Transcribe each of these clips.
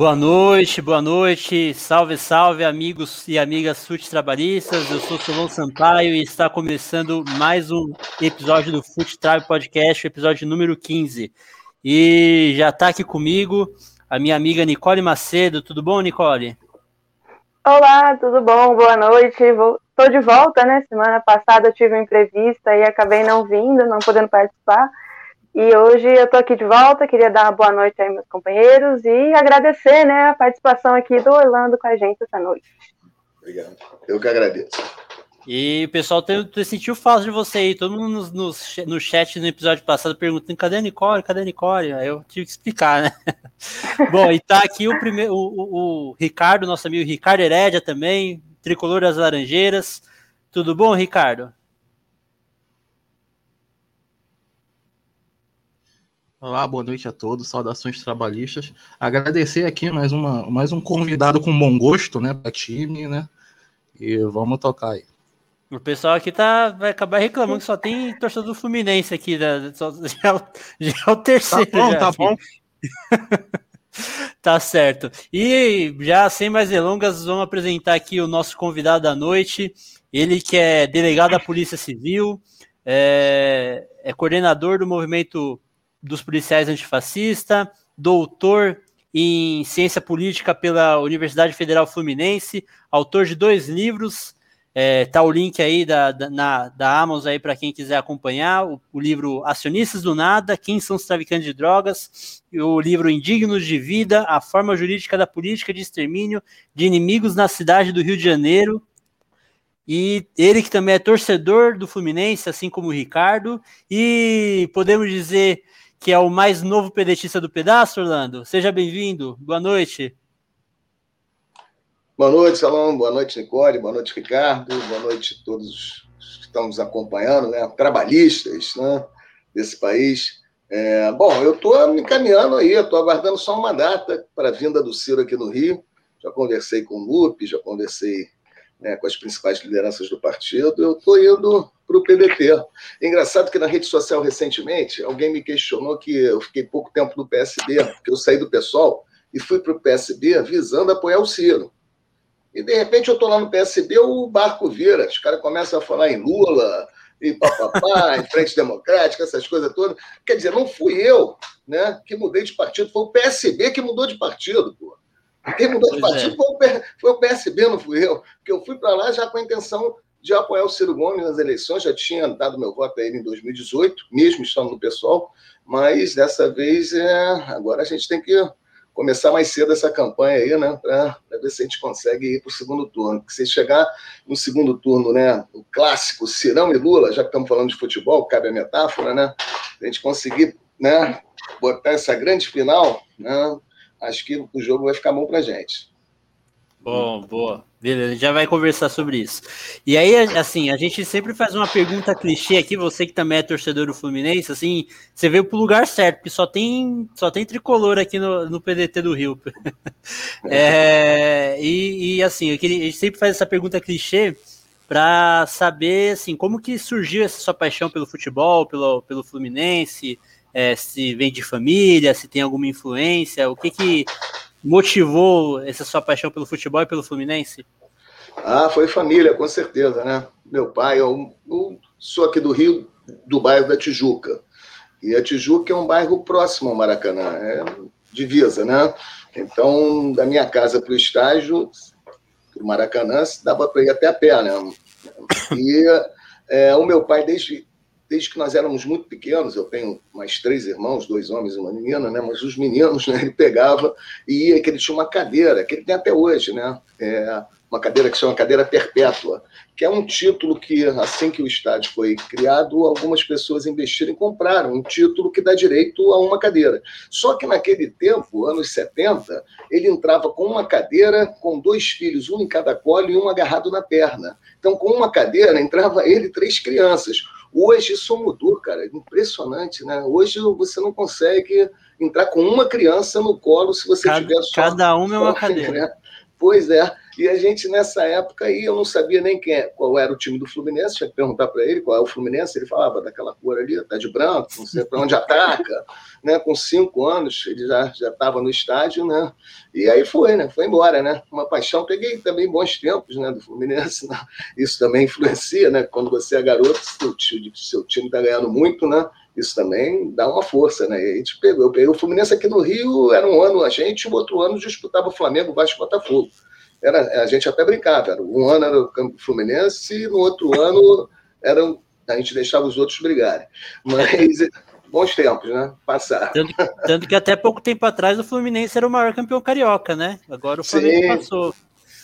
Boa noite, boa noite, salve, salve, amigos e amigas FUT trabalhistas. Eu sou Solon Sampaio e está começando mais um episódio do FUT Travel Podcast, episódio número 15. E já está aqui comigo a minha amiga Nicole Macedo. Tudo bom, Nicole? Olá, tudo bom? Boa noite. Estou de volta, né? Semana passada eu tive uma entrevista e acabei não vindo, não podendo participar. E hoje eu estou aqui de volta, queria dar uma boa noite aí meus companheiros e agradecer né, a participação aqui do Orlando com a gente essa noite. Obrigado. Eu que agradeço. E o pessoal tem, sentiu falta de você aí. Todo mundo no, no, no, chat no episódio passado perguntando: cadê a Nicole? Cadê a Nicole? Aí eu tive que explicar, né? Bom, e tá aqui o primeiro, o, o, o, Ricardo, nosso amigo Ricardo Herédia também, tricolor das Laranjeiras. Tudo bom, Ricardo? Olá, boa noite a todos, saudações trabalhistas. Agradecer aqui mais, uma, mais um convidado com bom gosto, né, para time, né? E vamos tocar aí. O pessoal aqui tá, vai acabar reclamando que só tem torcedor do Fluminense aqui, né? só, já, já, é o terceiro. Tá bom, já, tá bom. tá certo. E já sem mais delongas, vamos apresentar aqui o nosso convidado da noite. Ele que é delegado da Polícia Civil, é, é coordenador do movimento dos policiais antifascista, doutor em ciência política pela Universidade Federal Fluminense, autor de dois livros. É, tá o link aí da, da, na, da Amazon aí para quem quiser acompanhar o, o, livro Acionistas do Nada, Quem são os traficantes de drogas, e o livro Indignos de Vida, a forma jurídica da política de extermínio de inimigos na cidade do Rio de Janeiro. E ele que também é torcedor do Fluminense, assim como o Ricardo, e podemos dizer que é o mais novo pedetista do pedaço, Orlando. Seja bem-vindo. Boa noite. Boa noite, Salão. Boa noite, Nicole. Boa noite, Ricardo. Boa noite a todos que estão nos acompanhando, né? Trabalhistas, né? Desse país. É, bom, eu estou me encaminhando aí, estou aguardando só uma data para a vinda do Ciro aqui no Rio. Já conversei com o Lupe, já conversei né, com as principais lideranças do partido. Eu estou indo para o PDT. Engraçado que na rede social recentemente alguém me questionou que eu fiquei pouco tempo no PSB, porque eu saí do PSOL e fui para o PSB visando apoiar o Ciro. E de repente eu estou lá no PSB, o barco vira, os caras começam a falar em Lula, e papapá, em frente democrática, essas coisas todas. Quer dizer, não fui eu né, que mudei de partido, foi o PSB que mudou de partido, pô. Quem mudou de partido é. foi o PSB, não fui eu. Porque eu fui para lá já com a intenção de apoiar o Ciro Gomes nas eleições, já tinha dado meu voto a ele em 2018, mesmo estando no pessoal, mas dessa vez é, agora a gente tem que começar mais cedo essa campanha aí, né, para ver se a gente consegue ir para o segundo turno. Porque se chegar no segundo turno, né, o clássico Cirão e Lula, já que estamos falando de futebol, cabe a metáfora, né, a gente conseguir, né, botar essa grande final, né, acho que o jogo vai ficar bom para gente. Bom, boa. Beleza, já vai conversar sobre isso. E aí, assim, a gente sempre faz uma pergunta clichê aqui, você que também é torcedor do Fluminense, assim, você veio pro lugar certo, porque só tem, só tem tricolor aqui no, no PDT do Rio. é, e, e, assim, a gente sempre faz essa pergunta clichê para saber, assim, como que surgiu essa sua paixão pelo futebol, pelo, pelo Fluminense, é, se vem de família, se tem alguma influência, o que que motivou essa sua paixão pelo futebol e pelo Fluminense? Ah, foi família, com certeza, né? Meu pai, eu, eu sou aqui do Rio, do bairro da Tijuca. E a Tijuca é um bairro próximo ao Maracanã, é divisa, né? Então, da minha casa para o estágio, para o Maracanã, dava para ir até a pé, né? E é, o meu pai, desde desde que nós éramos muito pequenos, eu tenho mais três irmãos, dois homens e uma menina, né? Mas os meninos, né? Ele pegava e ia, que ele tinha uma cadeira, que ele tem até hoje, né? É uma cadeira que chama cadeira perpétua, que é um título que, assim que o estádio foi criado, algumas pessoas investiram e compraram um título que dá direito a uma cadeira. Só que naquele tempo, anos 70, ele entrava com uma cadeira, com dois filhos, um em cada colo e um agarrado na perna. Então, com uma cadeira, entrava ele e três crianças. Hoje isso mudou, cara. Impressionante, né? Hoje você não consegue entrar com uma criança no colo se você cada, tiver só. Cada uma é uma cadeira. Né? Pois é. E a gente, nessa época aí, eu não sabia nem quem, é, qual era o time do Fluminense, tinha que perguntar para ele qual é o Fluminense, ele falava daquela cor ali, tá de branco, não sei para onde ataca, né? Com cinco anos, ele já estava no estádio, né? E aí foi, né? Foi embora, né? Uma paixão. Peguei também bons tempos, né? Do Fluminense, né? isso também influencia, né? Quando você é garoto, seu, seu time está ganhando muito, né? Isso também dá uma força, né? A gente pegou. Eu peguei o Fluminense aqui no Rio, era um ano a gente, o outro ano disputava o Flamengo, Vasco e Botafogo. Era, a gente até brincava, era, um ano era o campo Fluminense e no outro ano era, a gente deixava os outros brigarem. Mas bons tempos, né? Passaram. Tanto, tanto, que até pouco tempo atrás o Fluminense era o maior campeão carioca, né? Agora o Flamengo Sim, passou.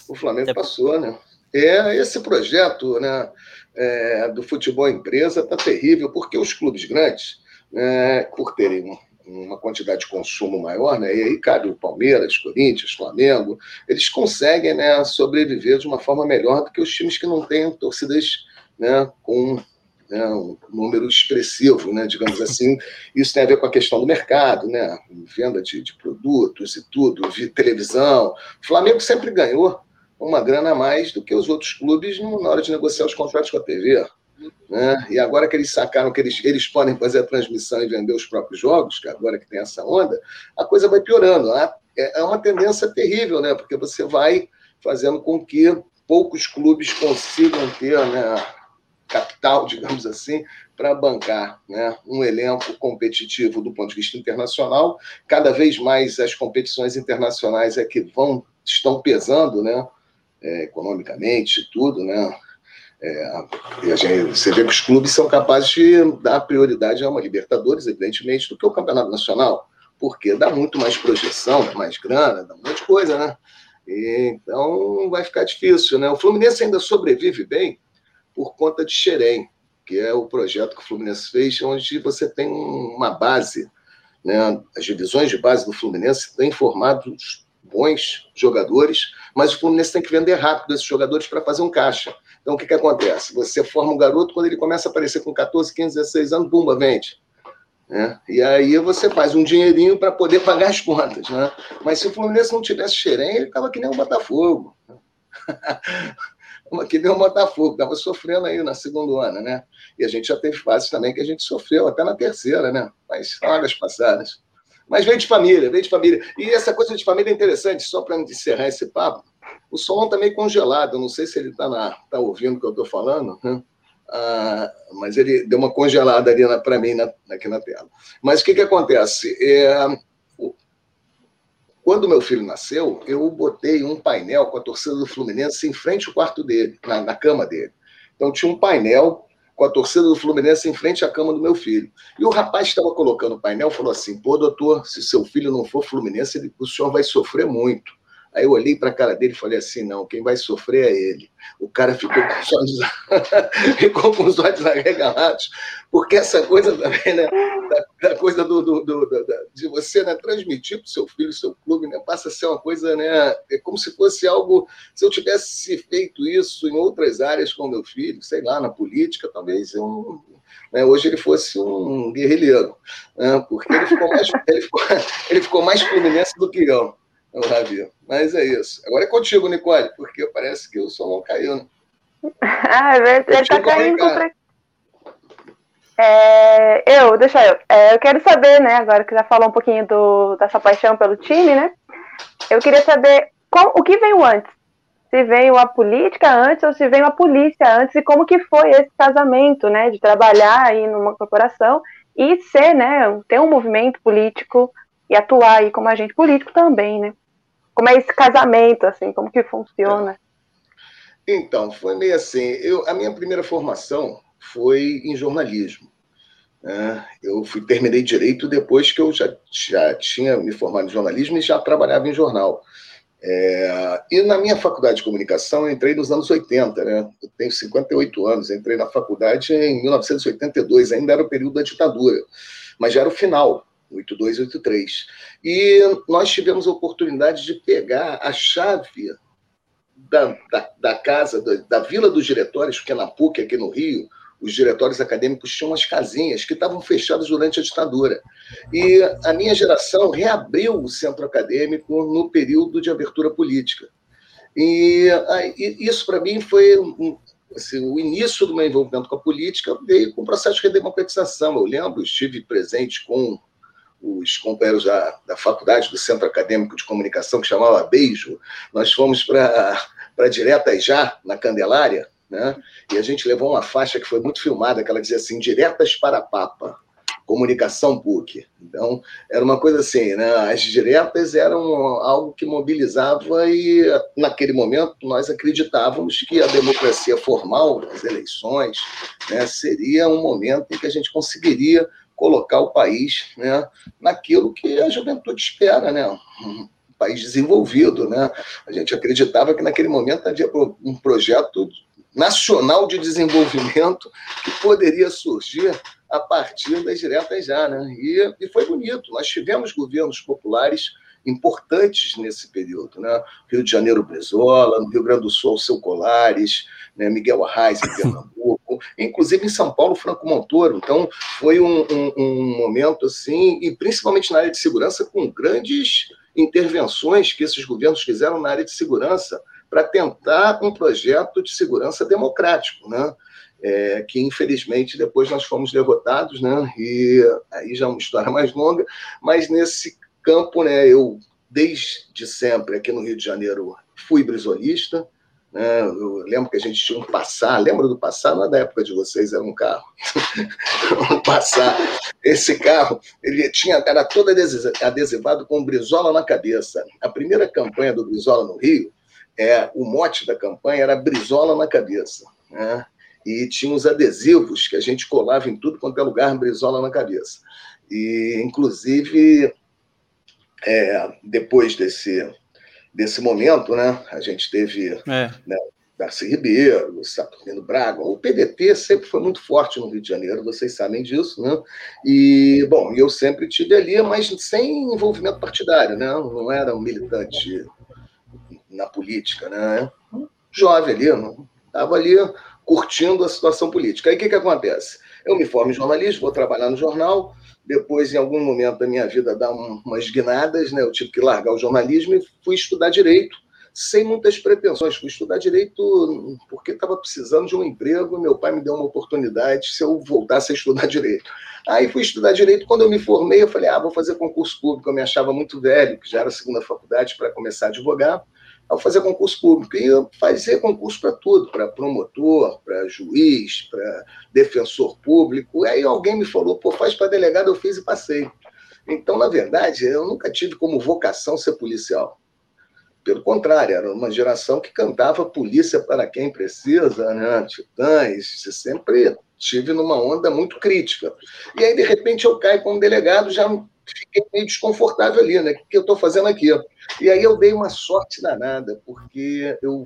O Flamengo até... passou, né? É, esse projeto né, é, do futebol empresa está terrível, porque os clubes grandes, né, por terem uma quantidade de consumo maior, né? E aí cabe o Palmeiras, Corinthians, Flamengo, eles conseguem, né, sobreviver de uma forma melhor do que os times que não têm torcidas, né, com né, um número expressivo, né, digamos assim. Isso tem a ver com a questão do mercado, né, venda de, de produtos e tudo, de televisão. O Flamengo sempre ganhou uma grana a mais do que os outros clubes na hora de negociar os contratos com a TV. Né? E agora que eles sacaram que eles, eles podem fazer a transmissão e vender os próprios jogos, que agora que tem essa onda, a coisa vai piorando. Né? É uma tendência terrível, né? porque você vai fazendo com que poucos clubes consigam ter né, capital, digamos assim, para bancar né, um elenco competitivo do ponto de vista internacional. Cada vez mais as competições internacionais é que vão estão pesando, né, é, economicamente, tudo, né? É, gente, você vê que os clubes são capazes de dar prioridade a uma Libertadores, evidentemente, do que o Campeonato Nacional, porque dá muito mais projeção, dá mais grana, dá um monte de coisa, né? E, então vai ficar difícil, né? O Fluminense ainda sobrevive bem por conta de Xerém, que é o projeto que o Fluminense fez, onde você tem uma base, né? As divisões de base do Fluminense têm formado bons jogadores, mas o Fluminense tem que vender rápido esses jogadores para fazer um caixa. Então, o que, que acontece? Você forma um garoto, quando ele começa a aparecer com 14, 15, 16 anos, bumba, vende. Né? E aí você faz um dinheirinho para poder pagar as contas. Né? Mas se o Fluminense não tivesse xerém, ele estava que nem um Botafogo. que nem um Botafogo, estava sofrendo aí na segunda ano, né? E a gente já teve fases também que a gente sofreu, até na terceira, né? Mas águas passadas. Mas vem de família, vem de família. E essa coisa de família é interessante, só para encerrar esse papo. O som está meio congelado, não sei se ele está tá ouvindo o que eu estou falando, né? ah, mas ele deu uma congelada ali para mim na, aqui na tela. Mas o que, que acontece? É, quando meu filho nasceu, eu botei um painel com a torcida do Fluminense em frente ao quarto dele, na, na cama dele. Então tinha um painel com a torcida do Fluminense em frente à cama do meu filho. E o rapaz estava colocando o painel falou assim: pô, doutor, se seu filho não for Fluminense, ele, o senhor vai sofrer muito. Aí eu olhei para a cara dele e falei assim: não, quem vai sofrer é ele. O cara ficou com os olhos, ficou com os olhos arregalados, porque essa coisa também, né? Da, da coisa do, do, do, do, de você né, transmitir para o seu filho, seu clube, né, passa a ser uma coisa, né? É como se fosse algo. Se eu tivesse feito isso em outras áreas com meu filho, sei lá, na política, talvez eu né, hoje ele fosse um guerrilheiro, né, porque ele ficou mais, ele ficou, ele ficou mais fluminense do que eu o Ravi. Mas é isso. Agora é contigo, Nicole, porque parece que o não caiu, né? ah, é. Ele tá caindo pra... É, eu, deixa eu. É, eu quero saber, né, agora que já falou um pouquinho do, da sua paixão pelo time, né? Eu queria saber qual, o que veio antes. Se veio a política antes ou se veio a polícia antes e como que foi esse casamento, né, de trabalhar aí numa corporação e ser, né, ter um movimento político e atuar aí como agente político também, né? Como é esse casamento, assim, como que funciona? Então, foi meio assim. Eu, a minha primeira formação foi em jornalismo. Né? Eu fui, terminei direito depois que eu já, já tinha me formado em jornalismo e já trabalhava em jornal. É, e na minha faculdade de comunicação, eu entrei nos anos 80, né? Eu tenho 58 anos, entrei na faculdade em 1982, ainda era o período da ditadura, mas já era o final. 8283. E nós tivemos a oportunidade de pegar a chave da, da, da casa, da, da, Vila dos Diretórios, porque é na PUC, aqui no Rio, os diretórios acadêmicos tinham umas casinhas que estavam fechadas durante a ditadura. E a minha geração reabriu o centro acadêmico no período de abertura política. E, e isso, para mim, foi um, assim, o início do meu envolvimento com a política veio com o processo de redemocratização. Eu lembro, estive presente com os companheiros da, da faculdade do Centro Acadêmico de Comunicação, que chamava Beijo. Nós fomos para Diretas Já, na Candelária, né? e a gente levou uma faixa que foi muito filmada, que ela dizia assim, Diretas para a Papa comunicação PUC. Então, era uma coisa assim, né? As diretas eram algo que mobilizava e, naquele momento, nós acreditávamos que a democracia formal, as eleições, né, seria um momento em que a gente conseguiria colocar o país né, naquilo que a juventude espera, né? Um país desenvolvido, né? A gente acreditava que naquele momento havia um projeto nacional de desenvolvimento que poderia surgir a partir das diretas já, né? E, e foi bonito. Nós tivemos governos populares importantes nesse período, né? Rio de Janeiro, Brizola, no Rio Grande do Sul, Seu Colares, né? Miguel Arraes em Pernambuco, inclusive em São Paulo, Franco Montoro. Então, foi um, um, um momento assim, e principalmente na área de segurança, com grandes intervenções que esses governos fizeram na área de segurança para tentar um projeto de segurança democrático, né? é, que infelizmente depois nós fomos derrotados, né? E aí já é uma história mais longa, mas nesse campo, né? Eu desde sempre aqui no Rio de Janeiro fui brisolista, né? Eu lembro que a gente tinha um passar, lembra do passar? Não é da época de vocês, era um carro. um passar. Esse carro, ele tinha, era todo adesivado com Brizola na cabeça. A primeira campanha do Brizola no Rio, é, o mote da campanha era Brizola na cabeça. Né? e tinha os adesivos que a gente colava em tudo quanto é lugar, brisola na cabeça. E, inclusive, é, depois desse, desse momento, né, a gente teve é. né, Darcy Ribeiro, Saturnino Braga, o PDT sempre foi muito forte no Rio de Janeiro, vocês sabem disso, né? E, bom, eu sempre tive ali, mas sem envolvimento partidário, né? Não era um militante na política, né? Jovem ali, estava ali curtindo a situação política. Aí o que, que acontece? Eu me formo em jornalismo, vou trabalhar no jornal, depois, em algum momento da minha vida, dá umas guinadas, né? eu tive que largar o jornalismo e fui estudar direito, sem muitas pretensões. Fui estudar direito porque estava precisando de um emprego, meu pai me deu uma oportunidade se eu voltasse a estudar direito. Aí fui estudar direito, quando eu me formei, eu falei, ah, vou fazer concurso público, eu me achava muito velho, que já era a segunda faculdade para começar a advogar, ao fazer concurso público. E eu fazia concurso para tudo, para promotor, para juiz, para defensor público. Aí alguém me falou, pô, faz para delegado, eu fiz e passei. Então, na verdade, eu nunca tive como vocação ser policial. Pelo contrário, era uma geração que cantava polícia para quem precisa, né? Titãs, sempre tive numa onda muito crítica. E aí, de repente, eu caio como delegado, já fiquei meio desconfortável ali, né? O que eu estou fazendo aqui? E aí eu dei uma sorte danada, porque eu,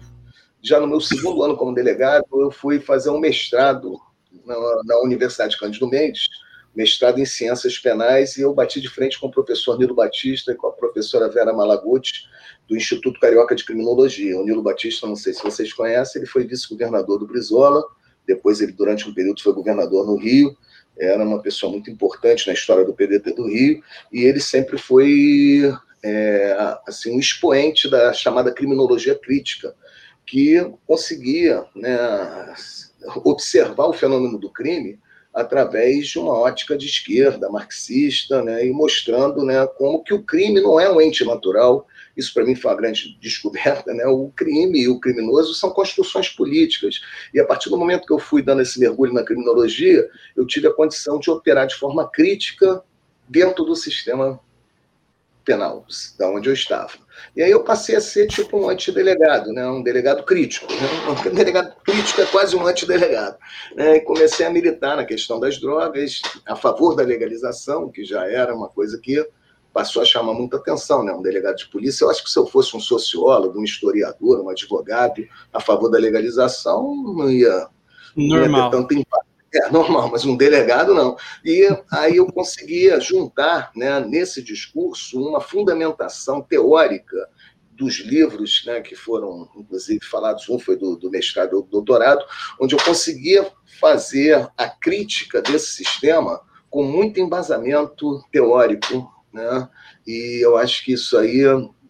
já no meu segundo ano como delegado, eu fui fazer um mestrado na, na Universidade Cândido Mendes, mestrado em Ciências Penais, e eu bati de frente com o professor Nilo Batista e com a professora Vera Malaguti, do Instituto Carioca de Criminologia. O Nilo Batista, não sei se vocês conhecem, ele foi vice-governador do Brizola, depois ele, durante um período, foi governador no Rio, era uma pessoa muito importante na história do PDT do Rio, e ele sempre foi é, assim, um expoente da chamada criminologia crítica, que conseguia né, observar o fenômeno do crime através de uma ótica de esquerda, marxista, né, e mostrando né, como que o crime não é um ente natural, isso para mim foi uma grande descoberta, né? O crime e o criminoso são construções políticas. E a partir do momento que eu fui dando esse mergulho na criminologia, eu tive a condição de operar de forma crítica dentro do sistema penal, da onde eu estava. E aí eu passei a ser tipo um antidelegado, né? um delegado crítico. Né? Um delegado crítico é quase um antidelegado. Né? E comecei a militar na questão das drogas, a favor da legalização, que já era uma coisa que passou a chamar muita atenção, né? Um delegado de polícia. Eu acho que se eu fosse um sociólogo, um historiador, um advogado a favor da legalização, não ia, Normal. Não ia ter tanto impacto. É, normal, mas um delegado não. E aí eu conseguia juntar, né, nesse discurso, uma fundamentação teórica dos livros né, que foram, inclusive, falados, um foi do, do mestrado e do doutorado, onde eu conseguia fazer a crítica desse sistema com muito embasamento teórico, né? E eu acho que isso aí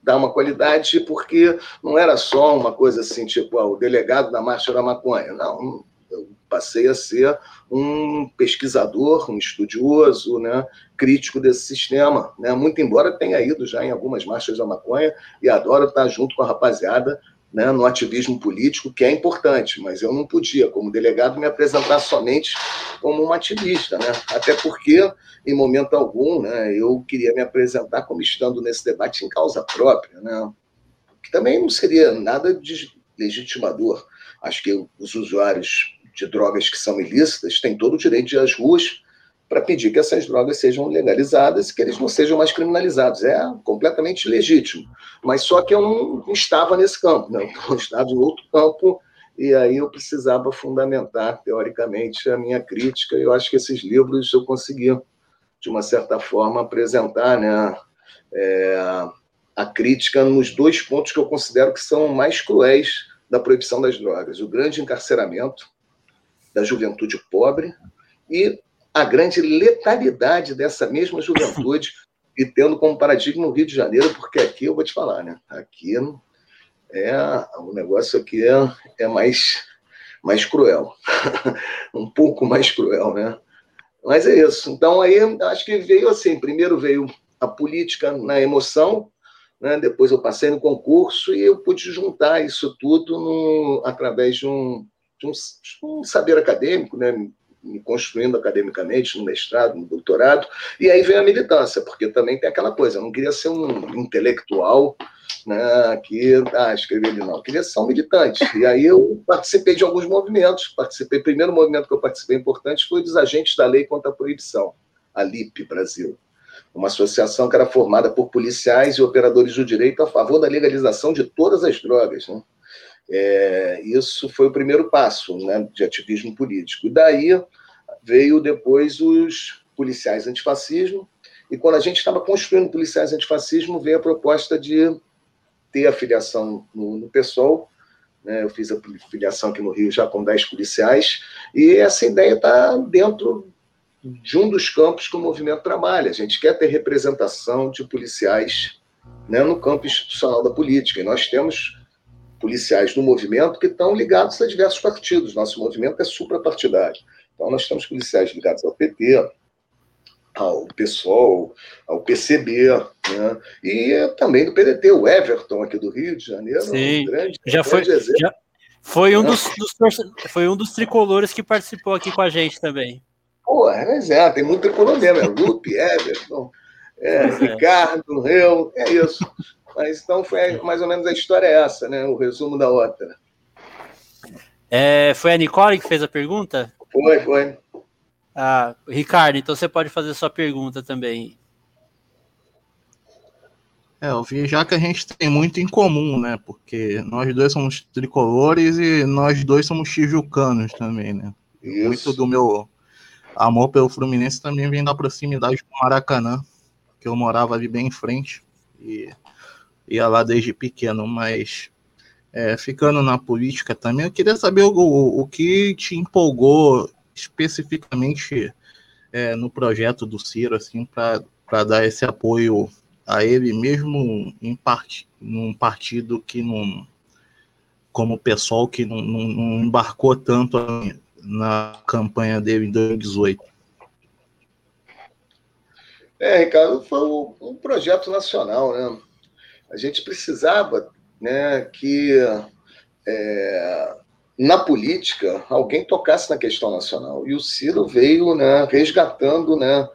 dar uma qualidade, porque não era só uma coisa assim, tipo, ah, o delegado da Marcha da Maconha. Não, eu passei a ser um pesquisador, um estudioso, né, crítico desse sistema, né, muito embora tenha ido já em algumas marchas da maconha e adoro estar junto com a rapaziada né, no ativismo político, que é importante, mas eu não podia, como delegado, me apresentar somente como um ativista, né? até porque, em momento algum, né, eu queria me apresentar como estando nesse debate em causa própria, né? que também não seria nada de legitimador. Acho que os usuários de drogas que são ilícitas têm todo o direito de ir às ruas para pedir que essas drogas sejam legalizadas e que eles não sejam mais criminalizados. É completamente legítimo. Mas só que eu não estava nesse campo, né? eu estava em outro campo, e aí eu precisava fundamentar, teoricamente, a minha crítica, e eu acho que esses livros eu consegui, de uma certa forma, apresentar né, é, a crítica nos dois pontos que eu considero que são mais cruéis da proibição das drogas: o grande encarceramento da juventude pobre e a grande letalidade dessa mesma juventude e tendo como paradigma o Rio de Janeiro, porque aqui eu vou te falar, né? Aqui é o negócio aqui é, é mais mais cruel, um pouco mais cruel, né? Mas é isso. Então aí acho que veio assim, primeiro veio a política na emoção, né? Depois eu passei no concurso e eu pude juntar isso tudo no, através de um, de um, de um saber acadêmico, né? Me construindo academicamente, no mestrado, no doutorado, e aí vem a militância, porque também tem aquela coisa, eu não queria ser um intelectual né, que ah, escrever não, eu queria ser um militante. E aí eu participei de alguns movimentos, participei, o primeiro movimento que eu participei importante foi dos agentes da lei contra a proibição, a LIP Brasil, uma associação que era formada por policiais e operadores do direito a favor da legalização de todas as drogas, né? É, isso foi o primeiro passo né, de ativismo político. E daí veio depois os policiais antifascismo, e quando a gente estava construindo policiais antifascismo, veio a proposta de ter a filiação no, no PSOL. Né, eu fiz a filiação aqui no Rio já com 10 policiais, e essa ideia está dentro de um dos campos que o movimento trabalha. A gente quer ter representação de policiais né, no campo institucional da política, e nós temos policiais do movimento que estão ligados a diversos partidos. Nosso movimento é suprapartidário. Então, nós temos policiais ligados ao PT, ao PSOL, ao PCB, né? e também do PDT, o Everton, aqui do Rio de Janeiro. Sim, um grande, já, foi, já foi, um dos, dos, foi um dos tricolores que participou aqui com a gente também. Pô, mas é, tem muito tricolor mesmo, é Lupe, Everton, é, é. Ricardo, eu, é isso. Mas então foi mais ou menos a história é essa, né? O resumo da outra. É, foi a Nicole que fez a pergunta? Foi, foi. Ah, Ricardo, então você pode fazer sua pergunta também. É, eu vi já que a gente tem muito em comum, né? Porque nós dois somos tricolores e nós dois somos tijucanos também, né? Isso. Muito do meu amor pelo Fluminense também vem da proximidade do Maracanã, que eu morava ali bem em frente. E ia lá desde pequeno, mas é, ficando na política também, eu queria saber o, o, o que te empolgou especificamente é, no projeto do Ciro, assim, para dar esse apoio a ele, mesmo em parte, num partido que não, como o pessoal que não, não, não embarcou tanto na campanha dele em 2018. É, Ricardo, foi um projeto nacional, né? A gente precisava né, que é, na política alguém tocasse na questão nacional. E o Ciro veio né, resgatando né,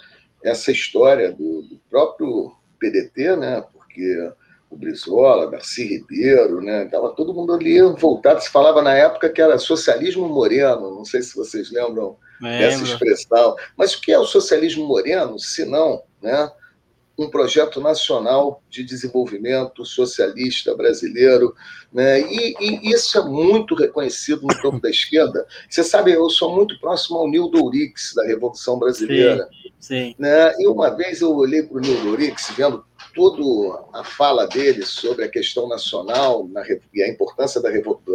essa história do, do próprio PDT, né, porque o Brizola, Darcy Ribeiro, né? Tava todo mundo ali voltado. Se falava na época que era socialismo moreno. Não sei se vocês lembram Lembro. dessa expressão. Mas o que é o socialismo moreno, se não, né? Um projeto nacional de desenvolvimento socialista brasileiro, né? E, e, isso é muito reconhecido no campo da esquerda. Você sabe, eu sou muito próximo ao Nildo Ourix, da Revolução Brasileira. Sim, sim. Né? E uma vez eu olhei para o Nildo Ourix, vendo toda a fala dele sobre a questão nacional na, e a importância da,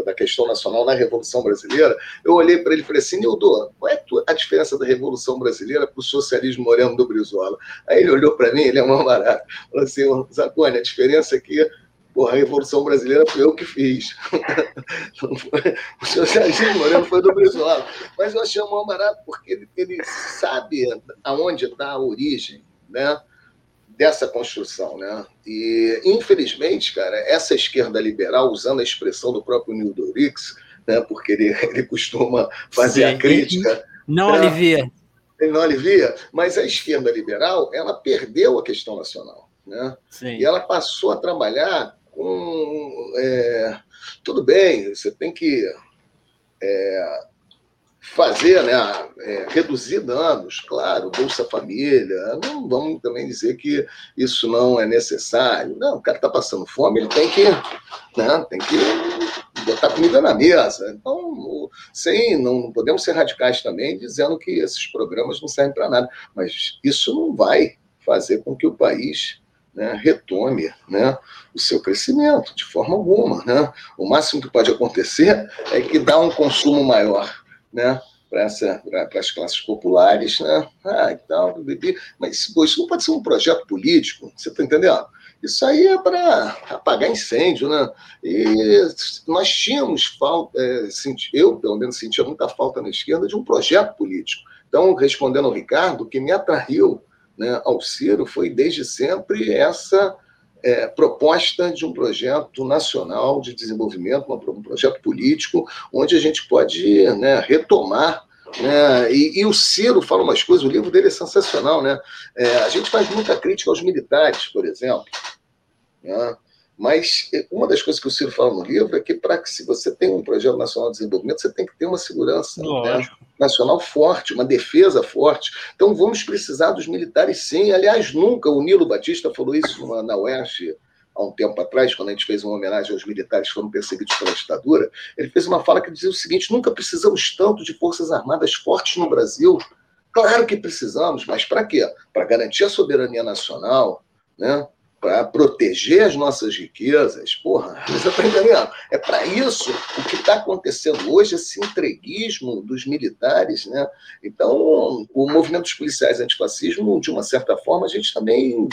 da, questão nacional na Revolução Brasileira, eu olhei para ele e falei assim, Nildo, qual é a diferença da Revolução Brasileira para o socialismo moreno do Brizola? Aí ele olhou para mim, ele é um barato, falou assim, Zacone, a diferença aqui Porra, a Revolução Brasileira foi eu que fiz. o socialismo moreno foi do Brizola. Mas eu achei um barato porque ele, ele sabe aonde está a origem né, dessa construção. Né? E, infelizmente, cara, essa esquerda liberal, usando a expressão do próprio Nildo Rix, né, porque ele, ele costuma fazer Sim, a crítica. Não né, alivia. Ele não alivia, mas a esquerda liberal ela perdeu a questão nacional. Né? Sim. E ela passou a trabalhar com. É, tudo bem, você tem que é, fazer, né, é, reduzir danos, claro, Bolsa Família, não vamos também dizer que isso não é necessário. Não, o cara está passando fome, ele tem que, né, tem que botar comida na mesa. Então, sim, não podemos ser radicais também dizendo que esses programas não servem para nada, mas isso não vai fazer com que o país né, retome né, o seu crescimento, de forma alguma. Né? O máximo que pode acontecer é que dá um consumo maior né, para as classes populares, né? Ah, tal, mas isso não pode ser um projeto político, você está entendendo? Isso aí é para apagar incêndio, né? E nós tínhamos falta, é, eu pelo menos sentia muita falta na esquerda de um projeto político. Então, respondendo ao Ricardo, o que me atraiu né, ao Ciro foi desde sempre essa é, proposta de um projeto nacional de desenvolvimento, um projeto político, onde a gente pode né, retomar. Né, e, e, o Ciro fala umas coisas, o livro dele é sensacional. Né? É, a gente faz muita crítica aos militares, por exemplo. Né? Mas eh, uma das coisas que o Ciro fala no livro é que para que se você tem um projeto nacional de desenvolvimento, você tem que ter uma segurança né, nacional forte, uma defesa forte. Então vamos precisar dos militares sim. Aliás, nunca o Nilo Batista falou isso na UERJ há um tempo atrás, quando a gente fez uma homenagem aos militares que foram perseguidos pela ditadura, ele fez uma fala que dizia o seguinte: nunca precisamos tanto de forças armadas fortes no Brasil. Claro que precisamos, mas para quê? Para garantir a soberania nacional, né? Para proteger as nossas riquezas. Porra, você está entendendo? É para isso o que está acontecendo hoje, esse entreguismo dos militares. Né? Então, o movimento dos policiais antifascismo, de uma certa forma, a gente também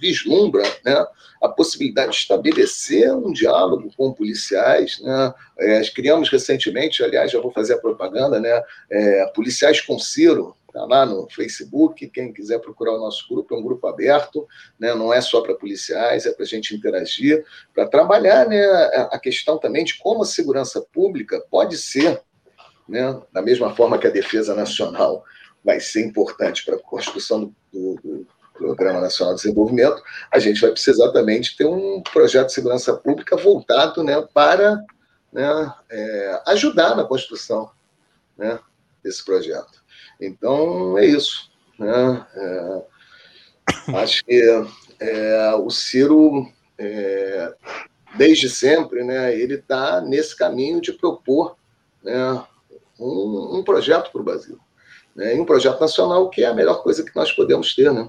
vislumbra né? a possibilidade de estabelecer um diálogo com policiais. Né? É, criamos recentemente, aliás, já vou fazer a propaganda, né? É, policiais com Ciro, Está lá no Facebook, quem quiser procurar o nosso grupo, é um grupo aberto, né? não é só para policiais, é para a gente interagir, para trabalhar né, a questão também de como a segurança pública pode ser, né, da mesma forma que a defesa nacional vai ser importante para a construção do, do Programa Nacional de Desenvolvimento, a gente vai precisar também de ter um projeto de segurança pública voltado né, para né, é, ajudar na construção né, desse projeto. Então, é isso. Né? É, acho que é, o Ciro, é, desde sempre, né, ele está nesse caminho de propor né, um, um projeto para o Brasil. Né, e um projeto nacional que é a melhor coisa que nós podemos ter. Né?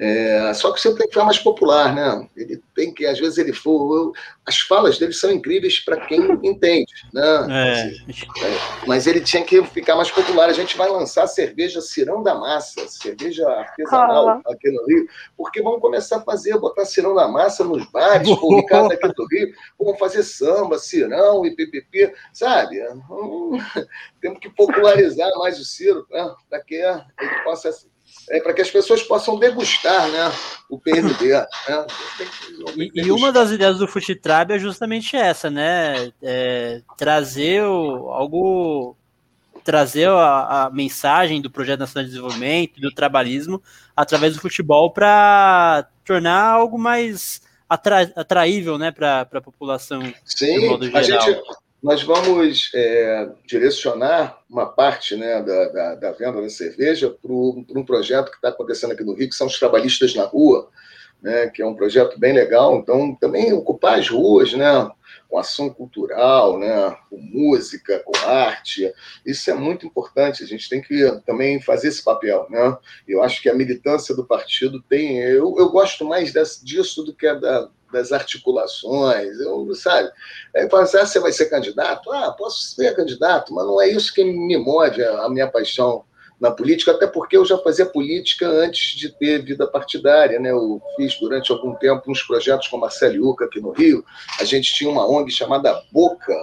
É, só que você tem que ficar mais popular, né? Ele tem que, às vezes, ele for. As falas dele são incríveis para quem entende, né? É. é. Mas ele tinha que ficar mais popular. A gente vai lançar cerveja Cirão da Massa, cerveja artesanal aqui no Rio, porque vamos começar a fazer, botar Cirão da Massa nos bares, publicados aqui do Rio, vamos fazer samba, Cirão e PPP, sabe? Hum, temos que popularizar mais o Ciro, né? para que ele possa é, para que as pessoas possam degustar né, o PND. Né? E, e, uma das ideias do Fuxitrab é justamente essa, né? É, trazer o, algo trazer a, a, mensagem do Projeto Nacional de Desenvolvimento, do trabalhismo, através do futebol para tornar algo mais atra, atraível né, para a população. Sim, a gente, nós vamos é, direcionar uma parte né, da, da, da venda da cerveja para um projeto que está acontecendo aqui no Rio, que são os trabalhistas na rua, né, que é um projeto bem legal. Então, também ocupar as ruas, né, com ação cultural, né, com música, com arte, isso é muito importante. A gente tem que também fazer esse papel, né? Eu acho que a militância do partido tem, eu, eu gosto mais desse, disso do que a da, das articulações, eu, sabe? Aí fala assim, ah, você vai ser candidato? Ah, posso ser candidato, mas não é isso que me move a, minha paixão na política, até porque eu já fazia política antes de ter vida partidária, né? Eu fiz durante algum tempo uns projetos com Marcelo Yuca aqui no Rio. A gente tinha uma ONG chamada Boca,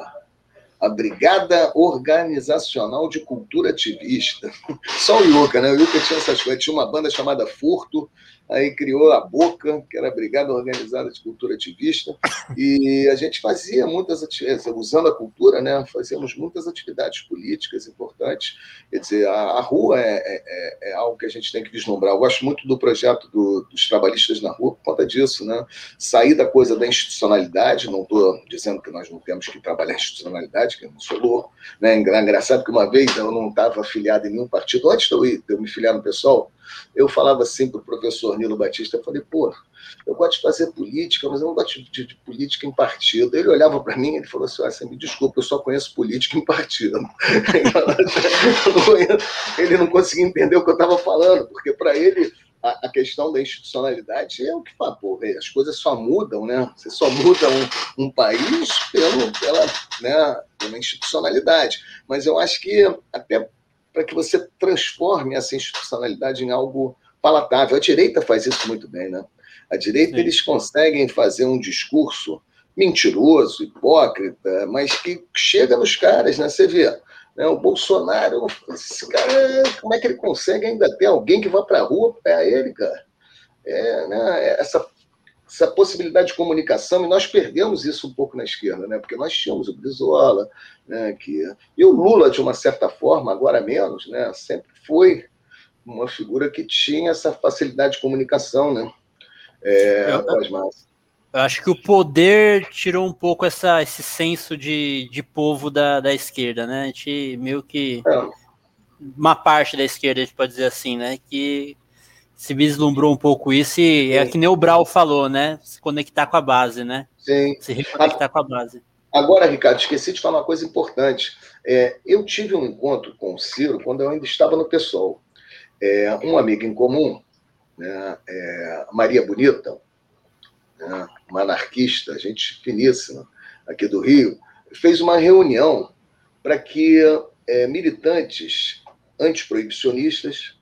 a Brigada Organizacional de Cultura Ativista. Só o Yuca, né? O Yuca tinha essas coisas. Tinha uma banda chamada Furto, aí criou a Boca, que era a Brigada Organizada de Cultura Ativista, e a gente fazia muitas atividades, usando a cultura, né, fazíamos muitas atividades políticas importantes. Quer dizer, a, a rua é, é, é, é, algo que a gente tem que vislumbrar. Eu gosto muito do projeto do, dos trabalhistas na rua por conta disso, né? Sair da coisa da institucionalidade, não estou dizendo que nós não temos que trabalhar a institucionalidade, que eu não sou louco. Né? Engraçado que uma vez eu não estava afiliado em nenhum partido, antes de eu, ir, de eu me filiar no pessoal, eu falava assim para o professor Nilo Batista, eu falei, pô, eu gosto de fazer política, mas eu não gosto de, de política em partido. Ele olhava para mim e falou assim, ah, me desculpa, eu só conheço política em partido. ele não conseguia entender o que eu estava falando, porque para ele a, questão da institucionalidade é o que fala, pô, as coisas só mudam, né? Você só muda um, um país pelo, pela, né, pela institucionalidade. Mas eu acho que até para que você transforme essa institucionalidade em algo palatável. A direita faz isso muito bem, né? A direita, Sim. eles conseguem fazer um discurso mentiroso, hipócrita, mas que chega nos caras, né? Você vê, né? o Bolsonaro, esse cara, como é que ele consegue ainda ter alguém que vá para a rua para ele, cara? É, né? Essa essa possibilidade de comunicação, e nós perdemos isso um pouco na esquerda, né? porque nós tínhamos o Brizola, né? que, e o Lula, de uma certa forma, agora menos, né? sempre foi uma figura que tinha essa facilidade de comunicação né? É, eu, com as massas. Eu acho que o poder tirou um pouco essa, esse senso de, de povo da, da esquerda, né? A gente meio que. É. Uma parte da esquerda, a gente pode dizer assim, né? Que se vislumbrou um pouco isso e é Sim. é que nem o Brau falou, né? Se conectar com a base, né? Sim. Se reconectar com a base. Agora, Ricardo, esqueci de falar uma coisa importante. É, eu tive um encontro com o Ciro quando eu ainda estava no PSOL. É, um amigo em comum, né, é, Maria Bonita, né, uma anarquista, gente finíssima, aqui do Rio, fez uma reunião para que é, militantes antiproibicionistas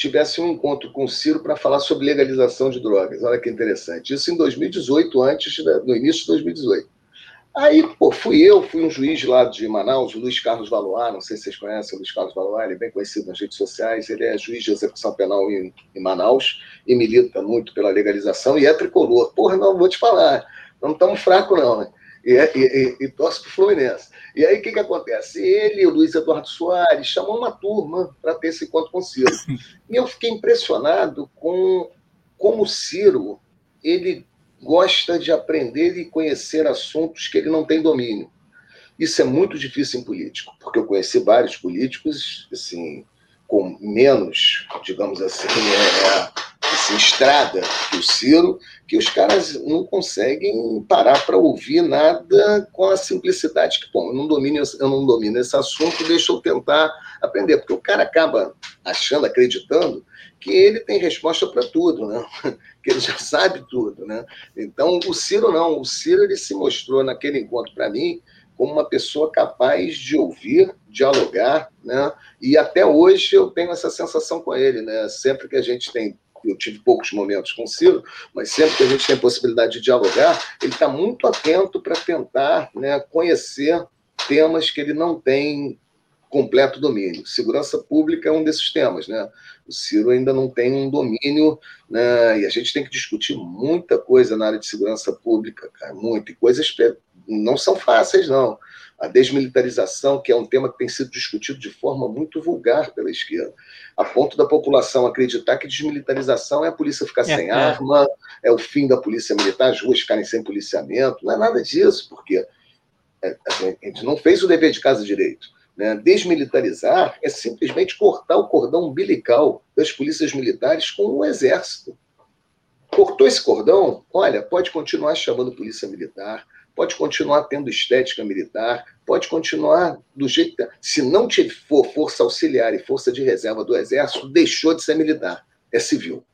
tivesse um encontro com o Ciro para falar sobre legalização de drogas. Olha que interessante. Isso em 2018, antes, no início de 2018. Aí, pô, fui eu, fui um juiz lá de Manaus, o Luiz Carlos Valois, não sei se vocês conhecem o Luiz Carlos Valois, ele é bem conhecido nas redes sociais, ele é juiz de execução penal em, em Manaus e milita muito pela legalização e é tricolor. Porra, não, vou te falar, não estamos fracos não, né? e, e, e, e torce para o Fluminense. E aí o que, que acontece? Ele o Luiz Eduardo Soares chamam uma turma para ter esse encontro com o Ciro. E eu fiquei impressionado com como o Ciro ele gosta de aprender e conhecer assuntos que ele não tem domínio. Isso é muito difícil em político, porque eu conheci vários políticos assim, com menos, digamos assim, é assim, estrada que o Ciro, que os caras não conseguem parar para ouvir nada com a simplicidade que, bom, eu não domino, eu não domino esse assunto, deixa eu tentar aprender, porque o cara acaba achando, acreditando que ele tem resposta para tudo, né? que ele já sabe tudo, né? Então, o Ciro não, o Ciro ele se mostrou naquele encontro para mim como uma pessoa capaz de ouvir, dialogar, né? E até hoje eu tenho essa sensação com ele, né? Sempre que a gente tem eu tive poucos momentos com o Ciro, mas sempre que a gente tem possibilidade de dialogar, ele está muito atento para tentar né, conhecer temas que ele não tem completo domínio. Segurança pública é um desses temas, né? O Ciro ainda não tem um domínio, né? E a gente tem que discutir muita coisa na área de segurança pública, cara, muito. E coisas não são fáceis, não a desmilitarização, que é um tema que tem sido discutido de forma muito vulgar pela esquerda, a ponto da população acreditar que desmilitarização é a polícia ficar é, sem é. arma, é o fim da polícia militar, as ruas ficarem sem policiamento. Não é nada disso, porque é, a gente não fez o dever de casa direito. Né? Desmilitarizar é simplesmente cortar o cordão umbilical das polícias militares com o exército. cortou esse cordão, olha, pode continuar chamando polícia militar, pode continuar tendo estética militar, pode continuar do jeito que. Se não for força auxiliar e força de reserva do Exército, deixou de ser militar, é civil.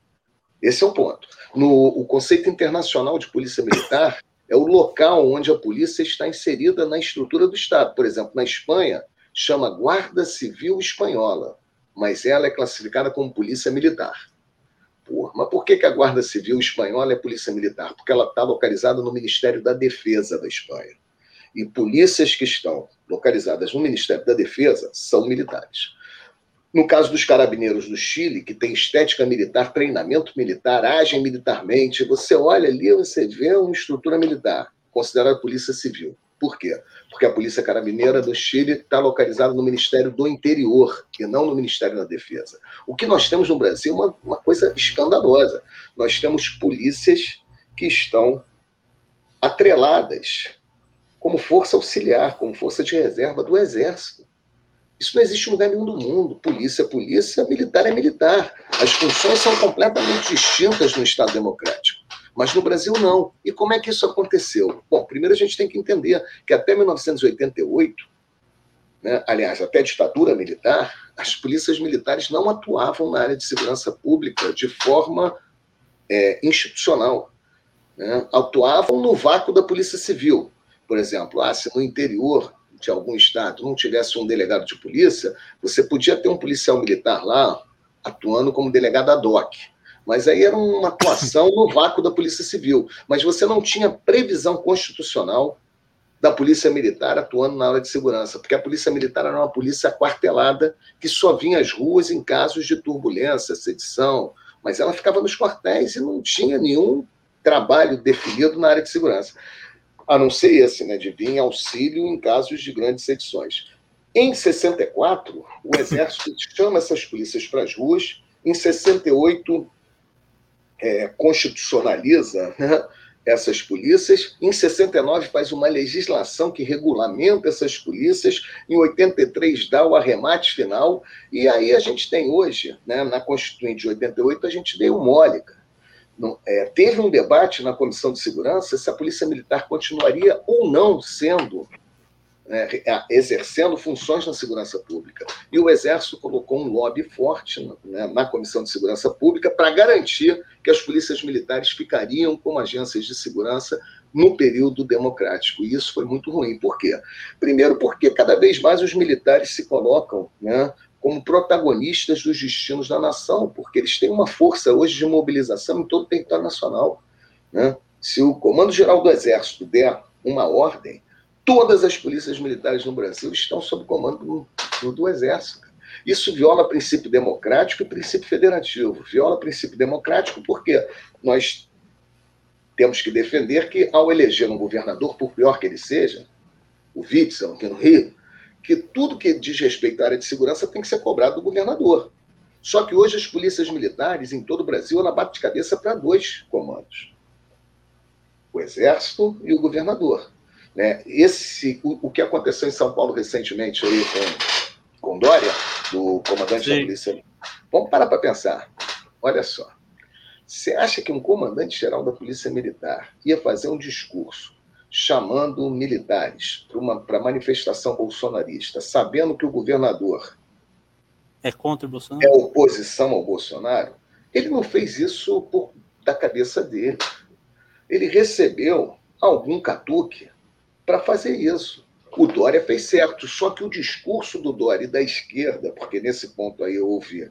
Esse é o ponto. No o conceito internacional de polícia militar é o local onde a polícia está inserida na estrutura do Estado. Por exemplo, na Espanha, chama Guarda Civil Espanhola, mas ela é classificada como polícia militar. Porra, mas por que, que a Guarda Civil Espanhola é polícia militar? Porque ela está localizada no Ministério da Defesa da Espanha. E polícias que estão localizadas no Ministério da Defesa são militares. No caso dos carabineiros do Chile, que tem estética militar, treinamento militar, agem militarmente, você olha ali, você vê uma estrutura militar, considerada polícia civil. Por quê? Porque a Polícia Carabineira do Chile está localizada no Ministério do Interior e não no Ministério da Defesa. O que nós temos no Brasil é uma, uma coisa escandalosa. Nós temos polícias que estão atreladas como força auxiliar, como força de reserva do Exército. Isso não existe em lugar nenhum do mundo. Polícia é polícia, militar é militar. As funções são completamente distintas no Estado democrático. Mas no Brasil não. E como é que isso aconteceu? Bom, primeiro a gente tem que entender que até 1988, né, aliás, até a ditadura militar, as polícias militares não atuavam na área de segurança pública de forma é, institucional. Né? Atuavam no vácuo da polícia civil. Por exemplo, ah, se no interior de algum estado não tivesse um delegado de polícia, você podia ter um policial militar lá atuando como delegado ad hoc. Mas aí era uma atuação no vácuo da Polícia Civil. Mas você não tinha previsão constitucional da Polícia Militar atuando na área de segurança, porque a Polícia Militar era uma polícia quartelada que só vinha às ruas em casos de turbulência, sedição, mas ela ficava nos quartéis e não tinha nenhum trabalho definido na área de segurança a não ser esse, né, de vir em auxílio em casos de grandes edições. Em 64, o Exército chama essas polícias para as ruas. Em 68, é, constitucionaliza né, essas polícias. Em 69, faz uma legislação que regulamenta essas polícias. Em 83, dá o arremate final. E aí a gente tem hoje, né, na Constituinte de 88, a gente deu mole, não, é, teve um debate na Comissão de Segurança se a Polícia Militar continuaria ou não sendo, exercendo funções na segurança pública. E o Exército colocou um lobby forte né, na Comissão de Segurança Pública para garantir que as polícias militares ficariam como agências de segurança no período democrático. E isso foi muito ruim. Por quê? Primeiro, porque cada vez mais os militares se colocam né, como protagonistas dos destinos da nação, porque eles têm uma força hoje de mobilização em todo o território nacional. Né? Se o Comando Geral do Exército der uma ordem, todas as polícias militares no Brasil estão sob comando do, do Exército. Isso viola princípio democrático e princípio federativo. Viola princípio democrático porque nós temos que defender que, ao eleger um governador, por pior que ele seja, o Witzel, aqui no Rio, que tudo que diz respeito à área de segurança tem que ser cobrado do governador. Só que hoje as polícias militares em todo o Brasil ela bate de cabeça para dois comandos: o Exército e o governador. Né? Esse, o, o que aconteceu em São Paulo recentemente aí com, com Dória, do comandante Sim. da polícia. Vamos parar para pensar. Olha só. Você acha que um comandante-geral da Polícia Militar ia fazer um discurso chamando militares para manifestação bolsonarista, sabendo que o governador é contra o Bolsonaro, é oposição ao Bolsonaro, ele não fez isso por, da cabeça dele. Ele recebeu algum catuque para fazer isso. O Dória fez certo, só que o discurso do Dória e da esquerda, porque nesse ponto aí houve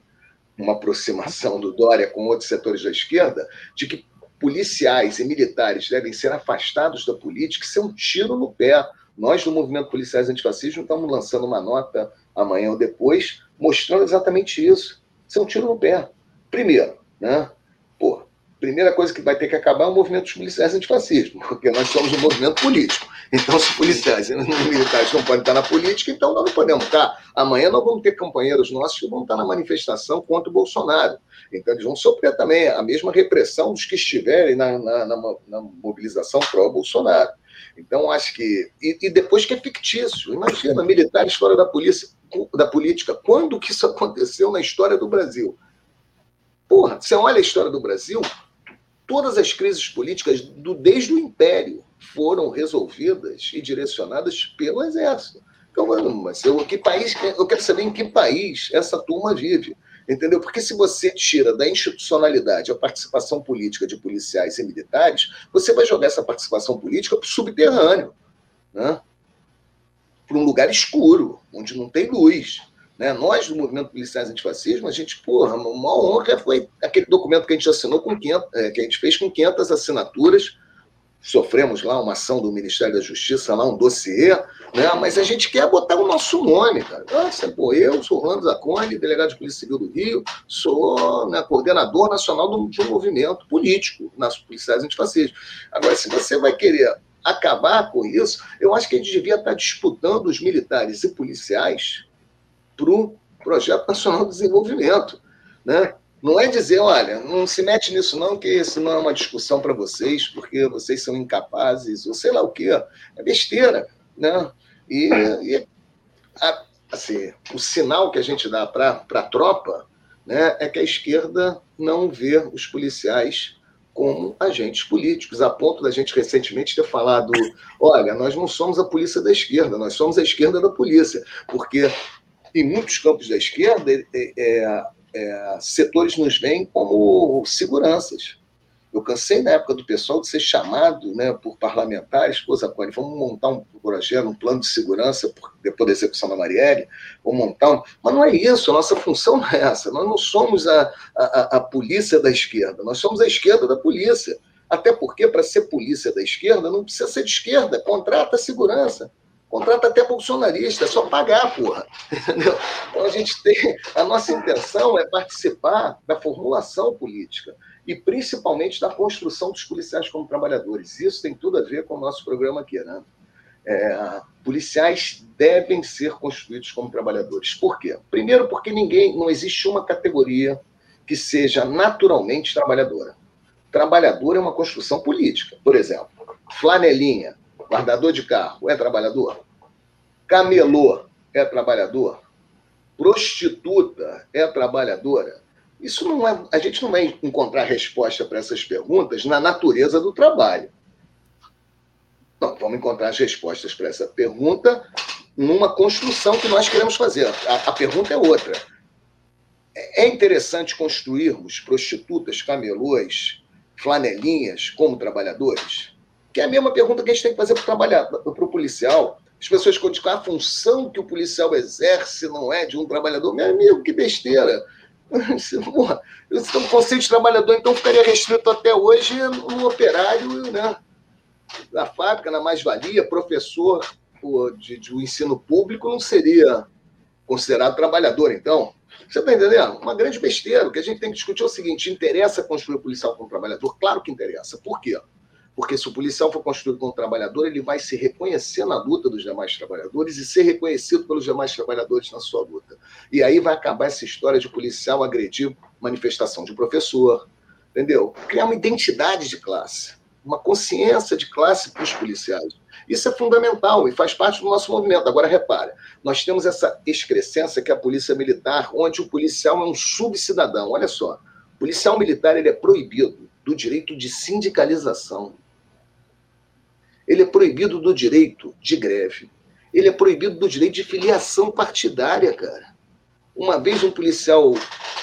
uma aproximação do Dória com outros setores da esquerda, de que policiais e militares devem ser afastados da política, isso é um tiro no pé. Nós, do Movimento Policiais Antifascismo, estamos lançando uma nota amanhã ou depois, mostrando exatamente isso. Isso é um tiro no pé. Primeiro, né? Primeira coisa que vai ter que acabar é o movimento dos policiais antifascismo, porque nós somos um movimento político. Então, se policiais e militares não podem estar na política, então nós não podemos estar. Amanhã nós vamos ter companheiros nossos que vão estar na manifestação contra o Bolsonaro. Então, eles vão sofrer também a mesma repressão dos que estiverem na, na, na, na mobilização pró-Bolsonaro. Então, acho que. E, e, depois que é fictício. Imagina, militares fora da, polícia, da política. Quando que isso aconteceu na história do Brasil? Porra, você olha a história do Brasil, Todas as crises políticas, do, desde o Império, foram resolvidas e direcionadas pelo Exército. Então, mas eu, que país, eu quero saber em que país essa turma vive. Entendeu? Porque se você tira da institucionalidade a participação política de policiais e militares, você vai jogar essa participação política para o subterrâneo, né? para um lugar escuro, onde não tem luz. Né? Nós, do Movimento Policiais Antifascismo, a gente, porra, uma honra foi aquele documento que a gente assinou com 500, é, que a gente fez com 500 assinaturas, sofremos lá uma ação do Ministério da Justiça, lá um dossiê, né? mas a gente quer botar o nosso nome, cara. Nossa, pô, eu sou Orlando Zacone, delegado de Polícia Civil do Rio, sou né, coordenador nacional do, do movimento político nas policiais antifascistas. Agora, se você vai querer acabar com isso, eu acho que a gente devia estar disputando os militares e policiais para o Projeto Nacional de Desenvolvimento, né? Não é dizer, olha, não se mete nisso não, que isso não é uma discussão para vocês, porque vocês são incapazes, ou sei lá o quê. É besteira, né? E, e a, assim, o sinal que a gente dá para a tropa né, é que a esquerda não vê os policiais como agentes políticos, a ponto da gente recentemente ter falado: olha, nós não somos a polícia da esquerda, nós somos a esquerda da polícia, porque em muitos campos da esquerda, é, é, setores nos veem como seguranças. Eu cansei na época do pessoal de ser chamado né, por parlamentares, pô, Zacone, vamos montar um projeto, um plano de segurança, depois da execução da Marielle, vamos montar um... Mas não é isso, a nossa função não é essa. Nós não somos a, a, a polícia da esquerda, nós somos a esquerda da polícia. Até porque, para ser polícia da esquerda, não precisa ser de esquerda, contrata segurança. Contrata até bolsonarista, é só pagar, porra. Entendeu? Então a gente tem. A nossa intenção é participar da formulação política e principalmente da construção dos policiais como trabalhadores. Isso tem tudo a ver com o nosso programa aqui, né? É, policiais devem ser constituídos como trabalhadores. Por quê? Primeiro, porque ninguém, não existe uma categoria que seja naturalmente trabalhadora. Trabalhador é uma construção política. Por exemplo, flanelinha, guardador de carro, é trabalhador? Camelô é trabalhador? Prostituta é trabalhadora? Isso não é. A gente não vai encontrar resposta para essas perguntas na natureza do trabalho. Não, vamos encontrar as respostas para essa pergunta numa construção que nós queremos fazer. A, a pergunta é outra. É interessante construirmos prostitutas, camelôs, flanelinhas como trabalhadores? Que é a mesma pergunta que a gente tem que fazer para o policial. As pessoas quando dizem que a função que o policial exerce não é de um trabalhador. Meu amigo, que besteira. Porra, um conceito de trabalhador, então, ficaria restrito até hoje no operário né, da fábrica, na mais-valia, professor de, de, ensino público não seria considerado trabalhador, então. Você está entendendo? Uma grande besteira. O que a gente tem que discutir é o seguinte: interessa construir o policial como trabalhador? Claro que interessa. Por quê? Porque se o policial for construído como trabalhador, ele vai se reconhecer na luta dos demais trabalhadores e ser reconhecido pelos demais trabalhadores na sua luta. E aí vai acabar essa história de policial agredir manifestação de professor, entendeu? Criar uma identidade de classe, uma consciência de classe para os policiais. Isso é fundamental e faz parte do nosso movimento. Agora, repara, nós temos essa excrescência que é a polícia militar, onde o policial é um subcidadão. Olha só, policial militar ele é proibido do direito de sindicalização ele é proibido do direito de greve. Ele é proibido do direito de filiação partidária, cara. Uma vez um policial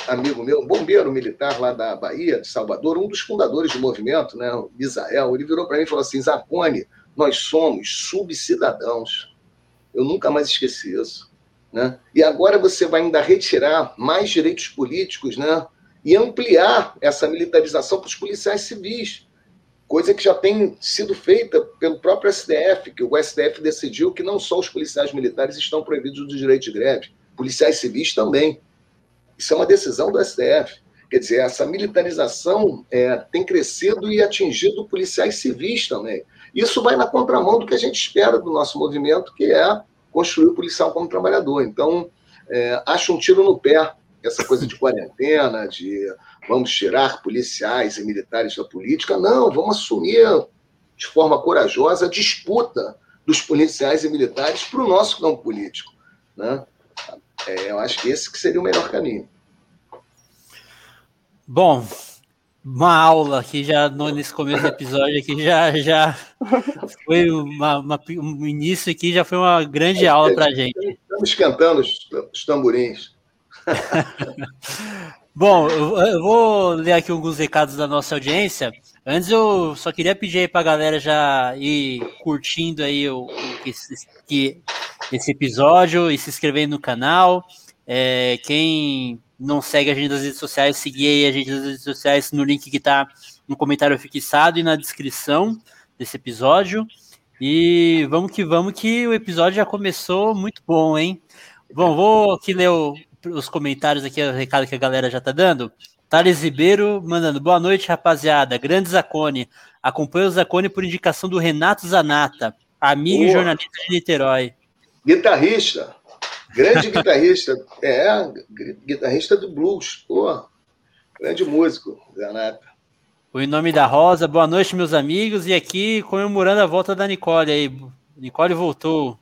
amigo meu, um bombeiro militar lá da Bahia, de Salvador, um dos fundadores do movimento, né, o Misael, ele virou para mim e falou assim: Zacone, nós somos subcidadãos. Eu nunca mais esqueci isso. Né? E agora você vai ainda retirar mais direitos políticos né? e ampliar essa militarização para os policiais civis coisa que já tem sido feita pelo próprio STF, que o STF decidiu que não só os policiais militares estão proibidos do direito de greve, policiais civis também. Isso é uma decisão do STF. Quer dizer, essa militarização é, tem crescido e atingido policiais civis também. Isso vai na contramão do que a gente espera do nosso movimento, que é construir o policial como trabalhador. Então, é, acho um tiro no pé essa coisa de quarentena, de vamos tirar policiais e militares da política. Não, vamos assumir de forma corajosa a disputa dos policiais e militares para o nosso campo político. Né? É, eu acho que esse que seria o melhor caminho. Bom, uma aula aqui já no, nesse começo do episódio aqui já já foi uma, uma, um início aqui já foi uma grande aula para gente. Estamos esquentando os, os tamborins. Bom, eu vou ler aqui alguns recados da nossa audiência. Antes eu só queria pedir aí pra galera já ir curtindo aí o, esse, esse episódio e se inscrevendo no canal. É, quem não segue a gente nas redes sociais, seguir aí a gente nas redes sociais no link que tá no comentário fixado e na descrição desse episódio. E vamos que vamos que o episódio já começou muito bom, hein? Bom, vou aqui ler o, os comentários aqui, o recado que a galera já tá dando. Thales Ribeiro mandando boa noite, rapaziada. Grande Zacone. Acompanha o Zacone por indicação do Renato Zanata, amigo boa. e jornalista de Niterói. Guitarrista. Grande guitarrista. É, guitarrista do blues. Pô, grande músico, Zanata. O Em Nome da Rosa, boa noite, meus amigos. E aqui comemorando a volta da Nicole aí. Nicole voltou.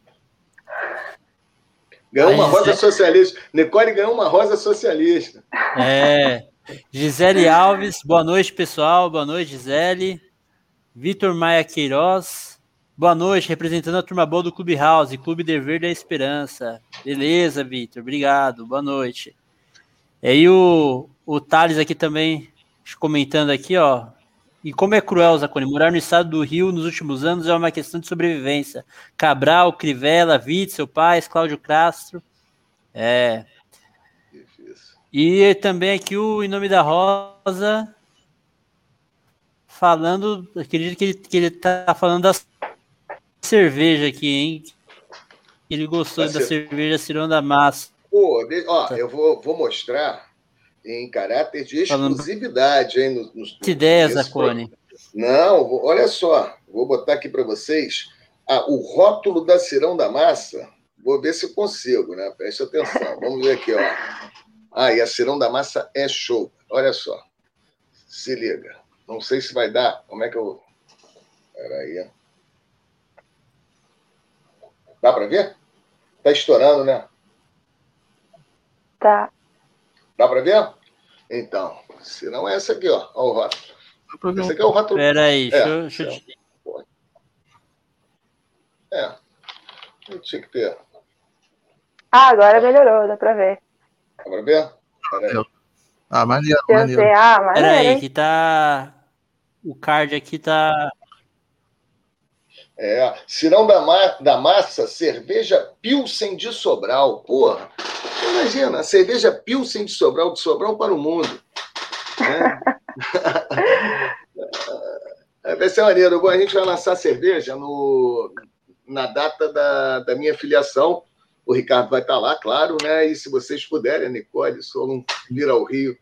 Ganhou uma rosa socialista. Nicole ganhou uma rosa socialista. É. Gisele Alves, boa noite, pessoal. Boa noite, Gisele. Vitor Maia Queiroz, boa noite, representando a turma boa do Clube House, Clube Dever da Esperança. Beleza, Vitor, obrigado, boa noite. E aí o, o Thales aqui também comentando aqui, ó. E como é cruel, Zacone, morar no estado do Rio nos últimos anos é uma questão de sobrevivência. Cabral, Crivella, Witzel, Paz, Cláudio Castro. É. E também aqui o Em Nome da Rosa falando, acredito que ele, que ele tá falando da cerveja aqui, hein? Ele gostou da, da cerveja Cirão da Massa. Pô, ó, eu vou, vou mostrar em caráter de exclusividade, hein? No, no, que ideia, Zacone? Não, olha só, vou botar aqui para vocês ah, o rótulo da Cirão da Massa. Vou ver se eu consigo, né? Preste atenção. Vamos ver aqui, ó. Ah, e a Cirão da Massa é show. Olha só. Se liga. Não sei se vai dar. Como é que eu. Peraí. Dá para ver? Tá estourando, né? Tá. Dá para ver? Então, se não é essa aqui, ó. Olha o rótulo. Esse aqui é o rótulo. Pera aí, é, deixa, deixa eu... É. é. Tinha que ter. Ah, agora melhorou, dá para ver. Dá para ver? Ah, maneiro, maneiro. Ah, maneiro. Pera aí, que tá... O card aqui tá... É, Cirão da, ma da Massa, cerveja Pilsen de Sobral. Porra, imagina, cerveja Pilsen de Sobral, de Sobral para o mundo. Né? vai ser maneiro. A gente vai lançar cerveja no, na data da, da minha filiação. O Ricardo vai estar lá, claro, né? E se vocês puderem, a Nicole, Solon, vir ao Rio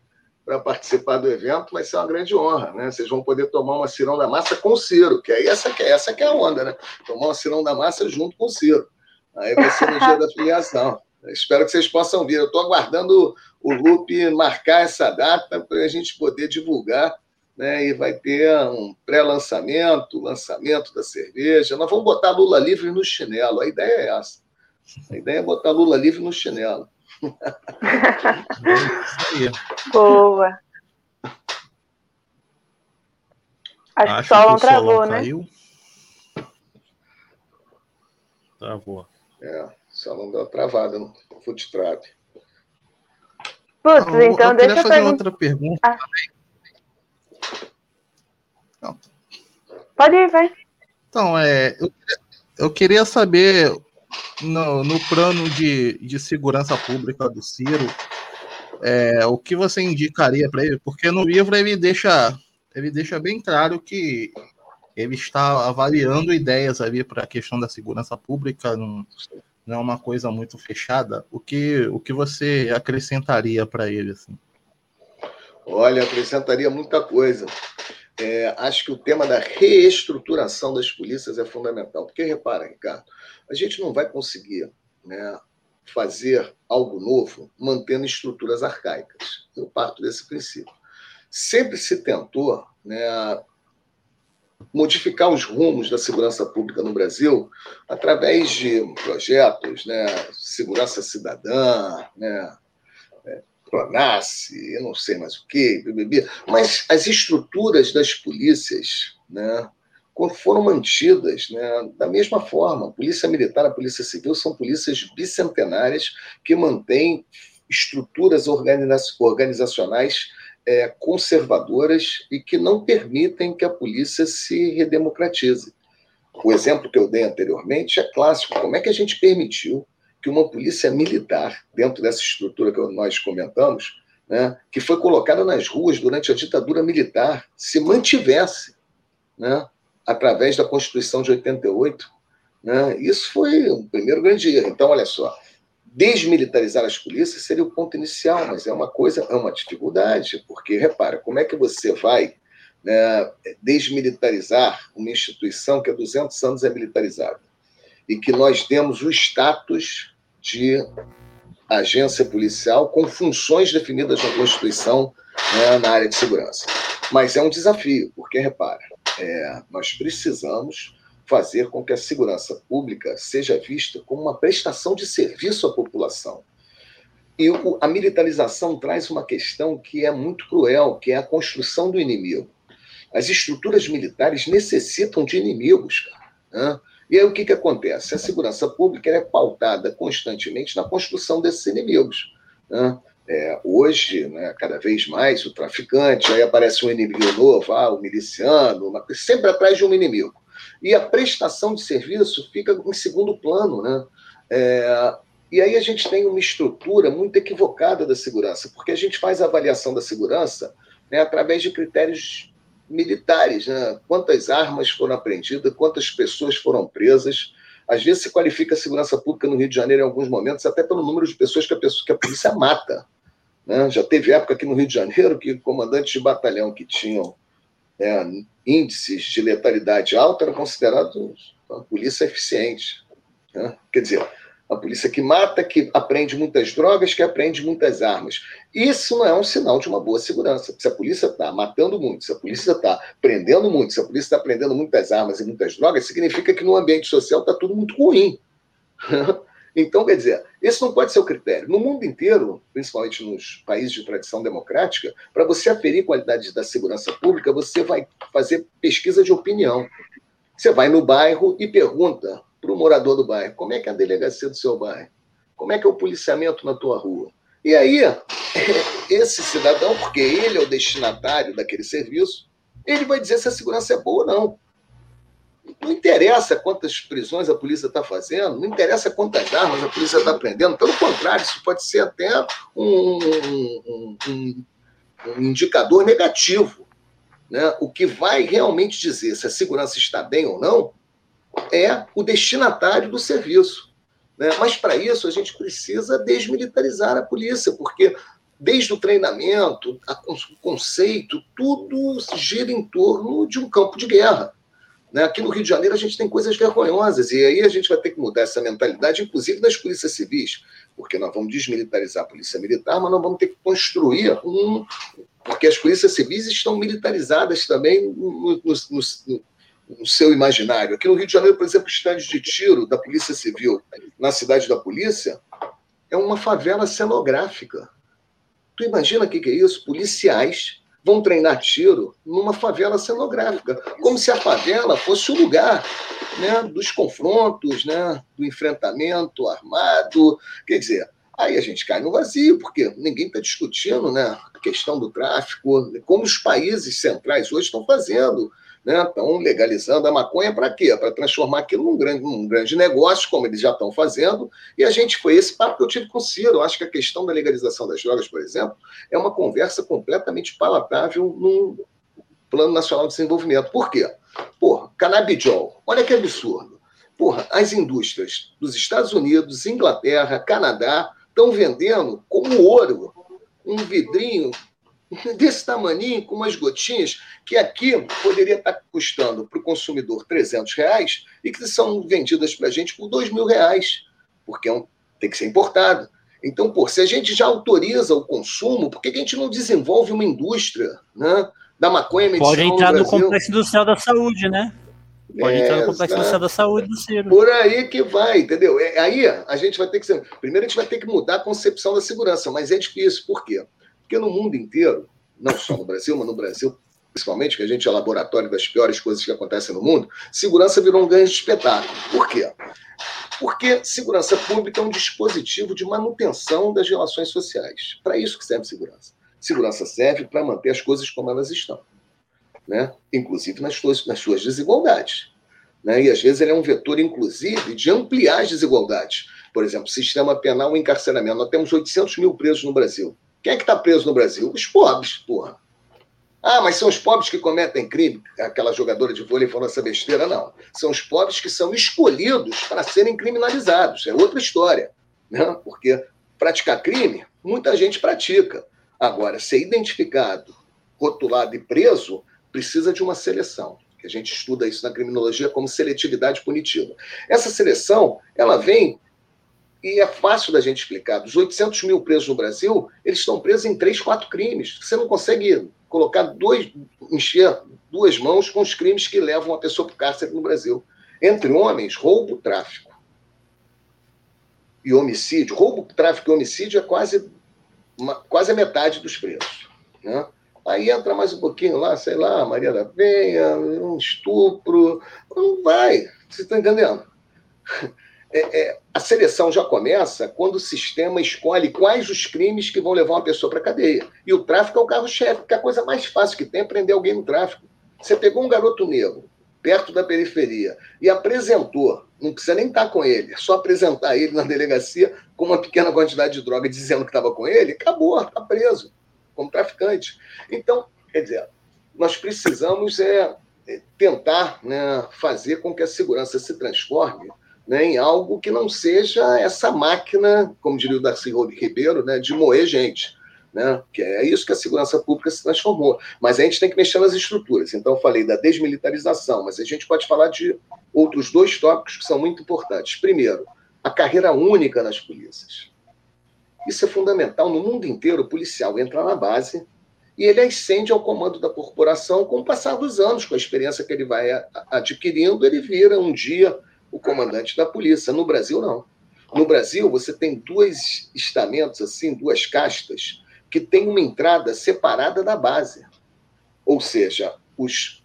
para participar do evento, vai ser uma grande honra, né? Vocês vão poder tomar uma cirão da massa com Ciro, que aí essa que é, essa que é a onda, né? Tomar uma cirão da massa junto com o Ciro. Aí vai ser no dia da filiação. Espero que vocês possam vir. Eu estou aguardando o Lupe marcar essa data para a gente poder divulgar, né? E vai ter um pré-lançamento, lançamento da cerveja. Nós vamos botar Lula livre no chinelo. A ideia é essa. A ideia é botar Lula livre no chinelo. Boa. Acho, Acho que o Solon travou, né? Caiu. Travou. É, o Solon deu uma travada no foot trap. Putz, então eu, eu deixa eu fazer outra pergunta ah. Não. Pode ir, vai. Então, é, eu, eu queria saber no, no plano de, de segurança pública do Ciro, é, o que você indicaria para ele? Porque no livro ele deixa, ele deixa bem claro que ele está avaliando ideias ali para a questão da segurança pública, não, não é uma coisa muito fechada. O que, o que você acrescentaria para ele? Assim? Olha, acrescentaria muita coisa. É, acho que o tema da reestruturação das polícias é fundamental. Porque, repara, Ricardo, a gente não vai conseguir né, fazer algo novo mantendo estruturas arcaicas. Eu parto desse princípio. Sempre se tentou né, modificar os rumos da segurança pública no Brasil através de projetos, né, segurança cidadã, né, Pronace, eu não sei mais o quê, mas as estruturas das polícias né, foram mantidas né, da mesma forma. A Polícia Militar, a Polícia Civil são polícias bicentenárias que mantêm estruturas organizacionais é, conservadoras e que não permitem que a polícia se redemocratize. O exemplo que eu dei anteriormente é clássico. Como é que a gente permitiu que uma polícia militar, dentro dessa estrutura que nós comentamos, né, que foi colocada nas ruas durante a ditadura militar, se mantivesse né, através da Constituição de 88? Né? Isso foi o primeiro grande erro. Então, olha só, desmilitarizar as polícias seria o ponto inicial, mas é uma coisa, é uma dificuldade, porque, repara, como é que você vai né, desmilitarizar uma instituição que há 200 anos é militarizada e que nós demos o status de agência policial com funções definidas na Constituição né, na área de segurança. Mas é um desafio, porque, repara, é, nós precisamos fazer com que a segurança pública seja vista como uma prestação de serviço à população. E a militarização traz uma questão que é muito cruel, que é a construção do inimigo. As estruturas militares necessitam de inimigos. Cara, né? E aí o que, que acontece? A segurança pública é pautada constantemente na construção desses inimigos. Né? É, hoje, né, cada vez mais, o traficante, aí aparece um inimigo novo, ah, o miliciano, sempre atrás de um inimigo. E a prestação de serviço fica em segundo plano. Né? É, e aí a gente tem uma estrutura muito equivocada da segurança, porque a gente faz a avaliação da segurança né, através de critérios militares, né? quantas armas foram apreendidas, quantas pessoas foram presas. Às vezes se qualifica a segurança pública no Rio de Janeiro em alguns momentos, até pelo número de pessoas que a, pessoa, que a polícia mata. Né? Já teve época aqui no Rio de Janeiro que comandantes de batalhão que tinham é, índices de letalidade alta eram considerados uma polícia eficiente. Né? Quer dizer, a polícia que mata, que apreende muitas drogas, que apreende muitas armas. Isso não é um sinal de uma boa segurança. Se a polícia está matando muito, se a polícia está prendendo muito, se a polícia está prendendo muitas armas e muitas drogas, significa que no ambiente social está tudo muito ruim. Então, quer dizer, esse não pode ser o critério. No mundo inteiro, principalmente nos países de tradição democrática, para você aferir qualidade da segurança pública, você vai fazer pesquisa de opinião. Você vai no bairro e pergunta para o morador do bairro: como é que é a delegacia do seu bairro? Como é que é o policiamento na tua rua? E aí, esse cidadão, porque ele é o destinatário daquele serviço, ele vai dizer se a segurança é boa ou não. Não interessa quantas prisões a polícia está fazendo, não interessa quantas armas a polícia está prendendo, pelo contrário, isso pode ser até um, um, um, um indicador negativo. Né? O que vai realmente dizer se a segurança está bem ou não é o destinatário do serviço. Né? Mas, para isso, a gente precisa desmilitarizar a polícia, porque desde o treinamento, o conceito, tudo gira em torno de um campo de guerra. Né? Aqui no Rio de Janeiro a gente tem coisas vergonhosas, e aí a gente vai ter que mudar essa mentalidade, inclusive das polícias civis, porque nós vamos desmilitarizar a polícia militar, mas nós vamos ter que construir um. Porque as polícias civis estão militarizadas também no, no, no, no seu imaginário. Aqui no Rio de Janeiro, por exemplo, estádio de tiro da Polícia Civil na cidade da polícia é uma favela cenográfica. Tu imagina o que, que é isso? Policiais vão treinar tiro numa favela cenográfica, como se a favela fosse o lugar né, dos confrontos, né, do enfrentamento armado. Quer dizer, aí a gente cai no vazio, porque ninguém está discutindo né, a questão do tráfico, como os países centrais hoje estão fazendo né? Estão legalizando a maconha para quê? Para transformar aquilo num grande, num grande negócio, como eles já estão fazendo. E a gente foi esse papo que eu tive com o Ciro. Acho que a questão da legalização das drogas, por exemplo, é uma conversa completamente palatável no Plano Nacional de Desenvolvimento. Por quê? Porra, canabidiol. Olha que absurdo. Porra, as indústrias dos Estados Unidos, Inglaterra, Canadá estão vendendo como ouro um vidrinho desse tamaninho, com umas gotinhas, que aqui poderia estar custando para o consumidor 300 reais e que são vendidas para a gente por 2 mil reais, porque é um, tem que ser importado. Então, pô, se a gente já autoriza o consumo, por que a gente não desenvolve uma indústria né, da maconha medicinal Pode entrar no, no complexo industrial da saúde, né? Pode é, entrar no Complexo Nacional da Saúde do Ciro. Por aí que vai, entendeu? É, aí a gente vai ter que. Primeiro, a gente vai ter que mudar a concepção da segurança, mas é difícil. Por quê? Porque no mundo inteiro, não só no Brasil, mas no Brasil principalmente, que a gente é laboratório das piores coisas que acontecem no mundo, segurança virou um grande espetáculo. Por quê? Porque segurança pública é um dispositivo de manutenção das relações sociais. Para isso que serve segurança. Segurança serve para manter as coisas como elas estão, né? inclusive nas suas, nas suas desigualdades. Né? E às vezes ele é um vetor, inclusive, de ampliar as desigualdades. Por exemplo, sistema penal e encarceramento. Nós temos 800 mil presos no Brasil. Quem é que está preso no Brasil? Os pobres, porra. Ah, mas são os pobres que cometem crime. Aquela jogadora de vôlei falou essa besteira. Não. São os pobres que são escolhidos para serem criminalizados. É outra história. Né? Porque praticar crime, muita gente pratica. Agora, ser identificado, rotulado e preso, precisa de uma seleção. A gente estuda isso na criminologia como seletividade punitiva. Essa seleção, ela vem e é fácil da gente explicar. Dos 800 mil presos no Brasil, eles estão presos em três, quatro crimes. Você não consegue colocar dois, encher duas mãos com os crimes que levam a pessoa para o cárcere no Brasil. Entre homens, roubo, tráfico. E homicídio. Roubo, tráfico e homicídio é quase, uma, quase a metade dos presos. Né? Aí entra mais um pouquinho lá, sei lá, Maria da Penha, um estupro. Não vai. Você está entendendo? É, é, a seleção já começa quando o sistema escolhe quais os crimes que vão levar uma pessoa para a cadeia. E o tráfico é o carro-chefe, porque a coisa mais fácil que tem é prender alguém no tráfico. Você pegou um garoto negro, perto da periferia, e apresentou, não precisa nem estar com ele, é só apresentar ele na delegacia com uma pequena quantidade de droga dizendo que estava com ele, acabou, está preso, como traficante. Então, quer dizer, nós precisamos é, é tentar né, fazer com que a segurança se transforme né, em algo que não seja essa máquina, como diria o Darcy Ribeiro, né, de moer gente. Né? Que é isso que a segurança pública se transformou. Mas a gente tem que mexer nas estruturas. Então, eu falei da desmilitarização, mas a gente pode falar de outros dois tópicos que são muito importantes. Primeiro, a carreira única nas polícias. Isso é fundamental. No mundo inteiro, o policial entra na base e ele ascende ao comando da corporação com o passar dos anos, com a experiência que ele vai adquirindo, ele vira um dia o comandante da polícia. No Brasil, não. No Brasil, você tem dois estamentos, assim, duas castas, que têm uma entrada separada da base. Ou seja, os,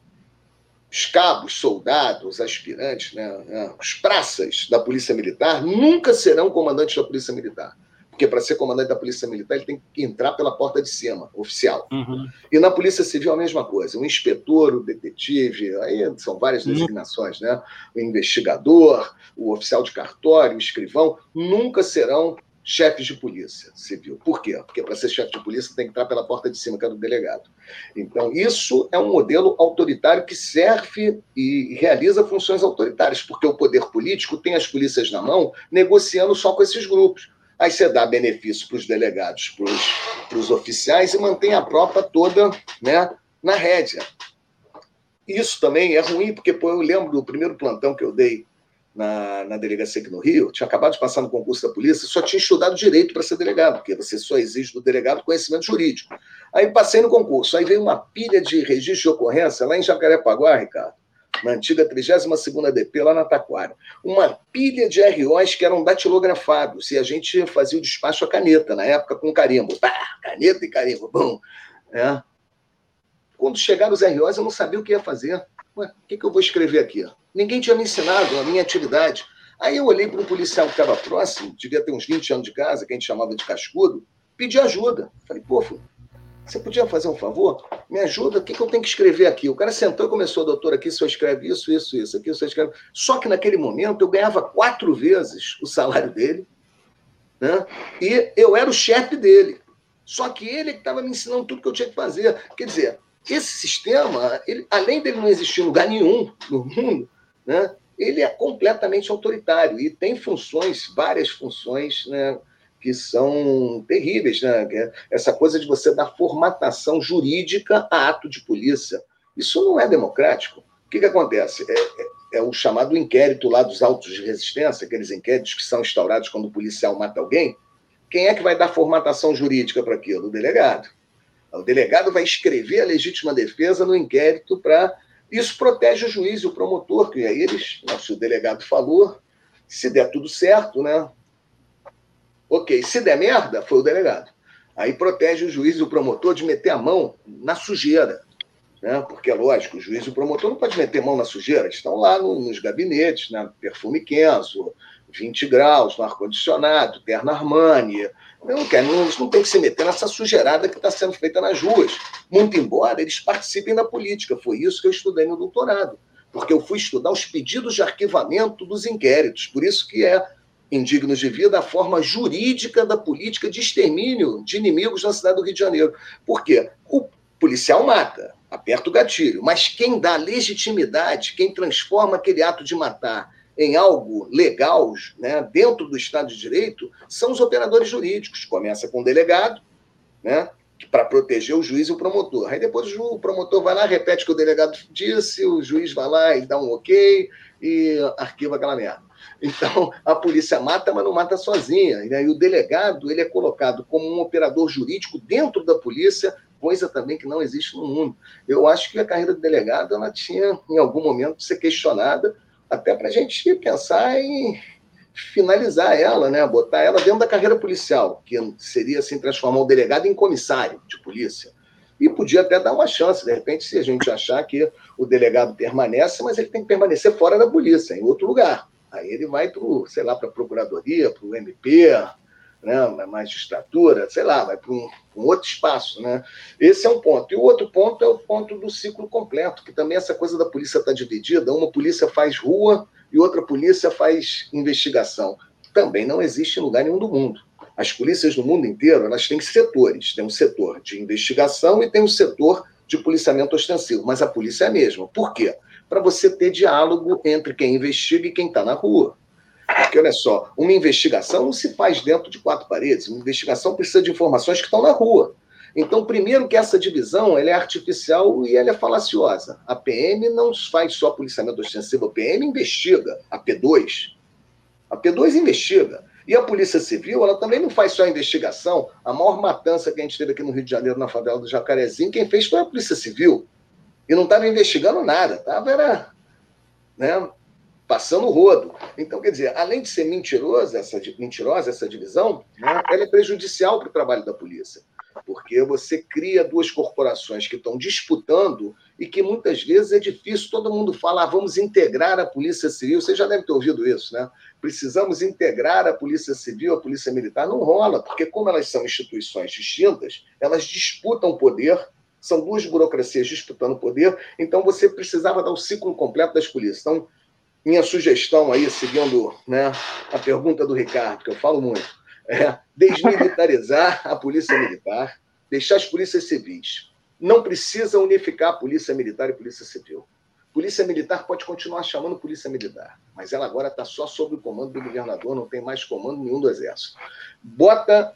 os cabos, soldados, aspirantes, né, né os praças da Polícia Militar nunca serão comandantes da Polícia Militar. Porque para ser comandante da Polícia Militar, ele tem que entrar pela porta de cima, oficial. Uhum. E na Polícia Civil a mesma coisa. O inspetor, o detetive, aí são várias uhum. designações, né? O investigador, o oficial de cartório, o escrivão, nunca serão chefes de polícia civil. Por quê? Porque para ser chefe de polícia tem que entrar pela porta de cima, que é do delegado. Então, isso é um modelo autoritário que serve e realiza funções autoritárias, porque o poder político tem as polícias na mão negociando só com esses grupos. Aí você dá benefício para os delegados, para os oficiais e mantém a tropa toda né, na rédea. Isso também é ruim, porque pô, eu lembro do primeiro plantão que eu dei na, na delegacia aqui no Rio, tinha acabado de passar no concurso da polícia, só tinha estudado direito para ser delegado, porque você só exige do delegado conhecimento jurídico. Aí passei no concurso, aí veio uma pilha de registro de ocorrência lá em Jacarepaguá, Ricardo na antiga 32ª DP, lá na Taquara. Uma pilha de ROs que eram datilografados, e a gente fazia o despacho a caneta, na época com carimbo. Pá, caneta e carimbo, bom. É. Quando chegaram os ROs, eu não sabia o que ia fazer. Ué, o que, que eu vou escrever aqui? Ninguém tinha me ensinado a minha atividade. Aí eu olhei para um policial que estava próximo, devia ter uns 20 anos de casa, que a gente chamava de cascudo, pedi ajuda. Falei, pô, você podia fazer um favor? Me ajuda, o que, que eu tenho que escrever aqui? O cara sentou e começou, doutor, aqui só escreve isso, isso, isso, aqui só escreve. Só que naquele momento eu ganhava quatro vezes o salário dele, né? e eu era o chefe dele. Só que ele que estava me ensinando tudo que eu tinha que fazer. Quer dizer, esse sistema, ele, além dele não existir em lugar nenhum no mundo, né? ele é completamente autoritário e tem funções, várias funções, né? Que são terríveis, né? É essa coisa de você dar formatação jurídica a ato de polícia. Isso não é democrático. O que, que acontece? É, é, é o chamado inquérito lá dos autos de resistência, aqueles inquéritos que são instaurados quando o policial mata alguém. Quem é que vai dar formatação jurídica para aquilo? O delegado. O delegado vai escrever a legítima defesa no inquérito para Isso protege o juiz e o promotor, que aí eles, se o delegado falou, se der tudo certo, né? Ok, se der merda, foi o delegado. Aí protege o juiz e o promotor de meter a mão na sujeira. Né? Porque é lógico, o juiz e o promotor não pode meter a mão na sujeira, estão lá no, nos gabinetes, né? perfume Kenzo, 20 graus, no ar-condicionado, terno Armani. Não, quer, não, não têm que se meter nessa sujeirada que está sendo feita nas ruas. Muito embora eles participem da política. Foi isso que eu estudei no doutorado. Porque eu fui estudar os pedidos de arquivamento dos inquéritos. Por isso que é indignos de vida a forma jurídica da política de extermínio de inimigos na cidade do Rio de Janeiro. Por quê? O policial mata, aperta o gatilho, mas quem dá legitimidade, quem transforma aquele ato de matar em algo legal, né, dentro do Estado de Direito, são os operadores jurídicos. Começa com o delegado, né, para proteger o juiz e o promotor. Aí depois o promotor vai lá, repete o que o delegado disse, o juiz vai lá e dá um ok e arquiva aquela merda. Então, a polícia mata, mas não mata sozinha. E o delegado ele é colocado como um operador jurídico dentro da polícia, coisa também que não existe no mundo. Eu acho que a carreira do delegado ela tinha, em algum momento, de ser questionada, até para a gente pensar em finalizar ela, né? botar ela dentro da carreira policial, que seria assim, transformar o delegado em comissário de polícia. E podia até dar uma chance, de repente, se a gente achar que o delegado permanece, mas ele tem que permanecer fora da polícia, em outro lugar. Aí ele vai para, sei lá, para a procuradoria, para o MP, né, magistratura, sei lá, vai para um, um, outro espaço. Né? Esse é um ponto. E o outro ponto é o ponto do ciclo completo, que também essa coisa da polícia está dividida. Uma polícia faz rua e outra polícia faz investigação. Também não existe em lugar nenhum do mundo. As polícias do mundo inteiro elas têm setores. Tem um setor de investigação e tem um setor de policiamento ostensivo. Mas a polícia é a mesma. Por quê? Para você ter diálogo entre quem investiga e quem está na rua. Porque, olha só, uma investigação não se faz dentro de quatro paredes. Uma investigação precisa de informações que estão na rua. Então, primeiro que essa divisão ela é artificial e ela é falaciosa. A PM não faz só policiamento ostensivo, a PM investiga. A P2. A P2 investiga. E a Polícia Civil, ela também não faz só investigação. A maior matança que a gente teve aqui no Rio de Janeiro, na favela do Jacarezinho, quem fez foi a Polícia Civil. E não estava investigando nada, estava era, né, passando o rodo. Então, quer dizer, além de ser mentirosa essa, mentirosa essa divisão, né, ela é prejudicial para o trabalho da polícia porque você cria duas corporações que estão disputando e que muitas vezes é difícil. Todo mundo fala, ah, vamos integrar a Polícia Civil. Você já deve ter ouvido isso, né? Precisamos integrar a Polícia Civil, a Polícia Militar. Não rola, porque como elas são instituições distintas, elas disputam poder, são duas burocracias disputando poder, então você precisava dar o ciclo completo das polícias. Então, minha sugestão aí, seguindo né, a pergunta do Ricardo, que eu falo muito, é, desmilitarizar a polícia militar, deixar as polícias civis. Não precisa unificar a polícia militar e a polícia civil. Polícia militar pode continuar chamando polícia militar, mas ela agora está só sob o comando do governador, não tem mais comando nenhum do exército. Bota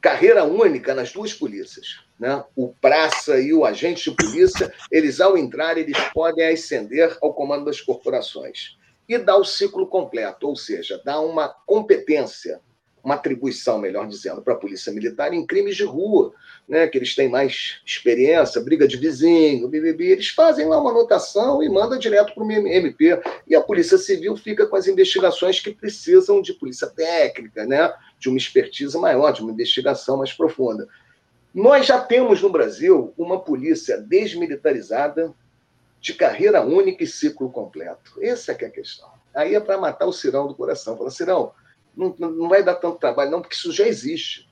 carreira única nas duas polícias. Né? O praça e o agente de polícia, eles ao entrar, eles podem ascender ao comando das corporações. E dá o ciclo completo, ou seja, dá uma competência uma atribuição, melhor dizendo, para a Polícia Militar em crimes de rua, né, que eles têm mais experiência, briga de vizinho, BBB, eles fazem lá uma anotação e manda direto para o MP. E a Polícia Civil fica com as investigações que precisam de polícia técnica, né, de uma expertise maior, de uma investigação mais profunda. Nós já temos no Brasil uma polícia desmilitarizada, de carreira única e ciclo completo. Essa é, que é a questão. Aí é para matar o Cirão do coração. Fala, Cirão, não, não vai dar tanto trabalho, não, porque isso já existe.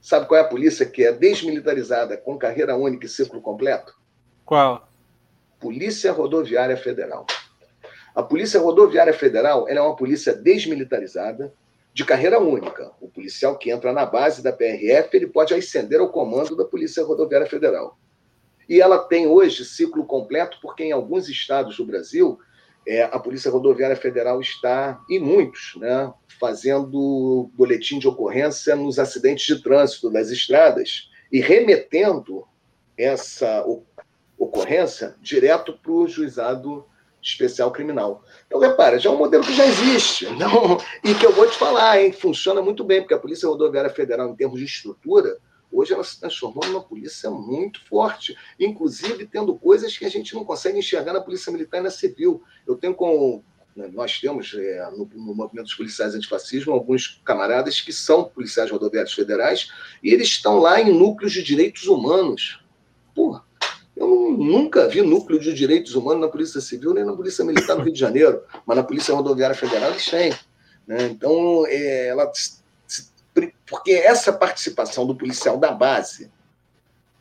Sabe qual é a polícia que é desmilitarizada, com carreira única e ciclo completo? Qual? Polícia Rodoviária Federal. A Polícia Rodoviária Federal é uma polícia desmilitarizada, de carreira única. O policial que entra na base da PRF ele pode ascender ao comando da Polícia Rodoviária Federal. E ela tem hoje ciclo completo, porque em alguns estados do Brasil é, a Polícia Rodoviária Federal está, e muitos, né, fazendo boletim de ocorrência nos acidentes de trânsito das estradas e remetendo essa ocorrência direto para o juizado especial criminal. Então, repara, já é um modelo que já existe não, e que eu vou te falar, hein, funciona muito bem, porque a Polícia Rodoviária Federal, em termos de estrutura, Hoje ela se transformou numa polícia muito forte, inclusive tendo coisas que a gente não consegue enxergar na polícia militar e na civil. Eu tenho com né, nós temos é, no, no, movimento dos policiais antifascismo alguns camaradas que são policiais rodoviários federais e eles estão lá em núcleos de direitos humanos. Porra, eu nunca vi núcleo de direitos humanos na Polícia Civil nem na Polícia Militar no Rio de Janeiro, mas na Polícia Rodoviária Federal eles têm. Né? Então, é, ela, porque essa participação do policial da base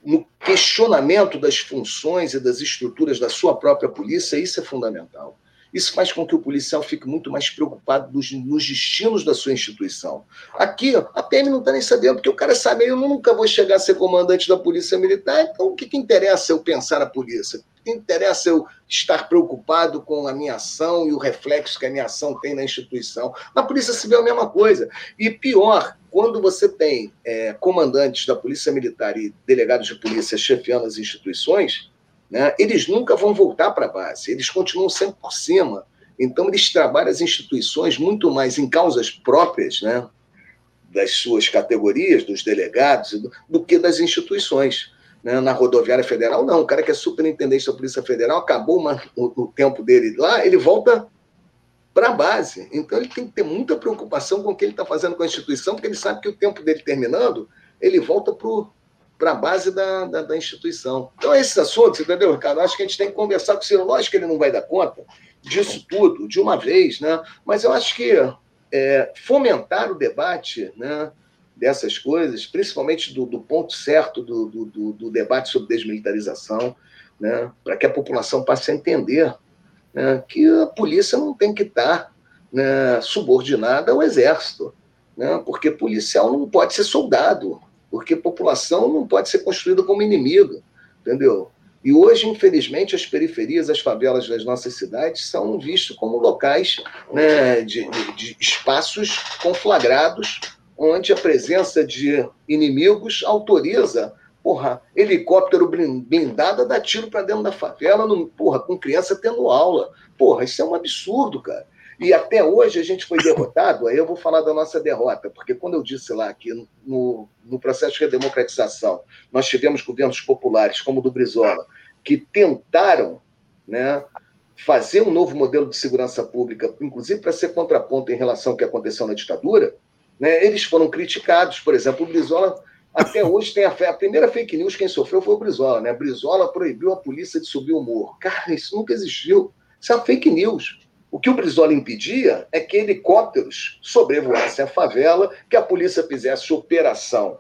no questionamento das funções e das estruturas da sua própria polícia, isso é fundamental. Isso faz com que o policial fique muito mais preocupado nos, nos destinos da sua instituição. Aqui, a PM não está nem sabendo, porque o cara sabe, eu nunca vou chegar a ser comandante da Polícia Militar, então o que, que interessa eu pensar na polícia? O que interessa eu estar preocupado com a minha ação e o reflexo que a minha ação tem na instituição? Na Polícia Civil é a mesma coisa. E pior, quando você tem é, comandantes da Polícia Militar e delegados de polícia chefiando as instituições, né, eles nunca vão voltar para a base, eles continuam sempre por cima. Então, eles trabalham as instituições muito mais em causas próprias, né, das suas categorias, dos delegados, do, que das instituições. Né? Na rodoviária federal, não. O cara que é superintendente da Polícia Federal, acabou uma, o, o tempo dele lá, ele volta para a base. Então, ele tem que ter muita preocupação com o que ele está fazendo com a instituição, porque ele sabe que o tempo dele terminando, ele volta para para a base da, da, da, instituição. Então, esses assuntos, entendeu, Ricardo? Acho que a gente tem que conversar com o Ciro. Lógico que ele não vai dar conta disso tudo, de uma vez, né? mas eu acho que é, fomentar o debate né, dessas coisas, principalmente do, do ponto certo do, do, do, debate sobre desmilitarização, né, para que a população passe a entender né, que a polícia não tem que estar né, subordinada ao exército, né, porque policial não pode ser soldado, porque população não pode ser construída como inimigo, entendeu? E hoje, infelizmente, as periferias, as favelas das nossas cidades são vistas como locais né, de, de, de espaços conflagrados, onde a presença de inimigos autoriza porra, helicóptero blindado dar tiro para dentro da favela, no, porra, com criança tendo aula. Porra, isso é um absurdo, cara. E até hoje a gente foi derrotado, aí eu vou falar da nossa derrota, porque quando eu disse lá que no, no processo de redemocratização nós tivemos governos populares, como o do Brizola, que tentaram né, fazer um novo modelo de segurança pública, inclusive para ser contraponto em relação ao que aconteceu na ditadura, né, eles foram criticados. Por exemplo, o Brizola até hoje tem a, a primeira fake news quem sofreu foi o Brizola, né? Brizola proibiu a polícia de subir o morro. Cara, isso nunca existiu. Isso é uma fake news. O que o Brizola impedia é que helicópteros sobrevoassem a favela, que a polícia fizesse operação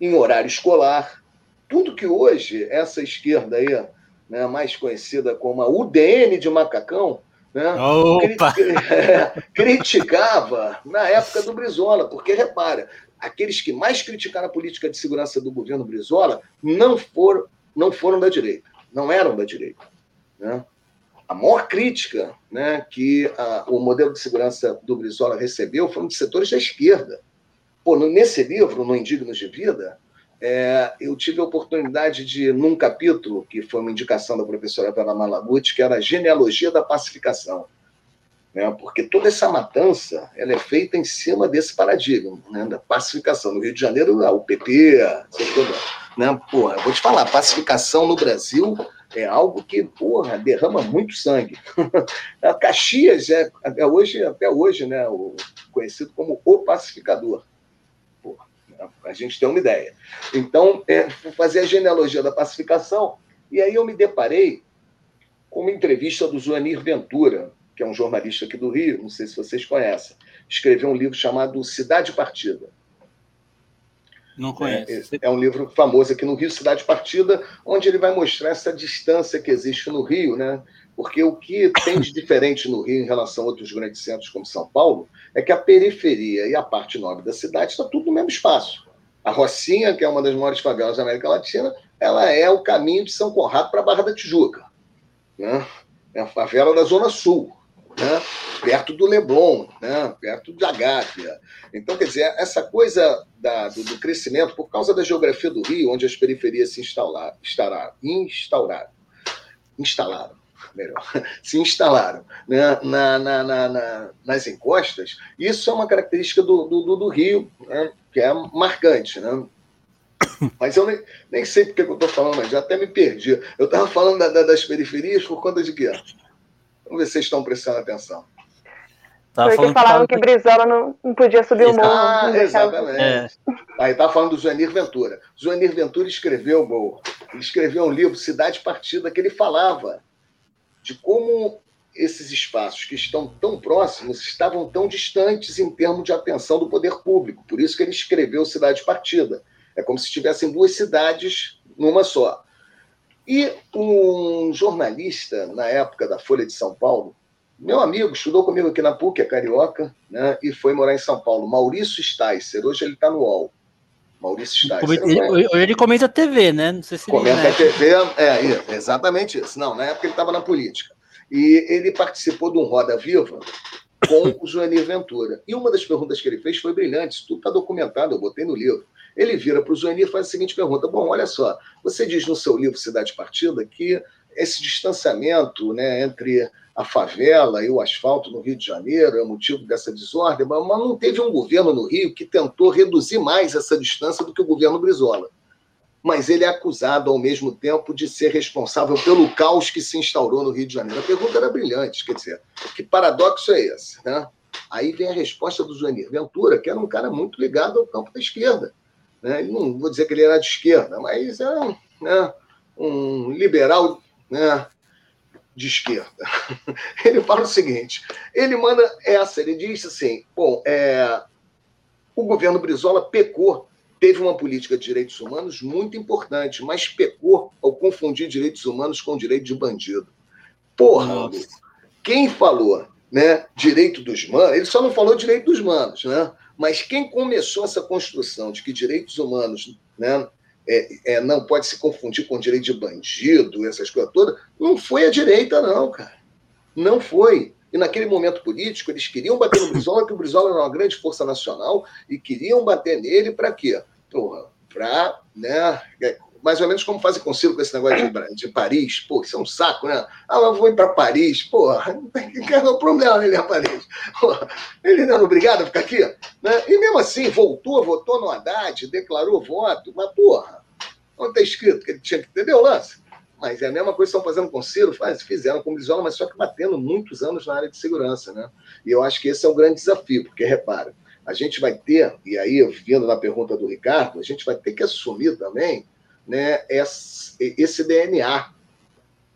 em horário escolar. Tudo que hoje essa esquerda aí, né, mais conhecida como a UDN de Macacão, né, criticava na época do Brizola, porque repara, aqueles que mais criticaram a política de segurança do governo Brizola não foram, não foram da direita, não eram da direita. Né? A maior crítica né, que a, o modelo de segurança do Brizola recebeu foram de setores da esquerda. Pô, nesse livro, No Indignos de Vida, é, eu tive a oportunidade de, num capítulo, que foi uma indicação da professora Vera Malaguti, que era a genealogia da pacificação. Né, porque toda essa matança ela é feita em cima desse paradigma né, da pacificação. No Rio de Janeiro, o PP, né, porra, vou te falar, pacificação no Brasil é algo que, porra, derrama muito sangue. a Caxias é, até hoje, até hoje, né, o, conhecido como o pacificador. Porra, a gente tem uma ideia. Então, é, fazer a genealogia da pacificação, e aí eu me deparei com uma entrevista do Joanir Ventura, que é um jornalista aqui do Rio, não sei se vocês conhecem, escreveu um livro chamado Cidade Partida. Não conheço. É, é, um livro famoso aqui no Rio, Cidade Partida, onde ele vai mostrar essa distância que existe no Rio, né? Porque o que tem de diferente no Rio em relação a outros grandes centros como São Paulo é que a periferia e a parte nobre da cidade está tudo no mesmo espaço. A Rocinha, que é uma das maiores favelas da América Latina, ela é o caminho de São Conrado para a Barra da Tijuca. Né? É a favela da Zona Sul né? Perto do Leblon, né? perto da Gávea. Então, quer dizer, essa coisa da, do, do, crescimento, por causa da geografia do Rio, onde as periferias se instalaram, instauraram, instauraram, instalaram melhor, se instalaram né? na, na, na, nas encostas, isso é uma característica do, do, do Rio, né? que é marcante. Né? Mas eu nem, nem sei porque que eu estou falando, mas já até me perdi. Eu estava falando da, da, das periferias por conta de quê? Vamos ver se vocês estão prestando atenção. Tava Foi que falavam que, que Brizola não, não podia subir o morro. Ah, exatamente. É. Aí estava falando do Joanir Ventura. Joanir Ventura escreveu, Gol, ele escreveu um livro, Cidade Partida, que ele falava de como esses espaços que estão tão próximos estavam tão distantes em termos de atenção do poder público. Por isso que ele escreveu Cidade Partida. É como se tivessem duas cidades numa só. E um jornalista, na época da Folha de São Paulo, meu amigo, estudou comigo aqui na PUC, é carioca, né, e foi morar em São Paulo, Maurício Sticer. Hoje ele está no UOL. Maurício Sticer. Ele, ele, ele comenta TV, né? Não sei se comenta ele, TV, é, exatamente isso. Não, na época ele estava na política. E ele participou de um Roda Viva com o Joanir Ventura. E uma das perguntas que ele fez foi brilhante, isso tudo está documentado, eu botei no livro. Ele vira para o Joanir e faz a seguinte pergunta: Bom, olha só, você diz no seu livro Cidade Partida que esse distanciamento né, entre a favela e o asfalto no Rio de Janeiro é motivo dessa desordem, mas não teve um governo no Rio que tentou reduzir mais essa distância do que o governo Brizola. Mas ele é acusado, ao mesmo tempo, de ser responsável pelo caos que se instaurou no Rio de Janeiro. A pergunta era brilhante, quer dizer, que paradoxo é esse? Né? Aí vem a resposta do Joanir Ventura, que era um cara muito ligado ao campo da esquerda. Né? Não vou dizer que ele era de esquerda, mas é né, um liberal né, de esquerda. Ele fala o seguinte: ele manda essa, ele diz assim: bom, é, o governo Brizola pecou, teve uma política de direitos humanos muito importante, mas pecou ao confundir direitos humanos com direito de bandido. Porra, quem falou né, direito dos manos, ele só não falou direito dos manos, né? Mas quem começou essa construção de que direitos humanos né, é, é, não pode se confundir com direito de bandido, essas coisas todas, não foi a direita, não, cara. Não foi. E naquele momento político, eles queriam bater no Brizola, que o Brizola era uma grande força nacional, e queriam bater nele para quê? Para né, mais ou menos como fazem consigo com esse negócio de, de, Paris. Pô, isso é um saco, né? Ah, vou ir para Paris. Pô, não tem problema ele ir a Paris. Ele não é obrigado a ficar aqui. Né? E mesmo assim, voltou, votou no Haddad, declarou voto. Mas, porra, não está escrito que ele tinha que entender o lance. Mas é a mesma coisa que estão fazendo com o Ciro, faz, fizeram com o Brizola, mas só que batendo muitos anos na área de segurança. Né? E eu acho que esse é o grande desafio, porque, repara, a gente vai ter, e aí, vindo na pergunta do Ricardo, a gente vai ter que assumir também né, esse DNA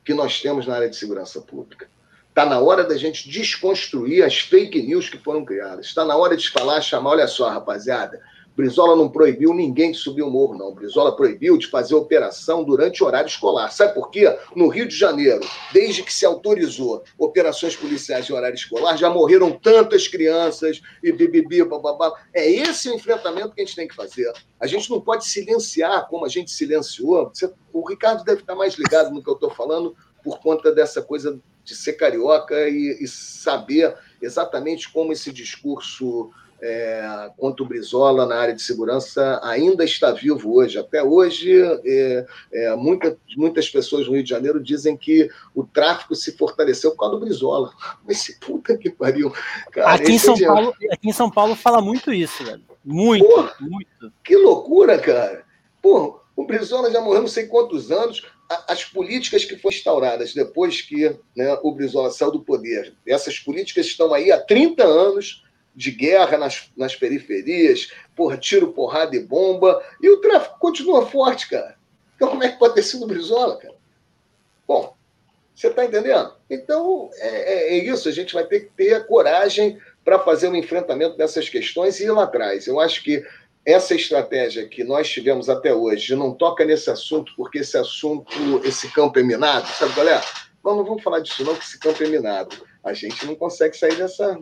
que nós temos na área de segurança pública. Está na hora da gente desconstruir as fake news que foram criadas. Está na hora de falar, chamar, olha só, rapaziada, Brizola não proibiu ninguém de subir o morro, não. Brizola proibiu de fazer operação durante horário escolar. Sabe por quê? No Rio de Janeiro, desde que se autorizou operações policiais em horário escolar, já morreram tantas crianças e bibibi, bababá. É esse o enfrentamento que a gente tem que fazer. A gente não pode silenciar como a gente silenciou. O Ricardo deve estar mais ligado no que eu estou falando por conta dessa coisa de ser carioca e, e saber exatamente como esse discurso é, contra o Brizola na área de segurança ainda está vivo hoje. Até hoje, é, é, muita, muitas pessoas no Rio de Janeiro dizem que o tráfico se fortaleceu por causa do Brizola. Mas puta que pariu. Cara, aqui, em São Paulo, aqui em São Paulo fala muito isso, velho. Muito, Porra, muito. Que loucura, cara. Pô, o Brizola já morreu não sei quantos anos. As políticas que foram instauradas depois que né, o Brizola saiu do poder, essas políticas estão aí há 30 anos de guerra nas, nas periferias, por tiro, porrada e bomba, e o tráfico continua forte, cara. Então, como é que pode ter sido Brizola, cara? Bom, você está entendendo? Então, é, é, é, isso, a gente vai ter que ter a coragem para fazer o um enfrentamento dessas questões e ir lá atrás. Eu acho que essa estratégia que nós tivemos até hoje não toca nesse assunto, porque esse assunto, esse campo é minado, sabe, galera? Não, não vamos falar disso não, que esse campo é minado. A gente não consegue sair dessa,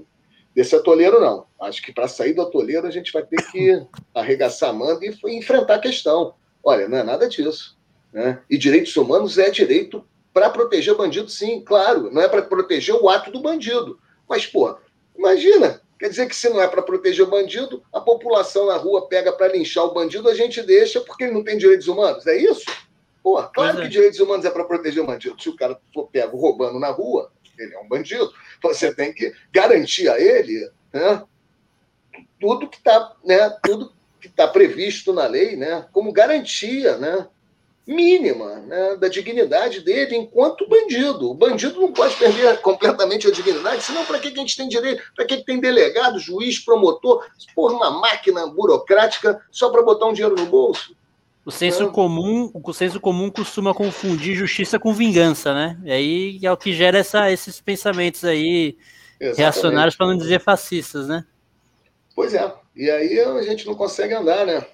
Desse atoleiro, não. Acho que para sair do atoleiro a gente vai ter que arregaçar a manga e enfrentar a questão. Olha, não é nada disso. Né? E direitos humanos é direito para proteger bandido, sim, claro. Não é para proteger o ato do bandido. Mas, pô, imagina. Quer dizer que se não é para proteger o bandido, a população na rua pega para linchar o bandido, a gente deixa porque ele não tem direitos humanos. É isso? Pô, claro é. que direitos humanos é para proteger o bandido. Se o cara for pego roubando na rua, ele é um bandido. Você tem que garantir a ele né, tudo que está, né, tudo que está previsto na lei, né, como garantia, né, mínima né, da dignidade dele enquanto bandido. O bandido não pode perder completamente a dignidade, senão para que a gente tem direito? Para que tem delegado, juiz, promotor, por uma máquina burocrática só para botar um dinheiro no bolso? O senso é. comum, o senso comum costuma confundir justiça com vingança, né? E aí é o que gera essa, esses pensamentos aí Exatamente. reacionários, para não dizer fascistas, né? Pois é. E aí a gente não consegue andar, né?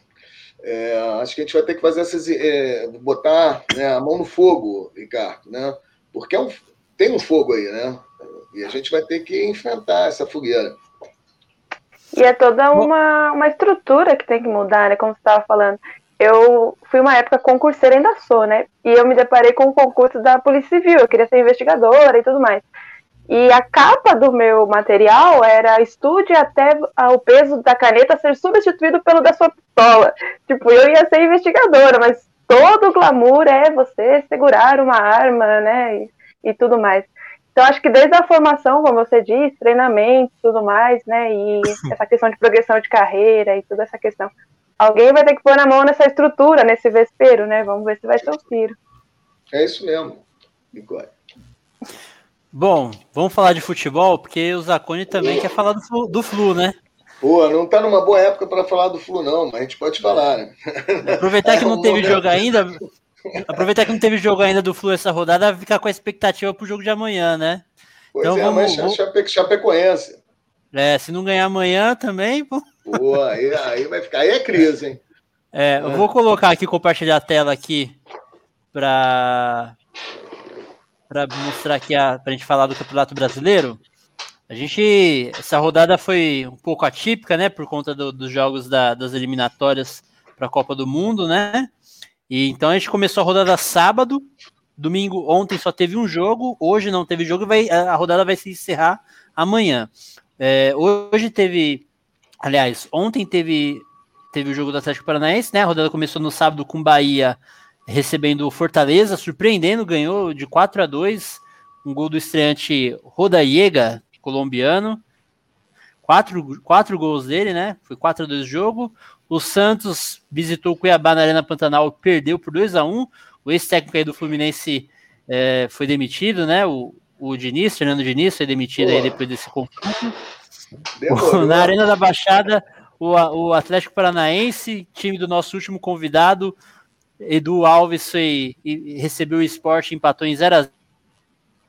É, acho que a gente vai ter que fazer essas, é, botar né, a mão no fogo, Ricardo, né? Porque é um, tem um fogo aí, né? E a gente vai ter que enfrentar essa fogueira. E é toda uma, uma estrutura que tem que mudar, né? Como você estava falando. Eu fui uma época concurseira, ainda sou, né? E eu me deparei com o concurso da Polícia Civil. Eu queria ser investigadora e tudo mais. E a capa do meu material era estude até o peso da caneta ser substituído pelo da sua pistola. Tipo, eu ia ser investigadora, mas todo o glamour é você segurar uma arma, né? E, e tudo mais. Então, acho que desde a formação, como você disse, treinamento tudo mais, né? E essa questão de progressão de carreira e toda essa questão. Alguém vai ter que pôr na mão nessa estrutura, nesse vespeiro, né? Vamos ver se vai ser o Ciro. É isso mesmo, Nicole. Bom, vamos falar de futebol, porque o Zacone também quer falar do flu, do flu, né? Pô, não tá numa boa época para falar do Flu, não, mas a gente pode falar, né? Aproveitar que não teve jogo ainda. Aproveitar que não teve jogo ainda do Flu essa rodada, ficar com a expectativa pro jogo de amanhã, né? Pois então, é, vamos, mas Chape, Chapecoense. É, se não ganhar amanhã também. Pô, pô aí, aí vai ficar. Aí é crise, hein? É, eu vou colocar aqui, compartilhar a tela aqui para para mostrar aqui a pra gente falar do Campeonato Brasileiro. A gente essa rodada foi um pouco atípica, né, por conta do, dos jogos da, das eliminatórias para a Copa do Mundo, né? E então a gente começou a rodada sábado, domingo ontem só teve um jogo, hoje não teve jogo, vai a rodada vai se encerrar amanhã. É, hoje teve, aliás, ontem teve teve o jogo do Atlético Paranaense, né? A rodada começou no sábado com Bahia recebendo o Fortaleza, surpreendendo, ganhou de 4 a 2 um gol do estreante Rodaiega, colombiano. Quatro, quatro gols dele, né? Foi 4 a 2 o jogo. O Santos visitou o Cuiabá na Arena Pantanal, perdeu por 2 a 1 O ex-técnico aí do Fluminense é, foi demitido, né? O, o Diniz, Fernando Diniz, foi demitido Pô. aí depois desse confronto. Na Arena da Baixada, o, o Atlético Paranaense, time do nosso último convidado, Edu Alves foi, recebeu o esporte, empatou em 0 a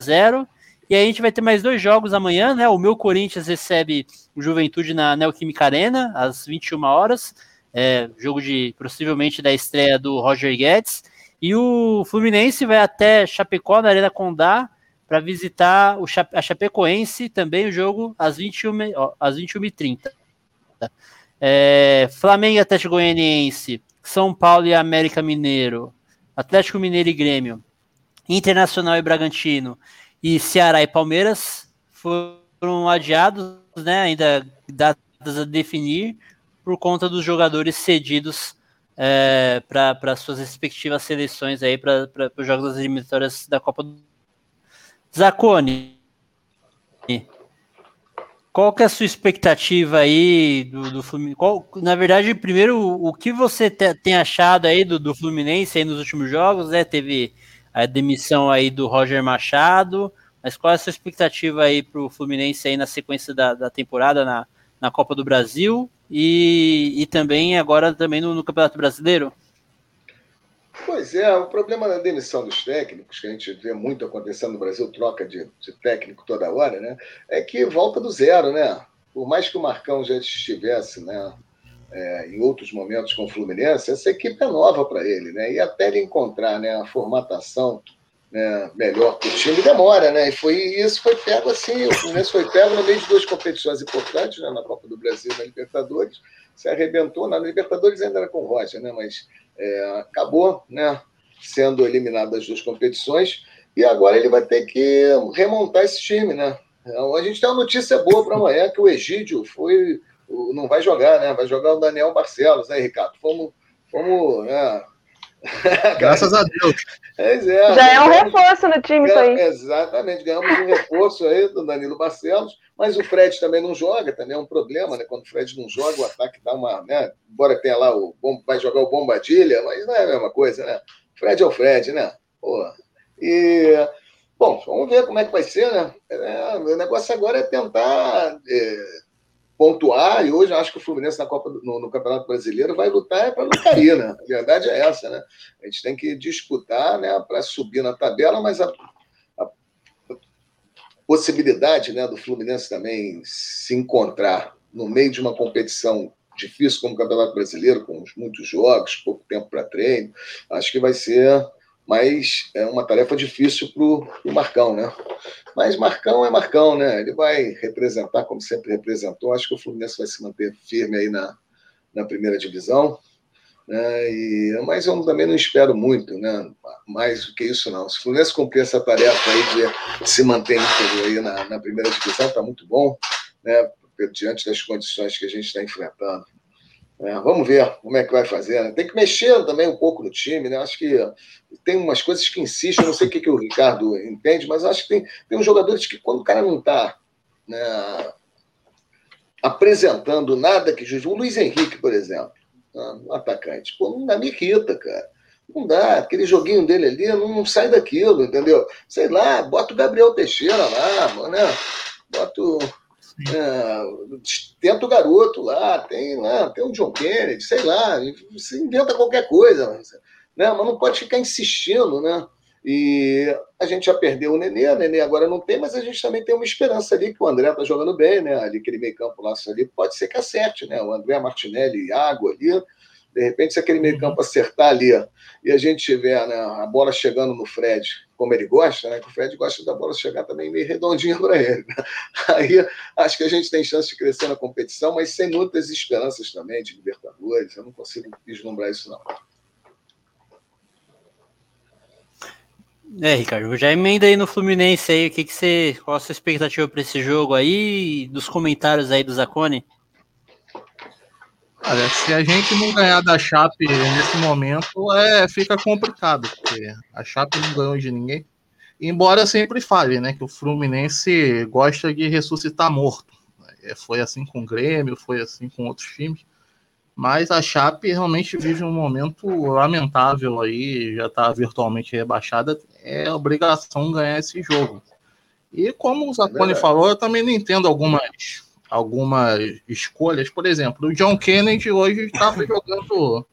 0 E aí a gente vai ter mais dois jogos amanhã, né? O meu Corinthians recebe o Juventude na Neoquímica Arena, às 21 horas. É, jogo de possivelmente da estreia do Roger Guedes. E o Fluminense vai até Chapecó, na Arena Condá, para visitar o a Chapecoense, também o jogo às 21h30. Às 21 é, Flamengo e Atlético Goianiense são Paulo e América Mineiro, Atlético Mineiro e Grêmio, Internacional e Bragantino e Ceará e Palmeiras foram adiados, né, ainda datas a definir por conta dos jogadores cedidos é, para suas respectivas seleções aí para os jogos das eliminatórias da Copa do Zacone. Qual que é a sua expectativa aí do, do Fluminense? Qual, na verdade, primeiro, o, que você te, tem achado aí do, do Fluminense aí nos últimos jogos, né? Teve a demissão aí do Roger Machado, mas qual é a sua expectativa aí para o Fluminense aí na sequência da, da temporada na, na Copa do Brasil e, e também agora também no, no Campeonato Brasileiro? Pois é, o problema da demissão dos técnicos, que a gente vê muito acontecendo no Brasil, troca de, de técnico toda hora, né? É que volta do zero, né? Por mais que o Marcão já estivesse, né? É, em outros momentos com o Fluminense, essa equipe é nova para ele, né? E até ele encontrar né, a formatação né, melhor para o time demora, né? E foi isso foi pego assim, o Fluminense foi pego no meio de duas competições importantes, né, na Copa do Brasil na Libertadores, se arrebentou, na Libertadores ainda era com o Rocha, né? Mas é, acabou né, sendo eliminado das duas competições e agora ele vai ter que remontar esse time, né? Então, a gente tem uma notícia boa para amanhã, que o Egídio foi, não vai jogar, né? Vai jogar o Daniel Barcelos, né, Ricardo? Fomos, fomos né, Graças a Deus. É, Já é um reforço no time isso aí. Exatamente, ganhamos um reforço aí do Danilo Barcelos, mas o Fred também não joga, também é um problema, né? Quando o Fred não joga, o ataque dá uma. Né? Embora tenha lá o. Vai jogar o Bombadilha, mas não é a mesma coisa, né? Fred é o Fred, né? Pô. E. Bom, vamos ver como é que vai ser, né? É, o negócio agora é tentar. É, pontuar, e hoje acho que o Fluminense na Copa no, no Campeonato Brasileiro vai lutar é para não cair, né? A verdade é essa, né? A gente tem que disputar né, para subir na tabela, mas a, a, possibilidade né, do Fluminense também se encontrar no meio de uma competição difícil como o Campeonato Brasileiro, com muitos jogos, pouco tempo para treino, acho que vai ser mas é uma tarefa difícil para o Marcão, né? Mas Marcão é Marcão, né? Ele vai representar como sempre representou. Acho que o Fluminense vai se manter firme aí na, na primeira divisão. Né? E, mas eu também não espero muito, né? Mais do que isso, não. Se o Fluminense cumprir essa tarefa aí de se manter aí na, na primeira divisão, está muito bom, né? Diante das condições que a gente está enfrentando. É, vamos ver como é que vai fazer. Né? Tem que mexer também um pouco no time, né? Acho que tem umas coisas que insistem, não sei o que, que o Ricardo entende, mas acho que tem, tem uns jogadores que, quando o cara não está né, apresentando nada que. O Luiz Henrique, por exemplo, né, um atacante, pô, não dá, me irrita, cara. Não dá, aquele joguinho dele ali não, não, sai daquilo, entendeu? Sei lá, bota o Gabriel Teixeira lá, né? Bota o é, tenta o garoto lá, tem lá, tem o John Kennedy, sei lá, você inventa qualquer coisa, mas, né? mas não pode ficar insistindo, né? E a gente já perdeu o Nenê, o Nenê agora não tem, mas a gente também tem uma esperança ali que o André tá jogando bem, né? Ali, aquele meio campo lá ali, pode ser que acerte, né? O André Martinelli, Água ali, de repente, se aquele meio campo acertar ali e a gente tiver né, a bola chegando no Fred, como ele gosta, né, que o Fred gosta da bola chegar também meio redondinha para ele. Né? Aí acho que a gente tem chance de crescer na competição, mas sem muitas esperanças também de Libertadores. Eu não consigo vislumbrar isso, não. É, Ricardo, já emenda aí no Fluminense aí, o que, que você. Qual a sua expectativa para esse jogo aí? Dos comentários aí do Zacone? Olha, se a gente não ganhar da Chape nesse momento, é, fica complicado, porque a Chape não ganhou de ninguém. Embora sempre fale, né, que o Fluminense gosta de ressuscitar morto. É, foi assim com o Grêmio, foi assim com outros times. Mas a Chape realmente vive um momento lamentável aí, já está virtualmente rebaixada. É obrigação ganhar esse jogo. E como o Zacone é falou, eu também não entendo algumas algumas escolhas. Por exemplo, o John Kennedy hoje estava jogando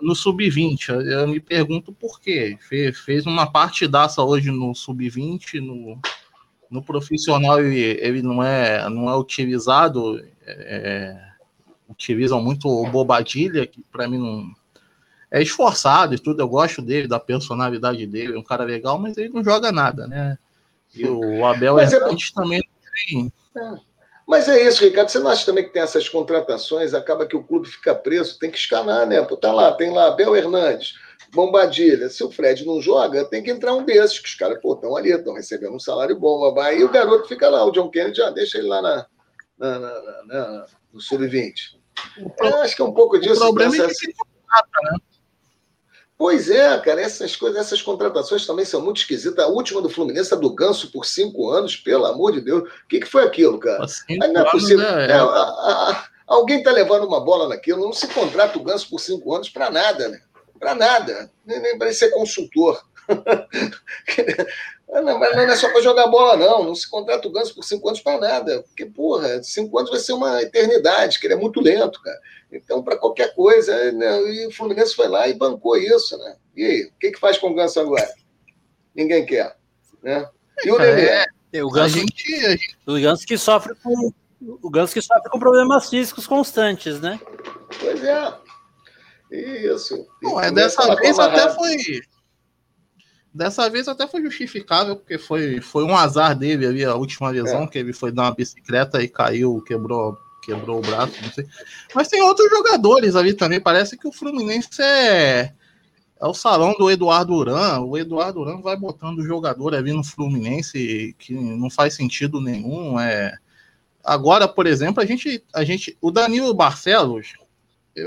no sub-20. Eu me pergunto por quê. Fez, fez uma partidaça hoje no sub-20, no, no profissional ele, ele, não, é, não é utilizado. É, utilizam muito o Bobadilha, que para mim não. É esforçado e tudo, eu gosto dele, da personalidade dele, é um cara legal, mas ele não joga nada, né? E o Abel Hernandes é... também não tem. É. Mas é isso, Ricardo. Você não acha também que tem essas contratações, acaba que o clube fica preso, tem que escalar, né? Pô, tá lá, tem lá Bel Hernandes, Bombadilha. Se o Fred não joga, tem que entrar um desses, que os caras, pô, estão ali, estão recebendo um salário bom. Aí o garoto fica lá, o John Kennedy já deixa ele lá na, na, na, na no Sub-20. Acho que é um pouco disso. O problema é que né? Pois é, cara, essas coisas, essas contratações também são muito esquisitas. A última do Fluminense, a do Ganso, por cinco anos, pelo amor de Deus. O que, que foi aquilo, cara? não é possível. Né? É, a, a, a, alguém tá levando uma bola naquilo, não se contrata o Ganso por cinco anos para nada, né? Para nada. Nem, nem para ser consultor. Não, mas não é só para jogar bola, não. Não se contrata o Ganso por cinco anos para nada. Porque, porra, cinco anos vai ser uma eternidade, que ele é muito lento, cara. Então, para qualquer coisa, né? e o Fluminense foi lá e bancou isso, né? E aí, o que, que faz com o Ganso agora? Ninguém quer. Né? E o Nenê? É, é, o Ganso, gente, o Ganso que sofre com. O Ganso que sofre com problemas físicos constantes, né? Pois é. Isso. Não, é dessa vez até foi Dessa vez até foi justificável, porque foi, foi um azar dele ali, a última lesão, é. que ele foi dar uma bicicleta e caiu, quebrou, quebrou o braço, não sei. Mas tem outros jogadores ali também. Parece que o Fluminense é, é o salão do Eduardo Uran. O Eduardo Uran vai botando jogador ali no Fluminense que não faz sentido nenhum. É... Agora, por exemplo, a gente, a gente, o Danilo Barcelos,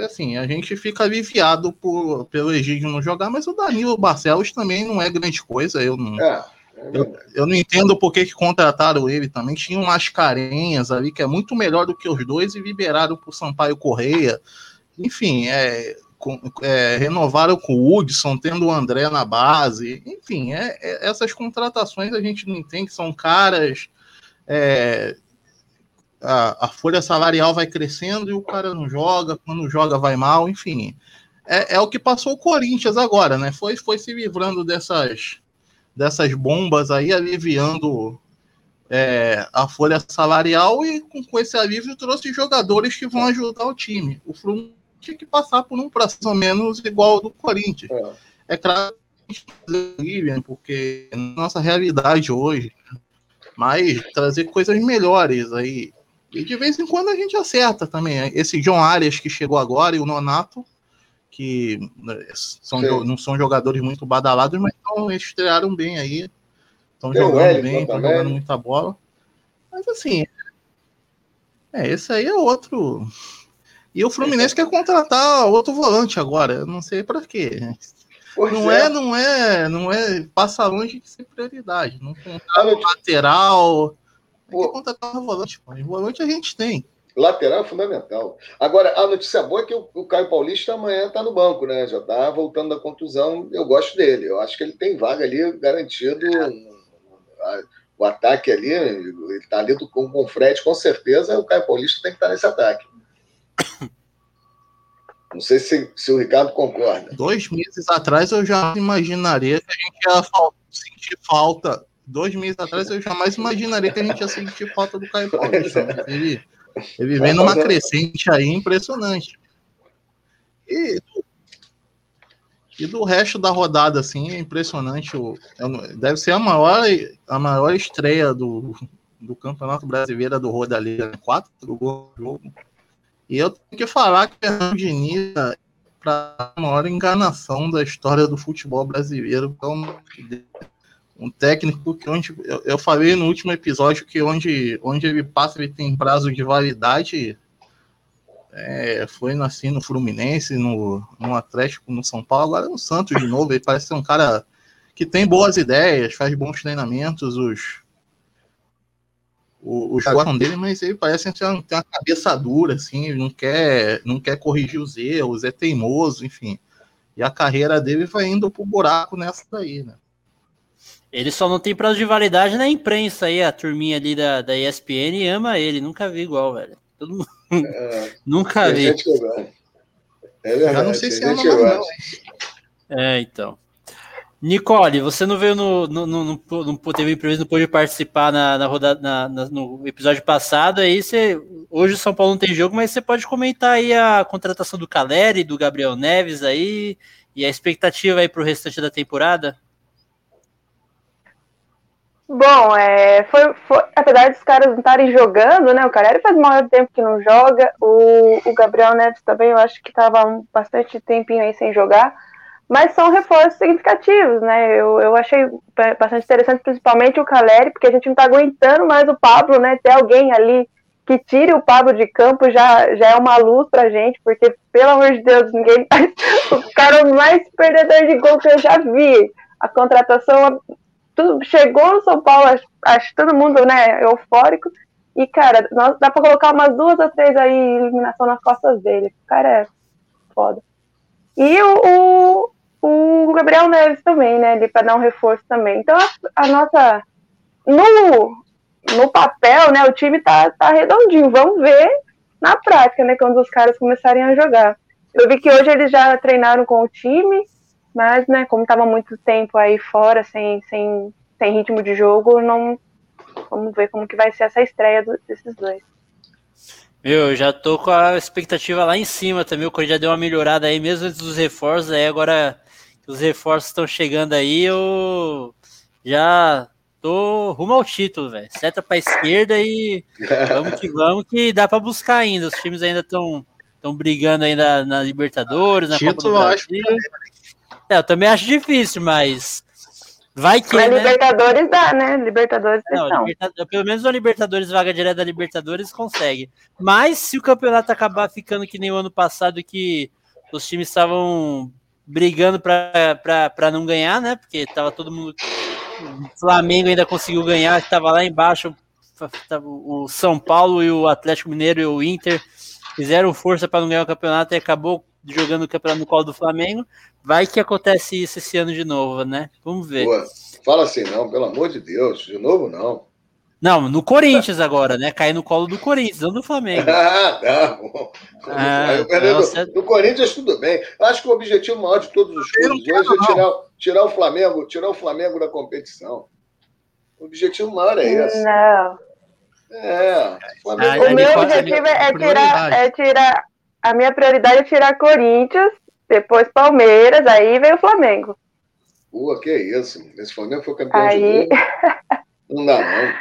assim, a gente fica aliviado por, pelo Egídio não jogar, mas o Danilo Barcelos também não é grande coisa. Eu não, é, é eu, eu, não entendo por que, que contrataram ele também. Tinha umas carenhas ali que é muito melhor do que os dois e liberaram por Sampaio Correia. Enfim, é, é, renovaram com o Hudson, tendo o André na base. Enfim, é, é, essas contratações a gente não entende, são caras. É, a, a, folha salarial vai crescendo e o cara não joga, quando joga vai mal, enfim. É, é o que passou o Corinthians agora, né? Foi, foi se livrando dessas, dessas bombas aí, aliviando é, a folha salarial e com, com, esse alívio trouxe jogadores que vão ajudar o time. O Fluminense tinha que passar por um processo menos igual ao do Corinthians. É, é claro que porque é nossa realidade hoje, mas trazer coisas melhores aí. E de vez em quando a gente acerta também. Esse John Arias que chegou agora e o Nonato, que né, são, não são jogadores muito badalados, mas então, estrearam bem aí. Estão jogando bem, estão jogando muita bola. Mas assim, é, esse aí é outro. E o Fluminense quer contratar outro volante agora. Eu não sei para quê. Pois não é. é. não é, não é, passa longe de ser prioridade. Não contrata lateral. Tem que contratar um volante, pô. volante a gente tem. Lateral é fundamental. Agora, a notícia boa é que o, o Caio Paulista amanhã está no banco, né? Já está voltando da contusão. Eu gosto dele. Eu acho que ele tem vaga ali garantido. É. O ataque ali, ele está ali com, com o Fred, com certeza. O Caio Paulista tem que estar tá nesse ataque. Não sei se, se o Ricardo concorda. Dois meses atrás eu já imaginaria que a gente ia sentir falta. Dois meses atrás eu jamais imaginaria que a gente ia sentir falta do Caio Paulista. Né? Ele, ele vem numa crescente aí impressionante. E, e do resto da rodada, assim, é impressionante. Deve ser a maior, a maior estreia do, do Campeonato Brasileiro do Rodalheira. Quatro gols no jogo. E eu tenho que falar que o Fernando Diniz é para a maior enganação da história do futebol brasileiro. Então, um técnico que onde eu, falei no último episódio que onde, onde ele passa ele tem prazo de validade é, foi assim no Fluminense, no, no Atlético, no São Paulo, agora no Santos de novo. Ele parece ser um cara que tem boas ideias, faz bons treinamentos, os, o, o João dele, mas ele parece ter uma, ter uma cabeça dura, assim, não quer, não quer corrigir os erros, é teimoso, enfim. E a carreira dele vai indo pro buraco nessa daí, né? Ele só não tem prazo de validade na imprensa aí, a turminha ali da, da ESPN ama ele, nunca vi igual, velho. Todo mundo... É, nunca vi. É verdade, não sei se ama mais não. É, então. Nicole, você não veio no, no, no, no, no teve imprevisto, não pôde participar na, na rodada na, na, no episódio passado. Aí você, hoje o São Paulo não tem jogo, mas você pode comentar aí a contratação do Caleri, do Gabriel Neves aí e a expectativa aí para o restante da temporada. Bom, é, foi, foi, apesar dos caras não estarem jogando, né? O Caleri faz maior tempo que não joga. O, o Gabriel Neves também, eu acho que estava bastante tempinho aí sem jogar mas são reforços significativos, né? Eu, eu achei bastante interessante, principalmente o Caleri, porque a gente não está aguentando mais o Pablo, né? Ter alguém ali que tire o Pablo de campo já, já é uma luz pra gente, porque, pelo amor de Deus, ninguém o cara mais perdedor de gol que eu já vi. A contratação tudo, chegou no São Paulo, acho, acho todo mundo né, eufórico. E, cara, nós, dá pra colocar umas duas ou três aí eliminação nas costas dele. O cara é foda. E o, o, o Gabriel Neves também, né? Ali para dar um reforço também. Então a, a, nossa. No, no papel, né? O time tá, tá redondinho. Vamos ver na prática, né? Quando os caras começarem a jogar. Eu vi que hoje eles já treinaram com o time, mas, né, como tava muito tempo aí fora, sem, sem, sem ritmo de jogo, não. Vamos ver como que vai ser essa estreia do, desses dois. Meu, eu já tô com a expectativa lá em cima também. O Corinthians já deu uma melhorada aí, mesmo antes dos reforços. Aí agora os reforços estão chegando aí, eu já tô rumo ao título, velho. Seta para esquerda e vamos que vamos, que dá para buscar ainda. Os times ainda estão estão brigando ainda na Libertadores, na título, Copa do Brasil. Acho... É, eu também acho difícil, mas Vai que. Mas né? Libertadores dá, né? Libertadores não, Libertadores, Pelo menos a Libertadores, vaga direta da Libertadores, consegue. Mas se o campeonato acabar ficando que nem o ano passado, que os times estavam brigando para não ganhar, né? Porque tava todo mundo. O Flamengo ainda conseguiu ganhar, estava lá embaixo. O São Paulo e o Atlético Mineiro e o Inter fizeram força para não ganhar o campeonato e acabou jogando o campeonato no colo do Flamengo. Vai que acontece isso esse ano de novo, né? Vamos ver. Pô, fala assim, não, pelo amor de Deus, de novo não. Não, no Corinthians agora, né? Cair no colo do Corinthians, não do Flamengo. ah, tá bom. Ah, no, Corinthians tudo bem. Acho que o objetivo maior de todos os clubes hoje é tirar, tirar o Flamengo, tirar o Flamengo da competição. O objetivo maior é esse. Não. É. O, ah, o meu objetivo é tirar, é tirar. A minha prioridade é tirar Corinthians depois Palmeiras, aí veio o Flamengo. Pô, que isso. Esse Flamengo foi campeão aí... de novo. Não dá, não.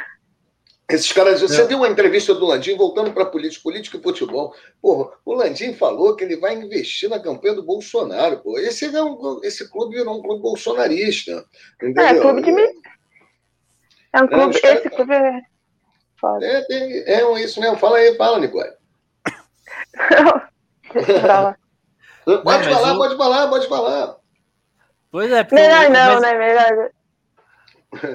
Esses caras, você é. viu uma entrevista do Landim voltando para política, política e futebol. Porra, o Landim falou que ele vai investir na campanha do Bolsonaro. Pô. Esse, é um, esse clube virou um clube bolsonarista. Entendeu? É, clube de. É um clube. É, esse clube é. Foda. É, é, é isso mesmo. Fala aí, fala, Nicole. Eu. Pode não, falar, o... pode falar, pode falar. Pois é. Melhor não, mas... né? Melhor.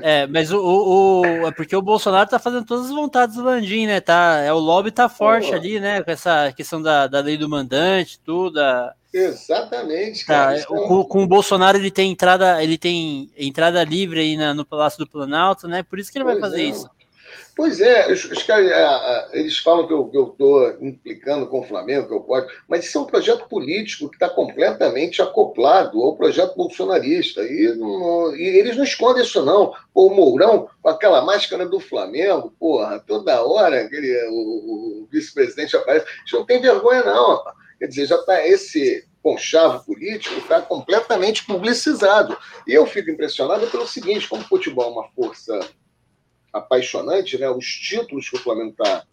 É, mas o, o, o, é porque o Bolsonaro tá fazendo todas as vontades do Landim, né? Tá, é, o lobby tá forte Pô. ali, né? Com essa questão da, da lei do mandante, tudo. A... Exatamente, tá, cara. Tá, com, com, o Bolsonaro ele tem entrada, ele tem entrada livre aí na, no Palácio do Planalto, né? Por isso que ele pois vai fazer é. isso. Pois é, os, os caras, eles falam que eu estou implicando com o Flamengo, que eu posso, mas isso é um projeto político que está completamente acoplado ao projeto bolsonarista. E, não, e, eles não escondem isso, não. O Mourão, com aquela máscara do Flamengo, porra, toda hora aquele, o, o vice-presidente aparece. Isso não tem vergonha, não. Quer dizer, já está esse conchavo político está completamente publicizado. E eu fico impressionado pelo seguinte: como o futebol é uma força apaixonante, né? Os títulos que o Flamengo está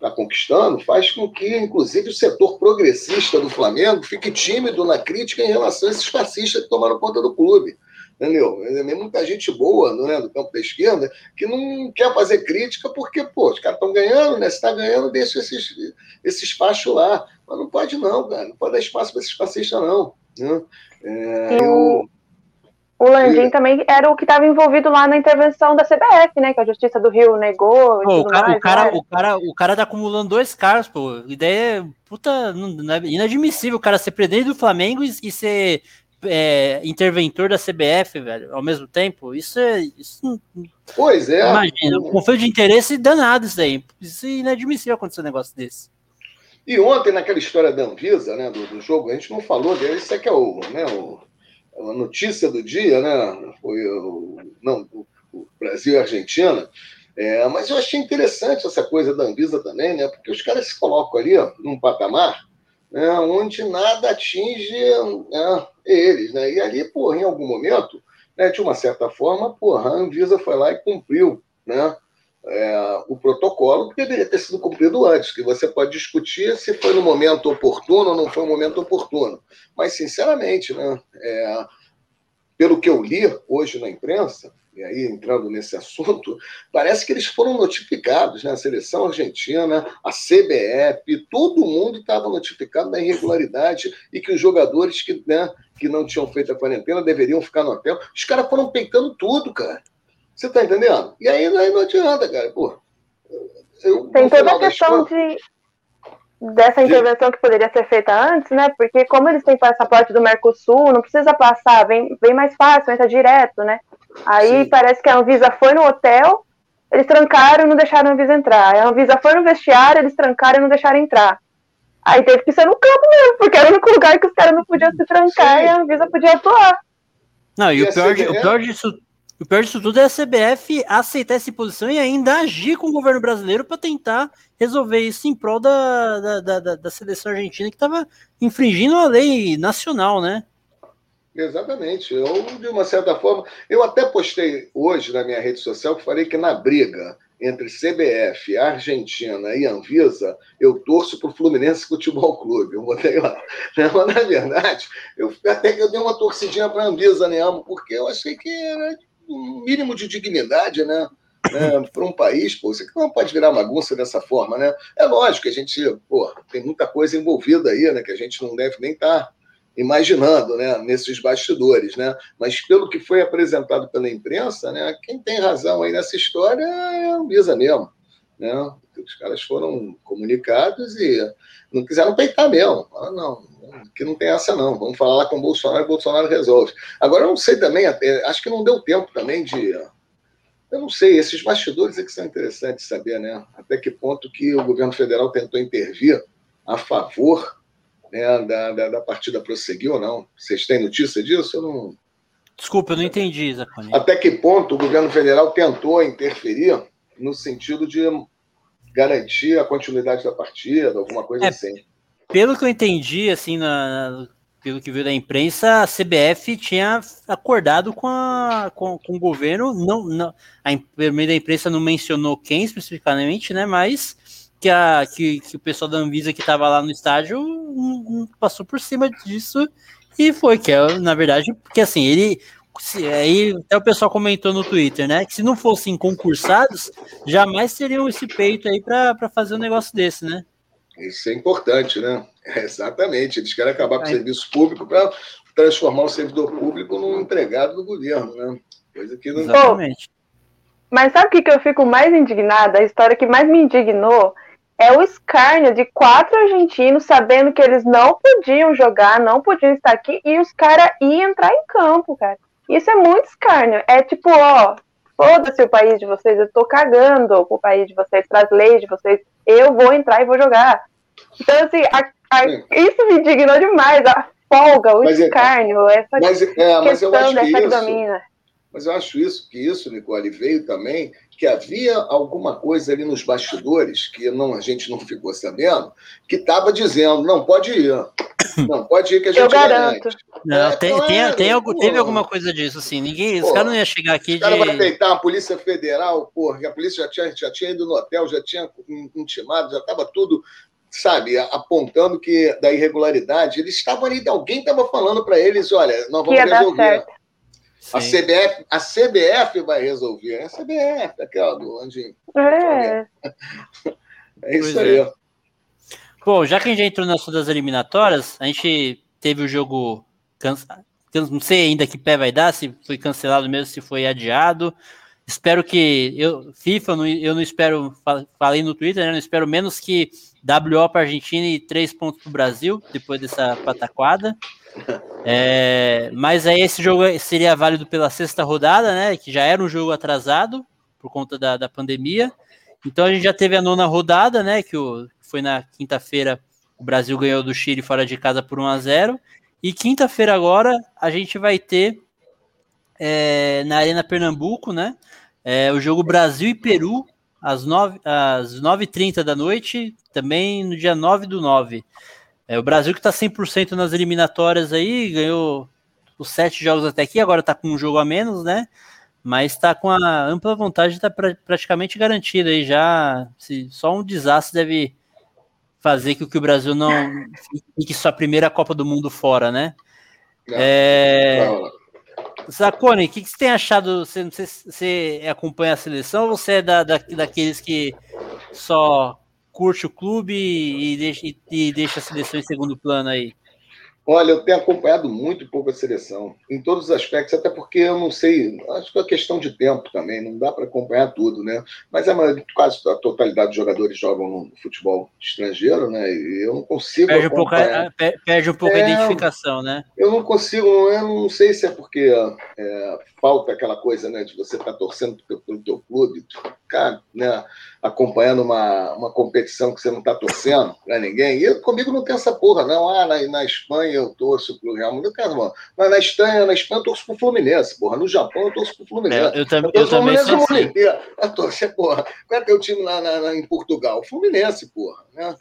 tá conquistando faz com que, inclusive, o setor progressista do Flamengo fique tímido na crítica em relação a esses fascistas que tomaram conta do clube. Entendeu? Muita gente boa né, do campo da esquerda que não quer fazer crítica porque, pô, os caras estão ganhando, né? Se está ganhando, deixa esses, esse espaço lá. Mas não pode, não, cara. Não pode dar espaço para esses fascistas, não. Né? É, eu, o Landim também era o que estava envolvido lá na intervenção da CBF, né? Que a Justiça do Rio negou. Pô, o, cara, mais, o, cara, o, cara, o cara tá acumulando dois caras, pô. Ideia é puta, não, é inadmissível o cara ser presidente do Flamengo e, e ser é, interventor da CBF, velho, ao mesmo tempo. Isso é. Isso, pois é. Imagina, um conflito de interesse danado isso aí. Isso é inadmissível acontecer um negócio desse. E ontem, naquela história da Anvisa, né, do, do jogo, a gente não falou dele, isso é que é o, né, o a notícia do dia, né? Foi o, não, o Brasil e a Argentina. É, mas eu achei interessante essa coisa da Anvisa também, né? Porque os caras se colocam ali ó, num patamar né, onde nada atinge né, eles, né? E ali, porra, em algum momento, né, de uma certa forma, porra, a Anvisa foi lá e cumpriu, né? É, o protocolo que deveria ter sido cumprido antes, que você pode discutir se foi no momento oportuno ou não foi no momento oportuno. Mas, sinceramente, né, é, pelo que eu li hoje na imprensa, e aí entrando nesse assunto, parece que eles foram notificados, né? A seleção argentina, a CBF, todo mundo estava notificado da irregularidade e que os jogadores que, né, que não tinham feito a quarentena deveriam ficar no hotel. Os caras foram peitando tudo, cara. Você tá entendendo? E aí, aí não adianta, cara. Pô, eu, Tem toda a questão de, dessa intervenção que poderia ser feita antes, né? Porque como eles têm passaporte do Mercosul, não precisa passar, vem, vem mais fácil, entra direto, né? Aí Sim. parece que a Anvisa foi no hotel, eles trancaram e não deixaram a Anvisa entrar. A Anvisa foi no vestiário, eles trancaram e não deixaram entrar. Aí teve que ser no campo mesmo, porque era o único lugar que os caras não podiam se trancar Sim. e a Anvisa podia atuar. Não, e, e o pior, de, o pior disso o pior disso tudo é a CBF aceitar essa posição e ainda agir com o governo brasileiro para tentar resolver isso em prol da, da, da, da seleção argentina que estava infringindo a lei nacional, né? Exatamente. Eu, de uma certa forma, eu até postei hoje na minha rede social que falei que na briga entre CBF, Argentina e Anvisa, eu torço para o Fluminense Futebol Clube. Eu botei lá. Mas, na verdade, eu até que eu dei uma torcidinha para a Anvisa, né, porque eu achei que era um mínimo de dignidade, né? É, para um país, pô, você não pode virar bagunça dessa forma, né? É lógico que a gente, pô, tem muita coisa envolvida aí, né? Que a gente não deve nem estar tá imaginando, né? Nesses bastidores, né? Mas pelo que foi apresentado pela imprensa, né? Quem tem razão aí nessa história é a Anvisa mesmo, né? Os caras foram comunicados e não quiseram peitar mesmo. Ah, não, que não tem essa não. Vamos falar lá com o Bolsonaro e o Bolsonaro resolve. Agora, eu não sei também, acho que não deu tempo também de. Eu não sei, esses bastidores é que são interessantes saber, né? Até que ponto que o governo federal tentou intervir a favor né, da, da, da partida prosseguir ou não. Vocês têm notícia disso? Eu não. Desculpa, eu não entendi, Zacone. Até que ponto o governo federal tentou interferir no sentido de garantir a continuidade da partida, alguma coisa é, assim. Pelo que eu entendi, assim, na, pelo que viu da imprensa, a CBF tinha acordado com, a, com, com o governo, não, não, a meio da imprensa não mencionou quem especificamente, né, mas que, a, que, que o pessoal da Anvisa que estava lá no estádio um, um, passou por cima disso e foi, que é, na verdade, porque assim, ele, se, aí até o pessoal comentou no Twitter, né? Que se não fossem concursados, jamais teriam esse peito aí para fazer um negócio desse, né? Isso é importante, né? É, exatamente. Eles querem acabar com o serviço público para transformar o servidor público num empregado do governo, né? Coisa que não. Exatamente. Mas sabe o que, que eu fico mais indignada? A história que mais me indignou é o escárnio de quatro argentinos sabendo que eles não podiam jogar, não podiam estar aqui, e os caras iam entrar em campo, cara. Isso é muito escárnio. É tipo, ó, foda-se o país de vocês, eu tô cagando pro país de vocês, pras leis de vocês, eu vou entrar e vou jogar. Então, assim, a, a, isso me indignou demais, a folga, o mas é, escárnio, é, essa mas, é, questão dessa isso, Mas eu acho isso, que isso, Nicole, veio também que havia alguma coisa ali nos bastidores que não, a gente não ficou sabendo, que estava dizendo, não, pode ir. Não, pode ir que a gente Eu garanto. Não, é, tem, tem, tem, algo, teve alguma coisa disso, assim. Ninguém, pô, os caras não iam chegar aqui. Os caras de... vão peitar a Polícia Federal, porra, que a polícia já tinha, já tinha ido no hotel, já tinha intimado, já estava tudo, sabe, apontando que da irregularidade. Eles estavam ali, alguém estava falando para eles: olha, nós vamos resolver. A CBF, a CBF vai resolver. É a CBF, aquela do Landinho. É. É isso pois aí. É. Bom, já que a gente já entrou nas das eliminatórias, a gente teve o jogo. Não sei ainda que pé vai dar, se foi cancelado mesmo, se foi adiado. Espero que. Eu, FIFA, eu não espero. Falei no Twitter, né? Não espero menos que WO para Argentina e três pontos para o Brasil, depois dessa pataquada. É, mas aí esse jogo seria válido pela sexta rodada, né? Que já era um jogo atrasado por conta da, da pandemia. Então a gente já teve a nona rodada, né? Que o, foi na quinta-feira, o Brasil ganhou do Chile fora de casa por 1 a 0 E quinta-feira agora a gente vai ter é, na Arena Pernambuco, né? É, o jogo Brasil e Peru às 9h30 às 9 da noite, também no dia 9 do 9. É, o Brasil que está 100% nas eliminatórias aí, ganhou os sete jogos até aqui, agora está com um jogo a menos, né? mas está com a ampla vantagem, está pra, praticamente garantida aí já. Se, só um desastre deve fazer que o, que o Brasil não fique sua primeira Copa do Mundo fora, né? Não, é... Zacone, o que, que, você tem achado? Você, você, você, acompanha a seleção ou você é da, da, daqueles que só curte o clube e deixa, e, deixa a seleção em segundo plano aí? Olha, eu tenho acompanhado muito pouco a seleção, em todos os aspectos, até porque eu não sei, acho que é questão de tempo também, não dá para acompanhar tudo, né? Mas a quase a totalidade dos jogadores jogam no futebol estrangeiro, né? E eu não consigo. Perde um pouco, a, perde um pouco é, a identificação, né? Eu não consigo, eu não sei se é porque é, falta aquela coisa, né, de você estar tá torcendo pelo teu clube, ficar, né? acompanhando uma, uma competição que você não está torcendo para ninguém. E eu, comigo não tem essa porra, não. Ah, na, na Espanha eu torço pro Real Madrid. Cara, mano, mas na Espanha, na Espanha eu torço pro Fluminense, porra. No Japão eu torço pro Fluminense. É, eu, tam, eu, eu também sou assim. Eu torço, porra. Qual é teu time lá na, na, em Portugal? Fluminense, porra. Né?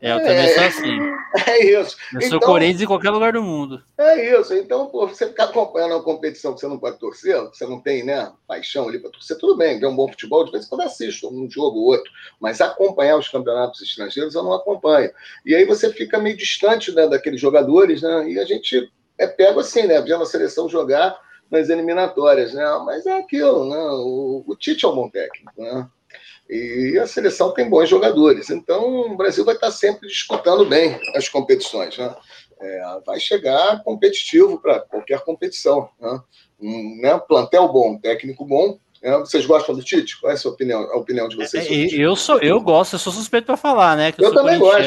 É, eu também sou assim. É isso. Eu então, sou Corinthians em qualquer lugar do mundo. É isso. Então, pô, você ficar acompanhando uma competição que você não pode torcer, você não tem, né, paixão ali para torcer, tudo bem, ver um bom futebol, de vez em quando assisto um jogo ou outro. Mas acompanhar os campeonatos estrangeiros eu não acompanho. E aí você fica meio distante né, daqueles jogadores, né? E a gente é pego assim, né? Vendo a seleção jogar, nas eliminatórias, né? Mas é aquilo, né? O, o Tite é um bom técnico, né? E a seleção tem bons jogadores. Então, o Brasil vai estar sempre disputando bem as competições. Né? É, vai chegar competitivo para qualquer competição. Né? Um né? plantel bom, técnico bom. Né? Vocês gostam do Tite? Qual é a sua opinião? A opinião de vocês? É, eu sou, eu gosto. Eu sou suspeito para falar, né? Que eu, eu também gosto.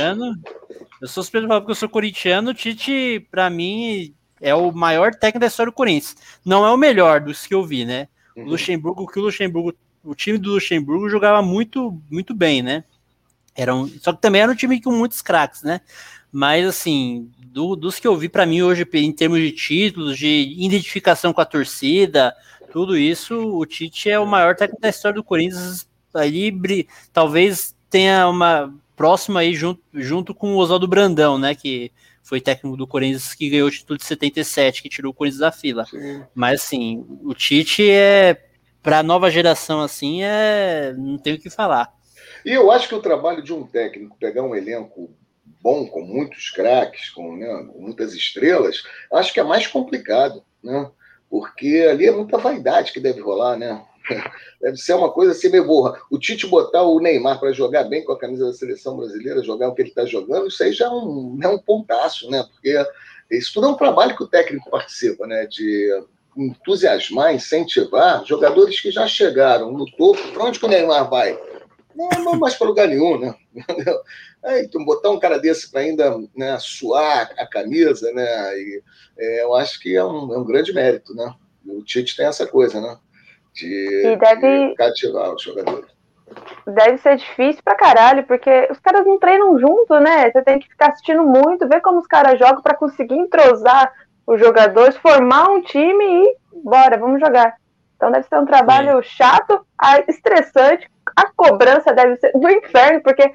Eu sou suspeito para falar porque eu sou corintiano. O Tite, para mim, é o maior técnico da história do Corinthians. Não é o melhor dos que eu vi, né? O uhum. Luxemburgo, o que o Luxemburgo o time do Luxemburgo jogava muito, muito bem, né? Era um, só que também era um time com muitos craques, né? Mas, assim, do, dos que eu vi para mim hoje, em termos de títulos, de identificação com a torcida, tudo isso, o Tite é o maior técnico da história do Corinthians. Ali, talvez tenha uma próxima aí junto, junto com o Oswaldo Brandão, né? Que foi técnico do Corinthians que ganhou o título de 77, que tirou o Corinthians da fila. Sim. Mas, assim, o Tite é para a nova geração assim é não tenho o que falar. E eu acho que o trabalho de um técnico pegar um elenco bom com muitos craques, com, né, com muitas estrelas, acho que é mais complicado, né? Porque ali é muita vaidade que deve rolar, né? Deve ser uma coisa assim meio burra. O Tite botar o Neymar para jogar bem com a camisa da seleção brasileira, jogar o que ele está jogando, isso aí já é um, é um pontaço, né? Porque isso tudo é um trabalho que o técnico participa, né? De entusiasmar, incentivar jogadores que já chegaram no topo. Para onde que o Neymar vai? Não, mais para lugar nenhum, né? É, então, botar um cara desse para ainda né, suar a camisa, né? E, é, eu acho que é um, é um grande mérito, né? O Tite tem essa coisa, né? De, deve... de cativar os jogadores. Deve ser difícil pra caralho, porque os caras não treinam junto, né? Você tem que ficar assistindo muito, ver como os caras jogam para conseguir entrosar os jogadores, formar um time e bora, vamos jogar. Então deve ser um trabalho Sim. chato, estressante, a cobrança deve ser do inferno, porque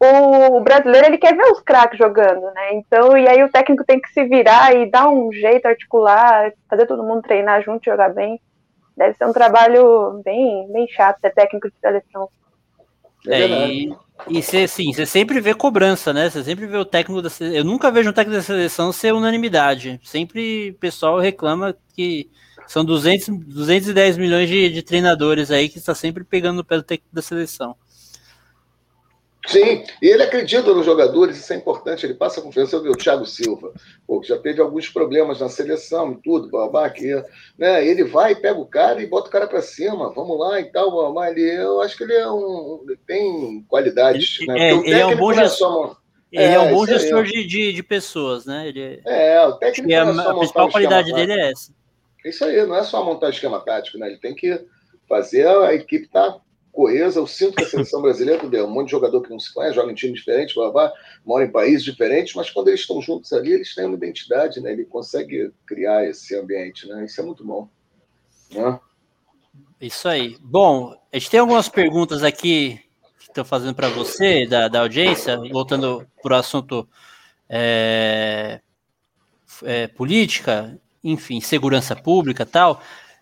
o brasileiro ele quer ver os craques jogando, né? Então, e aí o técnico tem que se virar e dar um jeito, articular, fazer todo mundo treinar junto, jogar bem. Deve ser um trabalho bem, bem chato ser técnico de seleção. É, e, e cê, sim, você sempre vê cobrança, né? Você sempre vê o técnico da seleção. Eu nunca vejo um técnico da seleção ser unanimidade. Sempre o pessoal reclama que são 200, 210 milhões de, de treinadores aí que está sempre pegando no pé do técnico da seleção. Sim, e ele acredita nos jogadores, isso é importante, ele passa confiança. Eu vi o Thiago Silva, pô, que já teve alguns problemas na seleção e tudo, babá, que, né, ele vai, pega o cara e bota o cara para cima, vamos lá e tal, babá, ele, eu acho que ele é um, ele tem qualidades. Ele, né? é, ele é um bom gestor. Ele é, é um bom gestor de, de, de, pessoas, né? Ele, é, o técnico é a, a principal qualidade dele é essa. Isso aí, não é só montar esquema tático, né? Ele tem que fazer a equipe estar tá coesa. Eu sinto que a seleção brasileira é um monte de jogador que não se conhece, joga em time diferente, blá, blá, mora em países diferentes, mas quando eles estão juntos ali, eles têm uma identidade, né? Ele consegue criar esse ambiente, né? Isso é muito bom. Né? Isso aí. Bom, a gente tem algumas perguntas aqui que estão fazendo para você, da, da audiência, voltando para o assunto é, é, política, enfim, segurança pública tal.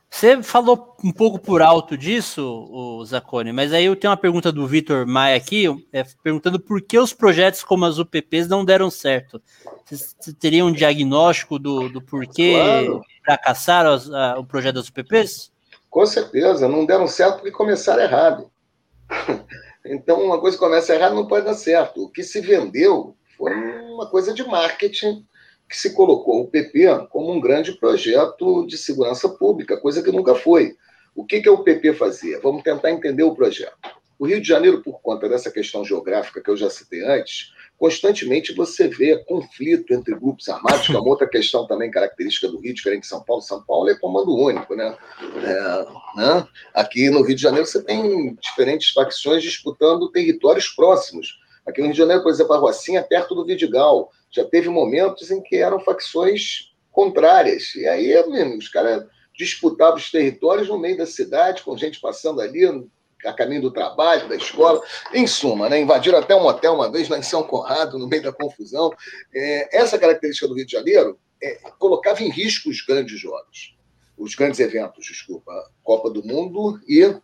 Você falou um pouco por alto disso, o Zacone, mas aí eu tenho uma pergunta do Vitor Maia aqui, é, perguntando por que os projetos como as UPPs não deram certo. Você teria um diagnóstico do, do porquê claro. fracassaram as, a, o projeto das UPPs? Com certeza, não deram certo porque começaram errado. então, uma coisa que começa errado não pode dar certo. O que se vendeu foi uma coisa de marketing que se colocou o PP como um grande projeto de segurança pública, coisa que nunca foi. O que, que o PP fazia? Vamos tentar entender o projeto. O Rio de Janeiro, por conta dessa questão geográfica que eu já citei antes, constantemente você vê conflito entre grupos armados, que é uma outra questão também característica do Rio, diferente de São Paulo. São Paulo é comando único, né? É, né? Aqui no Rio de Janeiro você tem diferentes facções disputando territórios próximos. Aqui no Rio de Janeiro, por exemplo, a Rocinha é perto do Vidigal já teve momentos em que eram facções contrárias. E aí, os caras disputavam os territórios no meio da cidade, com gente passando ali a caminho do trabalho, da escola. Em suma, né, invadiram até um hotel uma vez lá em São Conrado, no meio da confusão. É, essa característica do Rio de Janeiro é, colocava em risco os grandes jogos, os grandes eventos, desculpa, Copa do Mundo e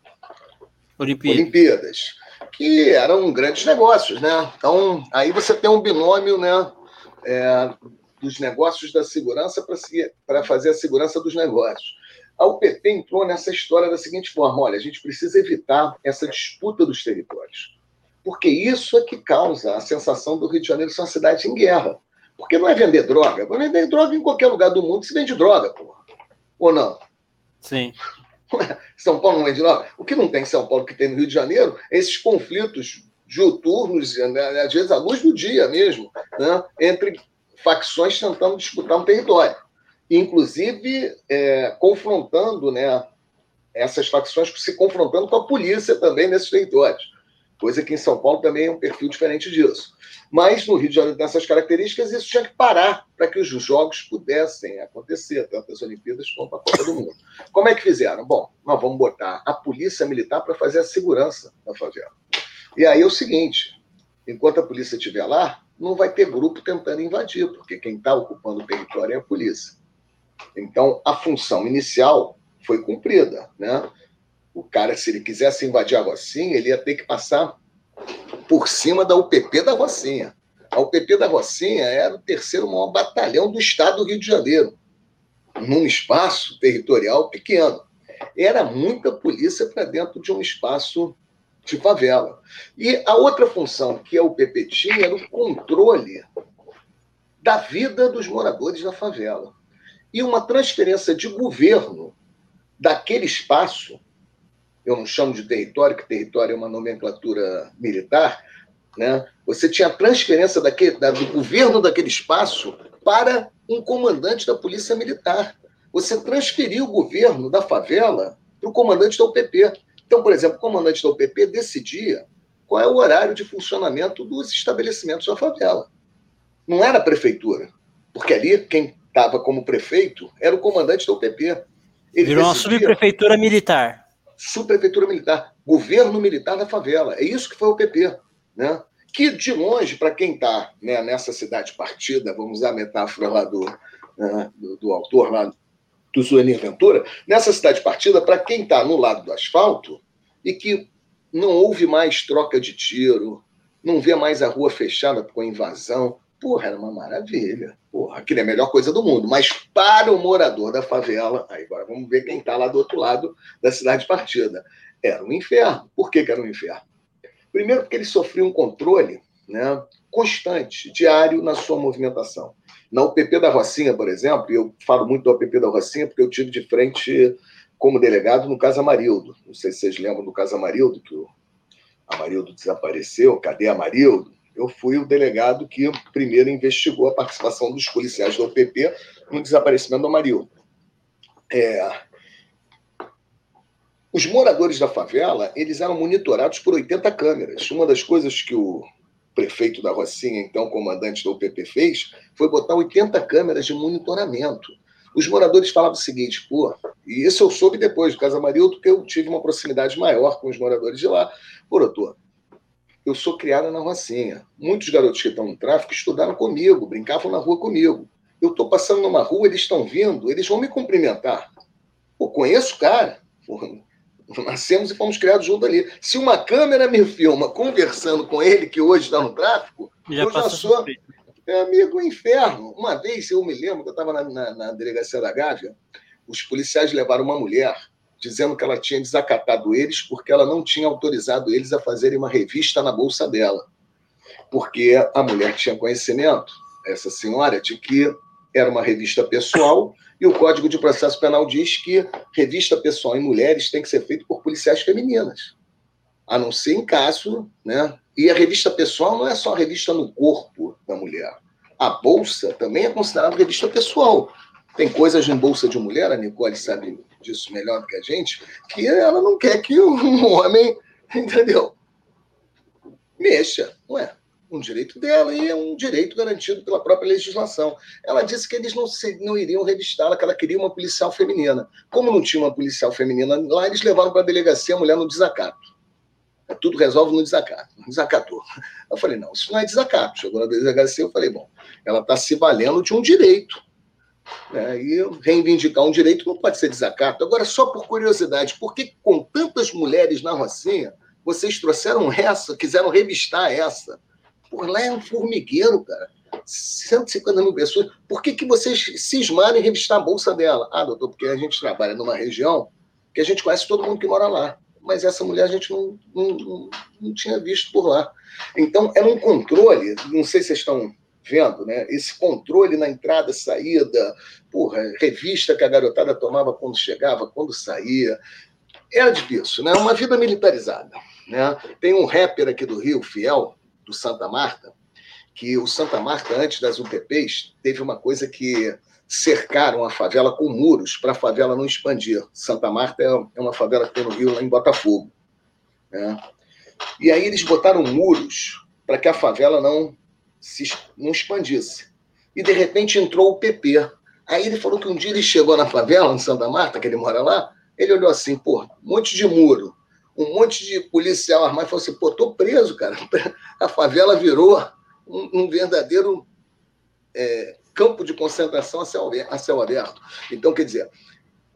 Olimpíadas. Olimpíadas, que eram grandes negócios, né? Então, aí você tem um binômio, né? É, dos negócios da segurança para fazer a segurança dos negócios. a UPP entrou nessa história da seguinte forma: olha, a gente precisa evitar essa disputa dos territórios. Porque isso é que causa a sensação do Rio de Janeiro ser uma cidade em guerra. Porque não é vender droga. Vai vender droga em qualquer lugar do mundo se vende droga, porra. Ou não? Sim. São Paulo não vende droga? O que não tem em São Paulo, que tem no Rio de Janeiro, é esses conflitos diuturnos, né, às vezes à luz do dia mesmo, né, entre facções tentando disputar um território. Inclusive, é, confrontando né, essas facções, se confrontando com a polícia também nesses territórios. Coisa que em São Paulo também é um perfil diferente disso. Mas no Rio de Janeiro tem essas características isso tinha que parar para que os jogos pudessem acontecer, tanto as Olimpíadas quanto a Copa do Mundo. Como é que fizeram? Bom, nós vamos botar a polícia militar para fazer a segurança da favela. E aí é o seguinte: enquanto a polícia estiver lá, não vai ter grupo tentando invadir, porque quem está ocupando o território é a polícia. Então, a função inicial foi cumprida. Né? O cara, se ele quisesse invadir a Rocinha, ele ia ter que passar por cima da UPP da Rocinha. A UPP da Rocinha era o terceiro maior batalhão do estado do Rio de Janeiro, num espaço territorial pequeno. Era muita polícia para dentro de um espaço de favela. E a outra função que a UPP tinha era o controle da vida dos moradores da favela. E uma transferência de governo daquele espaço, eu não chamo de território, que território é uma nomenclatura militar, né? você tinha a transferência daquele, da, do governo daquele espaço para um comandante da polícia militar. Você transferiu o governo da favela para o comandante da UPP. Então, por exemplo, o comandante da UPP decidia qual é o horário de funcionamento dos estabelecimentos da favela. Não era a prefeitura, porque ali quem estava como prefeito era o comandante da UPP. Ele Virou uma subprefeitura militar. Subprefeitura militar, governo militar da favela. É isso que foi o UPP. Né? Que, de longe, para quem está né, nessa cidade partida, vamos usar a metáfora lá do, né, do, do autor lá do Sueli Ventura, nessa cidade partida, para quem está no lado do asfalto e que não houve mais troca de tiro, não vê mais a rua fechada com invasão, porra, era uma maravilha. Porra, aquilo é a melhor coisa do mundo. Mas para o morador da favela, aí agora vamos ver quem está lá do outro lado da cidade partida. Era um inferno. Por que, que era um inferno? Primeiro, porque ele sofria um controle né, constante, diário na sua movimentação. Na UPP da Rocinha, por exemplo, e eu falo muito da UPP da Rocinha porque eu tive de frente como delegado no caso Amarildo. Não sei se vocês lembram do caso Amarildo, que o Amarildo desapareceu. Cadê Amarildo? Eu fui o delegado que primeiro investigou a participação dos policiais da UPP no desaparecimento do Amarildo. É... Os moradores da favela, eles eram monitorados por 80 câmeras. Uma das coisas que o prefeito da Rocinha, então comandante da UPP, fez foi botar 80 câmeras de monitoramento. Os moradores falavam o seguinte, pô, e isso eu soube depois do Casa Marildo, porque eu tive uma proximidade maior com os moradores de lá. Pô, doutor, eu sou criada na Rocinha. Muitos garotos que estão no tráfico estudaram comigo, brincavam na rua comigo. Eu estou passando numa rua, eles estão vindo, eles vão me cumprimentar. Pô, conheço o cara. Pô, Nascemos e fomos criados junto ali. Se uma câmera me filma conversando com ele, que hoje está no tráfico, já eu já sou amigo inferno. Uma vez, eu me lembro que eu estava na, na, na, delegacia da Gávea, os policiais levaram uma mulher dizendo que ela tinha desacatado eles porque ela não tinha autorizado eles a fazerem uma revista na bolsa dela. Porque a mulher tinha conhecimento, essa senhora, de que era uma revista pessoal e o Código de Processo Penal diz que revista pessoal em mulheres tem que ser feita por policiais femininas, a não ser em caso, né? E a revista pessoal não é só a revista no corpo da mulher. A bolsa também é considerada revista pessoal. Tem coisas em bolsa de mulher, a Nicole sabe disso melhor do que a gente, que ela não quer que um homem, entendeu? Mexa, não é? Um direito dela e é um direito garantido pela própria legislação. Ela disse que eles não, se, não iriam revistá-la, que ela queria uma policial feminina. Como não tinha uma policial feminina lá, eles levaram para a delegacia a mulher no desacato. Tudo resolve no desacato. Desacatou. Eu falei, não, isso não é desacato. Chegou na delegacia, eu falei, bom, ela está se valendo de um direito. Né? E reivindicar um direito não pode ser desacato. Agora, só por curiosidade, por que com tantas mulheres na Rocinha, vocês trouxeram essa, quiseram revistar essa? Por lá é um formigueiro, cara. 150 mil pessoas. Por que, que vocês cismaram em revistar a bolsa dela? Ah, doutor, porque a gente trabalha numa região que a gente conhece todo mundo que mora lá. Mas essa mulher a gente não, não, não, não tinha visto por lá. Então, era um controle, não sei se vocês estão vendo, né? Esse controle na entrada, saída, porra, revista que a garotada tomava quando chegava, quando saía. Era difícil, né? Uma vida militarizada. Né? Tem um rapper aqui do Rio, Fiel, do Santa Marta, que o Santa Marta, antes das UPPs, teve uma coisa que cercaram a favela com muros para a favela não expandir. Santa Marta é, uma favela que tem no Rio, lá em Botafogo. Né? E aí eles botaram muros para que a favela não se não expandisse. E de repente entrou o PP. Aí ele falou que um dia ele chegou na favela, em Santa Marta, que ele mora lá, ele olhou assim, pô, um monte de muro, um monte de policial armado, falou assim, pô, tô preso, cara. A favela virou um, um verdadeiro é, campo de concentração a céu, a céu aberto. Então, quer dizer,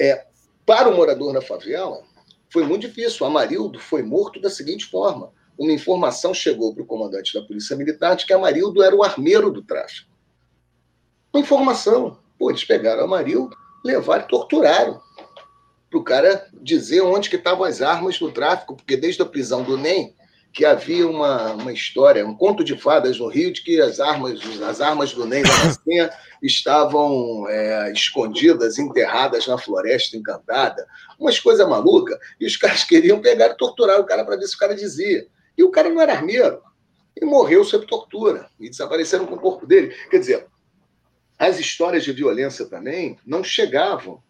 é, para o morador da favela, foi muito difícil. O Amarildo foi morto da seguinte forma: uma informação chegou para o comandante da Polícia Militar de que Amarildo era o armeiro do tráfico. Uma informação. Pô, eles pegaram Amarildo, levaram e torturaram. Para o cara dizer onde que estavam as armas do tráfico, porque desde a prisão do NEM, que havia uma, uma história, um conto de fadas no Rio, de que as armas, as armas do NEM da estavam é, escondidas, enterradas na floresta encantada, umas coisas malucas, e os caras queriam pegar e torturar o cara para ver se o cara dizia. E o cara não era armeiro. E morreu sob tortura. E desapareceram com o corpo dele. Quer dizer, as histórias de violência também não chegavam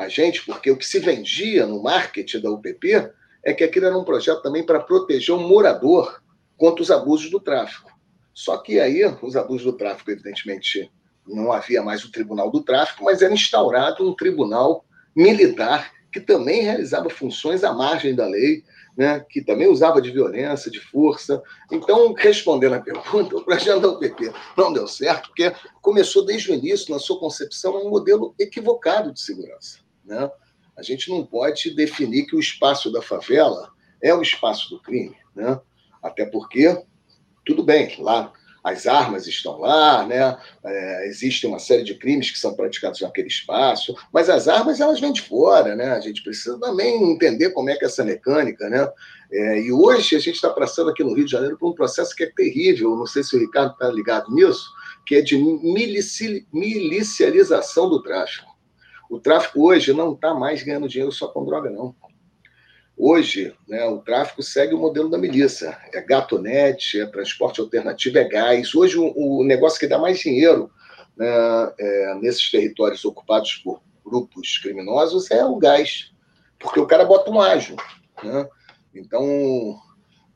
a gente, porque o que se vendia no marketing da UPP é que aquilo era um projeto também para proteger o morador contra os abusos do tráfico. Só que aí, os abusos do tráfico, evidentemente, não havia mais o Tribunal do Tráfico, mas era instaurado um tribunal militar que também realizava funções à margem da lei, né, que também usava de violência, de força. Então, respondendo à pergunta, o projeto da UPP não deu certo, porque começou desde o início, na sua concepção, um modelo equivocado de segurança. Né? A gente não pode definir que o espaço da favela é o espaço do crime, né? até porque, tudo bem, lá as armas estão lá, né? É, existe uma série de crimes que são praticados naquele espaço, mas as armas elas vêm de fora, né? A gente precisa também entender como é que é essa mecânica, né? É, e hoje a gente está passando aqui no Rio de Janeiro por um processo que é terrível, não sei se o Ricardo está ligado nisso, que é de milici milicialização do tráfico. O tráfico hoje não está mais ganhando dinheiro só com droga, não. Hoje, né, o tráfico segue o modelo da milícia. É gatonete, é transporte alternativo, é gás. Hoje, o, o negócio que dá mais dinheiro né, é, nesses territórios ocupados por grupos criminosos é o gás. Porque o cara bota um ágio. Né? Então,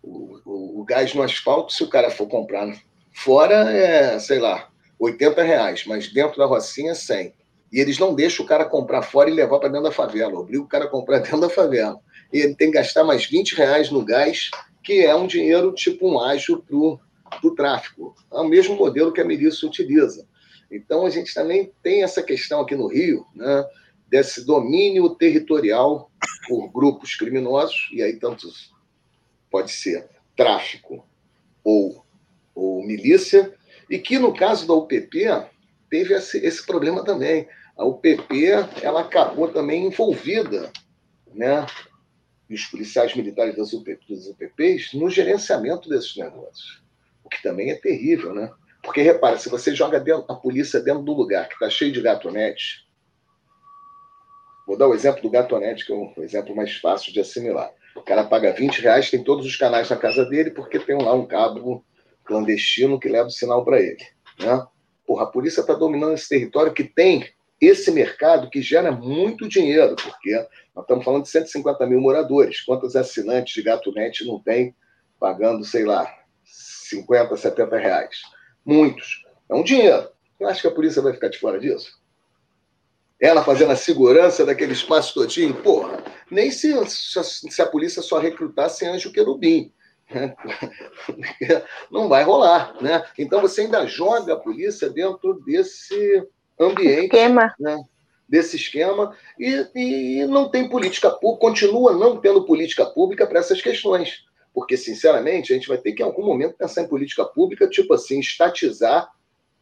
o, o, o, gás no asfalto, se o cara for comprar fora, é, sei lá, 80 reais, mas dentro da Rocinha, é 100. E eles não deixam o cara comprar fora e levar para dentro da favela, obrigam o cara a comprar dentro da favela e ele tem que gastar mais 20 reais no gás, que é um dinheiro tipo um ágio para o tráfico. É o mesmo modelo que a milícia utiliza. Então, a gente também tem essa questão aqui no Rio, né, desse domínio territorial por grupos criminosos, e aí tanto pode ser tráfico ou, ou milícia, e que no caso da UPP teve esse, esse problema também. A UPP ela acabou também envolvida né, e os policiais militares das, UP, UPPs no gerenciamento desses negócios. O que também é terrível, né? Porque, repara, se você joga dentro, a polícia dentro do lugar que está cheio de gatonete, vou dar o exemplo do gatonete, que é o exemplo mais fácil de assimilar. O cara paga 20 reais, tem todos os canais na casa dele, porque tem lá um cabo clandestino que leva o sinal para ele. Né? Porra, a polícia está dominando esse território que tem esse mercado que gera muito dinheiro, porque nós estamos falando de 150 mil moradores. Quantos assinantes de GatoNet não tem pagando, sei lá, 50, 70 reais? Muitos. É um dinheiro. Eu acho que a polícia vai ficar de fora disso. Ela fazendo a segurança daquele espaço todinho, porra, nem se, se a polícia só recrutasse anjo querubim. Não vai rolar, né? Então você ainda joga a polícia dentro desse ambiente. Esquema. Né? Desse esquema, e, e não tem política pública, continua não tendo política pública para essas questões. Porque, sinceramente, a gente vai ter que, em algum momento, pensar em política pública, tipo assim, estatizar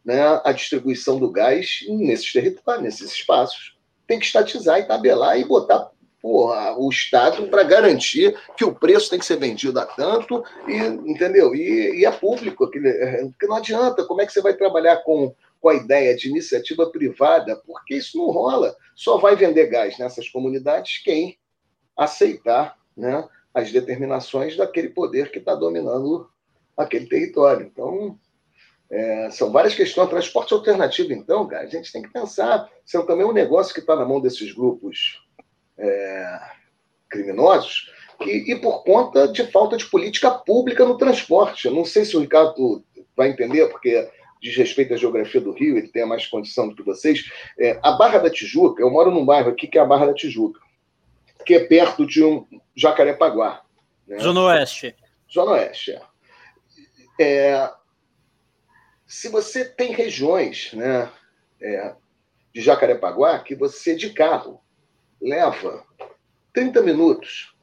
né, a distribuição do gás nesses territórios, nesses espaços. Tem que estatizar e tabelar e botar porra, o Estado para garantir que o preço tem que ser vendido a tanto, e, entendeu? E, e é público, porque não adianta. Como é que você vai trabalhar com, com a ideia de iniciativa privada? Porque isso não rola. Só vai vender gás nessas comunidades quem aceitar né, as determinações daquele poder que está dominando aquele território. Então, é, são várias questões. Transporte alternativo, então, cara, a gente tem que pensar. É também um negócio que está na mão desses grupos é, criminosos e, e, por conta de falta de política pública no transporte. Eu não sei se o Ricardo vai entender, porque diz respeito à geografia do Rio, ele tem mais condição do que vocês. É, a Barra da Tijuca, eu moro num bairro aqui que é a Barra da Tijuca, que é perto de um Jacarepaguá. Né? Zona Oeste. Zona Oeste, é. é se você tem regiões né, é, de Jacarepaguá que você, de carro, leva 30 minutos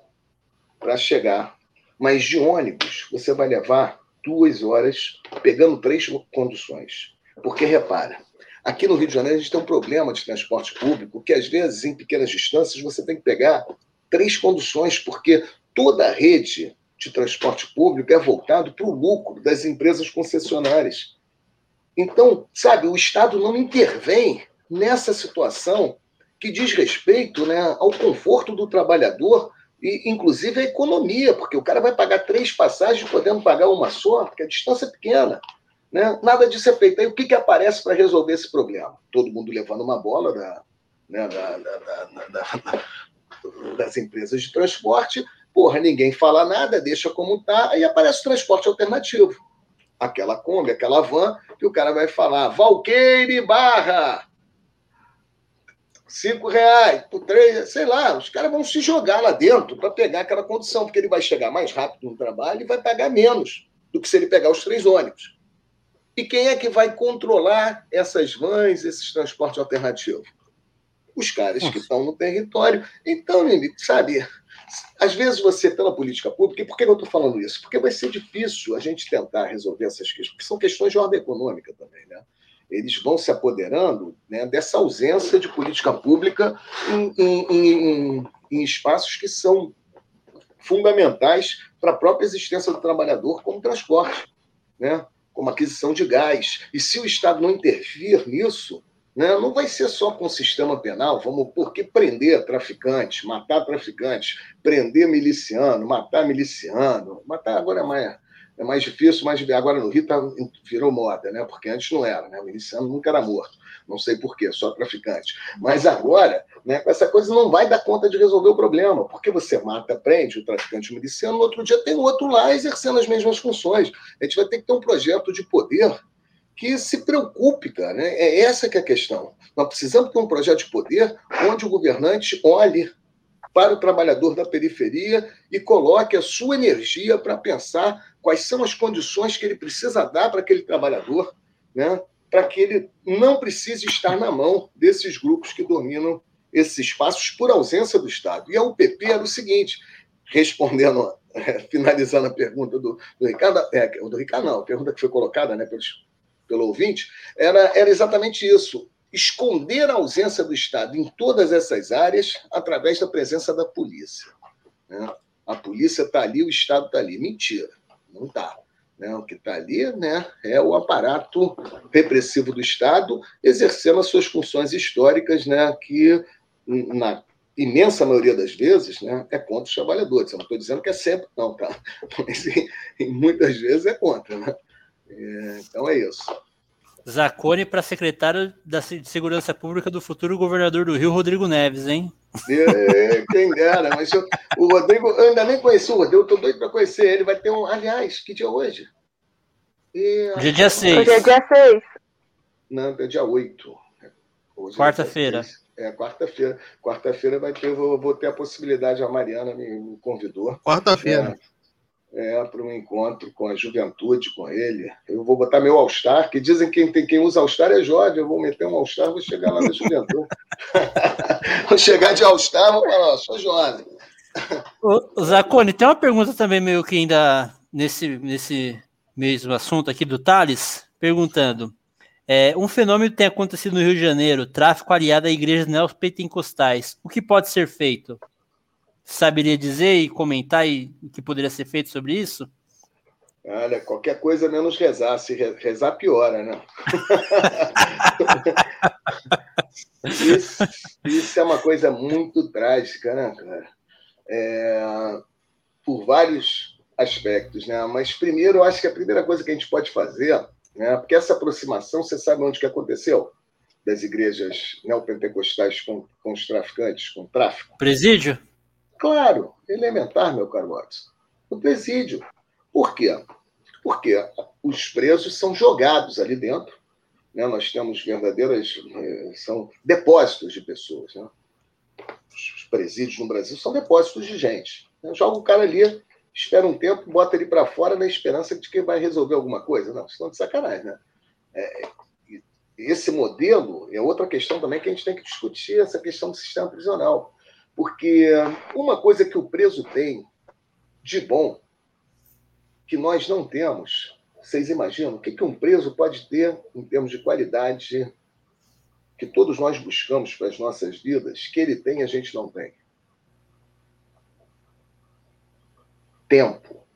para chegar, mas de ônibus você vai levar duas horas pegando três conduções. Porque, repara, aqui no Rio de Janeiro a gente tem um problema de transporte público que, às vezes, em pequenas distâncias, você tem que pegar três conduções, porque toda a rede de transporte público é voltado para o lucro das empresas concessionárias. Então, sabe, o Estado não intervém nessa situação que diz respeito né, ao conforto do trabalhador e, inclusive, a economia, porque o cara vai pagar três passagens podendo pagar uma só, porque a distância é pequena. Né? Nada disso é feito. Aí o que, que aparece para resolver esse problema? Todo mundo levando uma bola da, né, da, da, das empresas de transporte, porra, ninguém fala nada, deixa como está, aí aparece o transporte alternativo aquela Kombi, aquela van, que o cara vai falar, Valqueire Barra, cinco reais, por três, sei lá, os caras vão se jogar lá dentro para pegar aquela condição, porque ele vai chegar mais rápido no trabalho e vai pagar menos do que se ele pegar os três ônibus. E quem é que vai controlar essas vans, esses transportes alternativos? Os caras que estão no território. Então, sabe, às vezes você, pela política pública, e por que eu estou falando isso? Porque vai ser difícil a gente tentar resolver essas questões, porque são questões de ordem econômica também, né? Eles vão se apoderando né, dessa ausência de política pública em, em, em, em espaços que são fundamentais para a própria existência do trabalhador, como transporte, né? como aquisição de gás. E se o Estado não intervir nisso, né? Não vai ser só com o sistema penal, vamos porque prender traficantes, matar traficantes, prender miliciano, matar miliciano, matar agora é mais, é mais difícil, mas agora no Rio tá, virou moda, né? porque antes não era, né? o miliciano nunca era morto, não sei porquê, só traficante. Mas agora, né, essa coisa, não vai dar conta de resolver o problema, porque você mata, prende o traficante miliciano, no outro dia tem outro lá exercendo as mesmas funções. A gente vai ter que ter um projeto de poder que se preocupe, cara. Né? É essa que é a questão. Nós precisamos ter um projeto de poder onde o governante olhe para o trabalhador da periferia e coloque a sua energia para pensar quais são as condições que ele precisa dar para aquele trabalhador, né? para que ele não precise estar na mão desses grupos que dominam esses espaços por ausência do Estado. E a UPP era o seguinte, respondendo, é, finalizando a pergunta do, do Ricardo, é, do Ricardo não, a pergunta que foi colocada né, pelos pelo ouvinte, era, era exatamente isso: esconder a ausência do Estado em todas essas áreas através da presença da polícia. Né? A polícia está ali, o Estado está ali. Mentira, não está. Né? O que está ali né, é o aparato repressivo do Estado exercendo as suas funções históricas, né, que, na imensa maioria das vezes, né, é contra os trabalhadores. Eu não estou dizendo que é sempre, não, tá? Mas em, em muitas vezes é contra. Né? É, então é isso. Zacone para secretário da Segurança Pública do futuro governador do Rio, Rodrigo Neves, hein? É, quem dera, mas eu, o Rodrigo, eu ainda nem conheci o Rodrigo, estou doido para conhecer ele. Vai ter um. Aliás, que dia é hoje? Hoje é dia 6. Hoje é dia 6. Não, é dia 8. Quarta-feira. É, quarta-feira. Quarta-feira vai ter, vou, vou, ter a possibilidade, a Mariana me, me convidou. Quarta-feira. É, é, para um encontro com a juventude, com ele. Eu vou botar meu All-Star, que dizem que quem, quem usa All-Star é jovem. Eu vou meter um All-Star, vou chegar lá na juventude. vou chegar de All-Star, vou falar, sou jovem. Ô, Zacone, tem uma pergunta também meio que ainda nesse, nesse mesmo assunto aqui do Thales, perguntando. É, um fenômeno tem acontecido no Rio de Janeiro, tráfico aliado a igrejas neopentecostais. O que pode ser feito? Saberia dizer e comentar e, o que poderia ser feito sobre isso? Olha, qualquer coisa menos rezar. Se rezar, piora, né? isso, isso, é uma coisa muito trágica, né, cara? É, por vários aspectos, né? Mas primeiro, eu acho que a primeira coisa que a gente pode fazer, né? Porque essa aproximação, você sabe onde que aconteceu? Das igrejas neopentecostais com, com os traficantes, com o tráfico. Presídio? Claro, elementar, meu caro Watson. No presídio. Por quê? Porque os presos são jogados ali dentro. Né? Nós temos verdadeiras. Eh, são depósitos de pessoas. Né? Os presídios no Brasil são depósitos de gente. Né? Joga o cara ali, espera um tempo, bota ele para fora na esperança de que vai resolver alguma coisa. Não, estão de sacanagem. Né? É, esse modelo é outra questão também que a gente tem que discutir essa questão do sistema prisional. Porque uma coisa que o preso tem de bom que nós não temos. Vocês imaginam o que um preso pode ter em termos de qualidade que todos nós buscamos para as nossas vidas, que ele tem e a gente não tem? Tempo.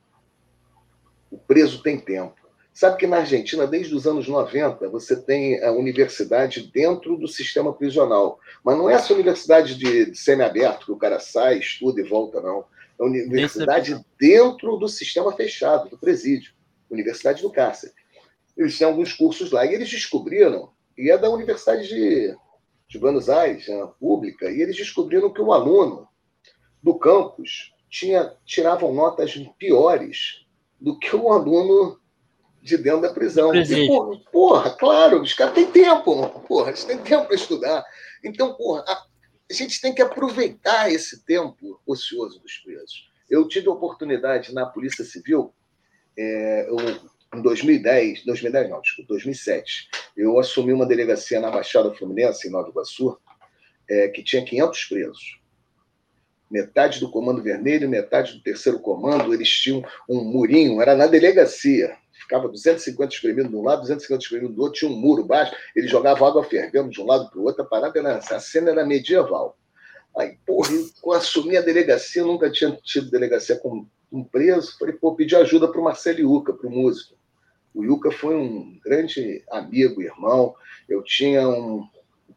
O preso tem tempo. Sabe que na Argentina, desde os anos 90, você tem a universidade dentro do sistema prisional. Mas não é essa universidade de, de semi-aberto, que o cara sai, estuda e volta, não a universidade dentro do sistema fechado, do presídio, Universidade do Cárcere. Eles têm alguns cursos lá, e eles descobriram, e é da Universidade de, de Buenos Aires, né, pública, e eles descobriram que o aluno do campus tinha, tiravam notas piores do que o aluno de dentro da prisão. Porra, porra, claro, os caras têm tempo, porra, eles têm tempo para estudar. Então, porra, a, a gente tem que aproveitar esse tempo ocioso dos presos. Eu tive a oportunidade na Polícia Civil, é, eu, em 2010, 2010 não, desculpa, 2007, eu assumi uma delegacia na Baixada Fluminense, em Nova Iguaçu, é, que tinha 500 presos. Metade do Comando Vermelho, metade do Terceiro Comando, eles tinham um murinho, era na delegacia ficava 250 espremidos de um lado, 250 espremidos do outro, tinha um muro baixo, ele jogava água fervendo de um lado para o outro, a parada era, a cena era medieval. Aí, porra, eu assumi a delegacia, eu nunca tinha tido delegacia com um preso, falei, pô, pedi ajuda para o Marcelo Iuca, para o músico. O Iuca foi um grande amigo, irmão, eu tinha um,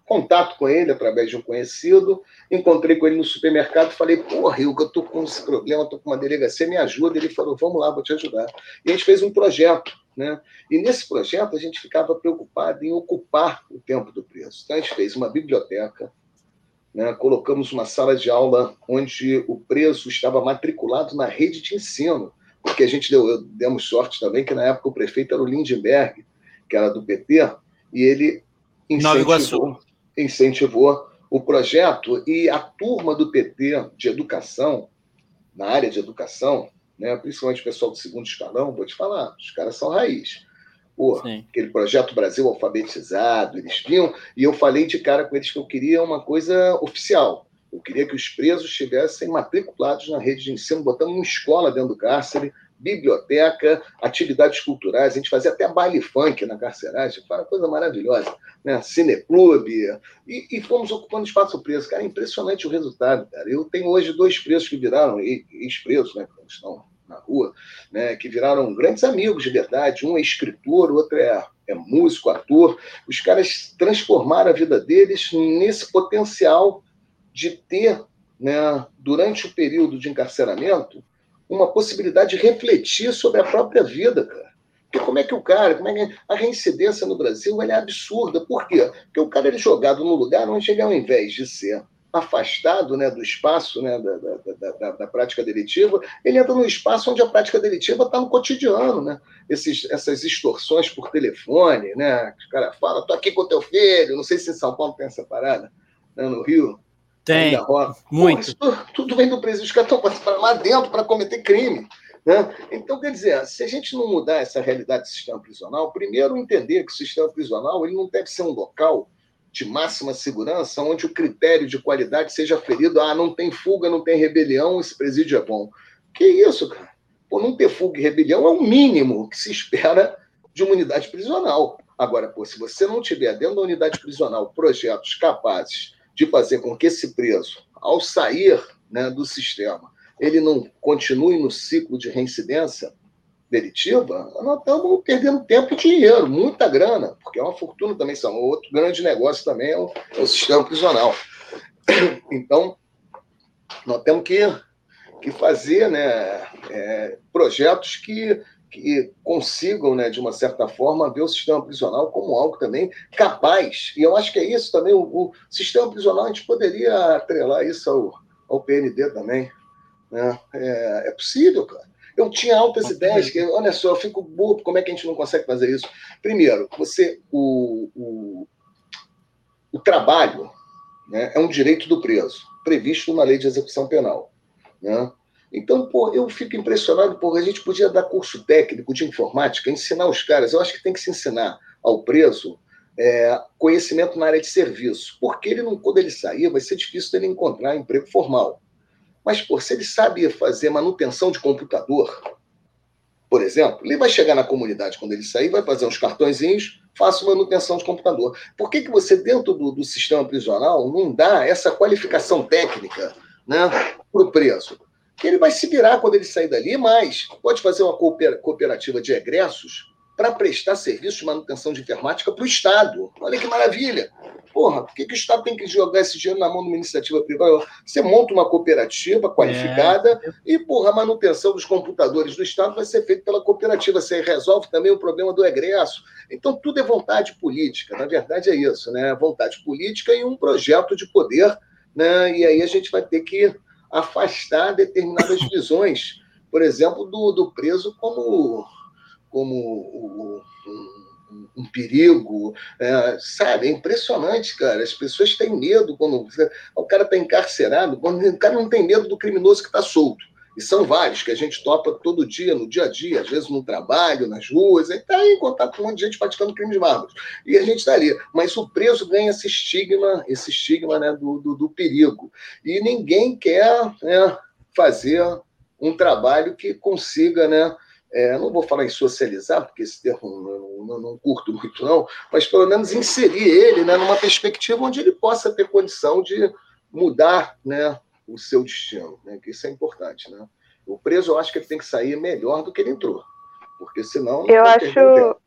contato com ele através de um conhecido, encontrei com ele no supermercado, falei, porra, Rio, eu tô com esse problema, tô com uma delegacia, me ajuda. Ele falou, vamos lá, vou te ajudar. E a gente fez um projeto, né? E nesse projeto a gente ficava preocupado em ocupar o tempo do preso. Então a gente fez uma biblioteca, né? colocamos uma sala de aula onde o preso estava matriculado na rede de ensino, porque a gente deu, demos sorte também que na época o prefeito era o Lindenberg, que era do PT, e ele incentivou, incentivou o projeto e a turma do PT de educação, na área de educação, né, principalmente o pessoal do segundo escalão, vou te falar, os caras são raiz. Pô, aquele projeto Brasil alfabetizado, eles vinham, e eu falei de cara com eles que eu queria uma coisa oficial. Eu queria que os presos estivessem matriculados na rede de ensino, botando uma escola dentro do cárcere, biblioteca, atividades culturais, a gente fazia até baile funk na carceragem, uma coisa maravilhosa, né? Cineclube, e, e fomos ocupando espaço preso. Cara, é impressionante o resultado, cara. Eu tenho hoje dois presos que viraram ex-presos, né? Que estão na rua, né? Que viraram grandes amigos de verdade. Um é escritor, o outro é, é músico, ator. Os caras transformaram a vida deles nesse potencial de ter, né? Durante o período de encarceramento, uma possibilidade de refletir sobre a própria vida, cara. Porque como é que o cara, como é que a reincidência no Brasil é absurda. Por quê? Porque o cara é jogado no lugar onde ele, ao invés de ser afastado né, do espaço né, da, da, da, da, prática delitiva, ele entra no espaço onde a prática delitiva está no cotidiano. Né? Esses, essas extorsões por telefone, né? o cara fala, tô aqui com teu filho, não sei se em São Paulo tem essa parada, né, no Rio, tem, muito. isso tudo vem do presídio, os caras estão para lá dentro para cometer crime. Né? Então, quer dizer, se a gente não mudar essa realidade do sistema prisional, primeiro entender que o sistema prisional ele não deve ser um local de máxima segurança, onde o critério de qualidade seja ferido. Ah, não tem fuga, não tem rebelião, esse presídio é bom. Que isso, cara? Pô, não ter fuga e rebelião é o mínimo que se espera de uma unidade prisional. Agora, pô, se você não tiver dentro da unidade prisional projetos capazes de fazer com que esse preso, ao sair né, do sistema, ele não continue no ciclo de reincidência delitiva, nós estamos perdendo tempo e dinheiro, muita grana, porque é uma fortuna também, são outro grande negócio também é o, é o sistema prisional. Então, nós temos que, que fazer né, é, projetos que que consigam, né, de uma certa forma, ver o sistema prisional como algo também capaz. E eu acho que é isso também. O, o sistema prisional, a gente poderia atrelar isso ao, ao PND também. Né? É, é possível, cara. Eu tinha altas ideias, que, olha só, eu fico bobo, como é que a gente não consegue fazer isso? Primeiro, você, o, o, o trabalho né, é um direito do preso, previsto na lei de execução penal. Né? Então, pô, eu fico impressionado, porque a gente podia dar curso técnico de informática, ensinar os caras. Eu acho que tem que se ensinar ao preso é, conhecimento na área de serviço, porque ele não, quando ele sair, vai ser difícil ele encontrar emprego formal. Mas, pô, se ele sabe fazer manutenção de computador, por exemplo, ele vai chegar na comunidade quando ele sair, vai fazer uns cartõezinhos, faça manutenção de computador. Por que, que você, dentro do, do sistema prisional, não dá essa qualificação técnica né, para o preso? Que ele vai se virar quando ele sair dali, mas pode fazer uma cooperativa de egressos para prestar serviço de manutenção de informática para o Estado. Olha que maravilha! Porra, por que, que o Estado tem que jogar esse dinheiro na mão de uma iniciativa privada? Você monta uma cooperativa qualificada é. e, porra, a manutenção dos computadores do Estado vai ser feita pela cooperativa. Você resolve também o problema do egresso. Então, tudo é vontade política. Na verdade, é isso, né? Vontade política e um projeto de poder, né? E aí a gente vai ter que afastar determinadas visões, por exemplo, do, do preso como, como um, um perigo, é, sabe? É impressionante, cara. As pessoas têm medo quando o cara está encarcerado, quando o cara não tem medo do criminoso que está solto. E são vários que a gente topa todo dia, no dia a dia, às vezes no trabalho, nas ruas, está aí em contato com um monte de gente praticando crimes bárbaros. E a gente está ali. Mas o preso ganha esse estigma, esse estigma né, do, do, do perigo. E ninguém quer né, fazer um trabalho que consiga, né? É, não vou falar em socializar, porque esse termo não, não, não, curto muito, não, mas pelo menos inserir ele né, numa perspectiva onde ele possa ter condição de mudar né, o seu destino, né? que isso é importante. Né? O preso, eu acho que ele tem que sair melhor do que ele entrou, porque senão... Eu acho...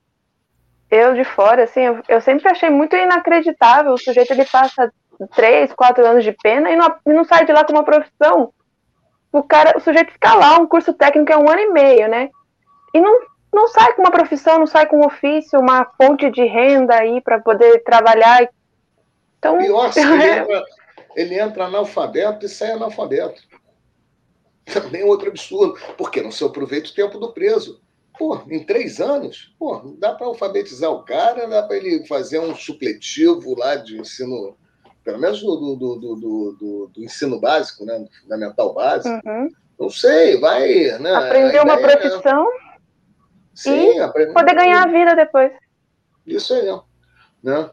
Eu, de fora, assim, eu, eu, sempre achei muito inacreditável o sujeito, ele passa três, quatro anos de pena e não, não sai de lá com uma profissão. O cara, o sujeito fica lá, um curso técnico é um ano e meio, né? E não, não sai com uma profissão, não sai com um ofício, uma fonte de renda aí para poder trabalhar. Então, Pior, se ele entra analfabeto e sai analfabeto. Também é outro absurdo, porque não se aproveita o tempo do preso. Pô, em três anos, pô, dá para alfabetizar o cara, dá para ele fazer um supletivo lá de ensino, pelo menos do, do, do, do, do ensino básico, né, fundamental básico. Uhum. Não sei, vai. Né, Aprender uma é profissão é... Sim, e aprender... poder ganhar a vida depois. Isso aí, né?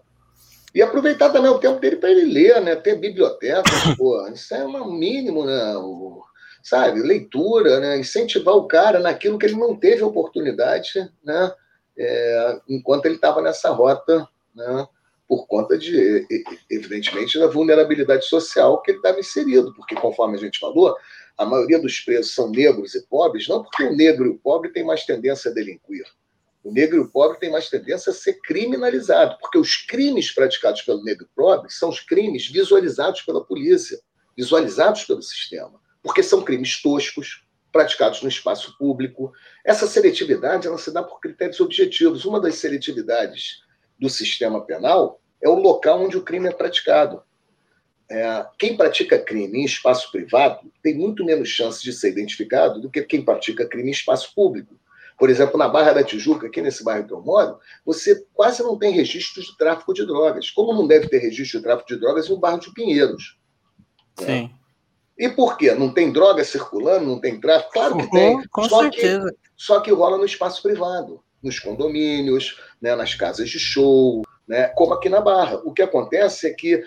E aproveitar também o tempo dele para ele ler, né? Ter biblioteca, isso é um mínimo, né? O, sabe, leitura, né? Incentivar o cara naquilo que ele não teve oportunidade, né? É, enquanto ele estava nessa rota, né? Por conta de, evidentemente, da vulnerabilidade social que ele estava inserido, porque, conforme a gente falou, a maioria dos presos são negros e pobres, não porque o negro e o pobre têm mais tendência a delinquir, o negro e o pobre têm mais tendência a ser criminalizado, porque os crimes praticados pelo negro pobre são os crimes visualizados pela polícia, visualizados pelo sistema, porque são crimes toscos, praticados no espaço público. Essa seletividade ela se dá por critérios objetivos. Uma das seletividades do sistema penal é o local onde o crime é praticado. É, quem pratica crime em espaço privado tem muito menos chance de ser identificado do que quem pratica crime em espaço público. Por exemplo, na Barra da Tijuca, aqui nesse bairro que eu moro, você quase não tem registros de tráfico de drogas. Como não deve ter registro de tráfico de drogas no bairro de Pinheiros. Né? Sim. Né? E por quê? Não tem droga circulando, não tem tráfico? Claro que tem. Com só certeza. Que, só que rola no espaço privado, nos condomínios, né, nas casas de show, né, como aqui na Barra. O que acontece é que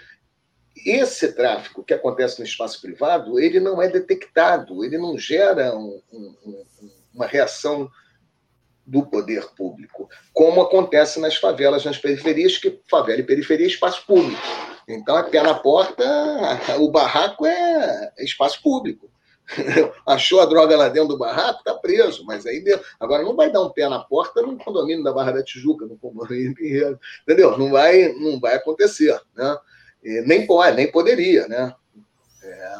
esse tráfico que acontece no espaço privado, ele não é detectado, ele não gera um, um, uma reação do poder público, como acontece nas favelas, nas periferias, que favela e periferia é espaço público. Então, é pé na porta, o barraco é espaço público. Achou a droga lá dentro do barraco, tá preso. Mas aí agora não vai dar um pé na porta no condomínio da Barra da Tijuca, no condomínio Pinheiro. Entendeu? Não vai, não vai acontecer. Né? E nem pode, nem poderia, né? É.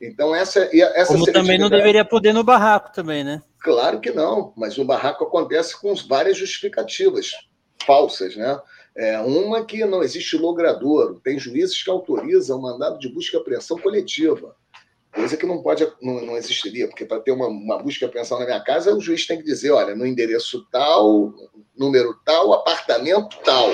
Então, essa, essa Como também não deveria poder no barraco também, né? Claro que não, mas no barraco acontece com várias justificativas falsas, né? É, uma que não existe logradouro, tem juízes que autorizam o mandado de busca e apreensão coletiva, coisa que não pode, não, não existiria, porque para ter uma, uma busca e apreensão na minha casa, o juiz tem que dizer, olha, no endereço tal, número tal, apartamento tal.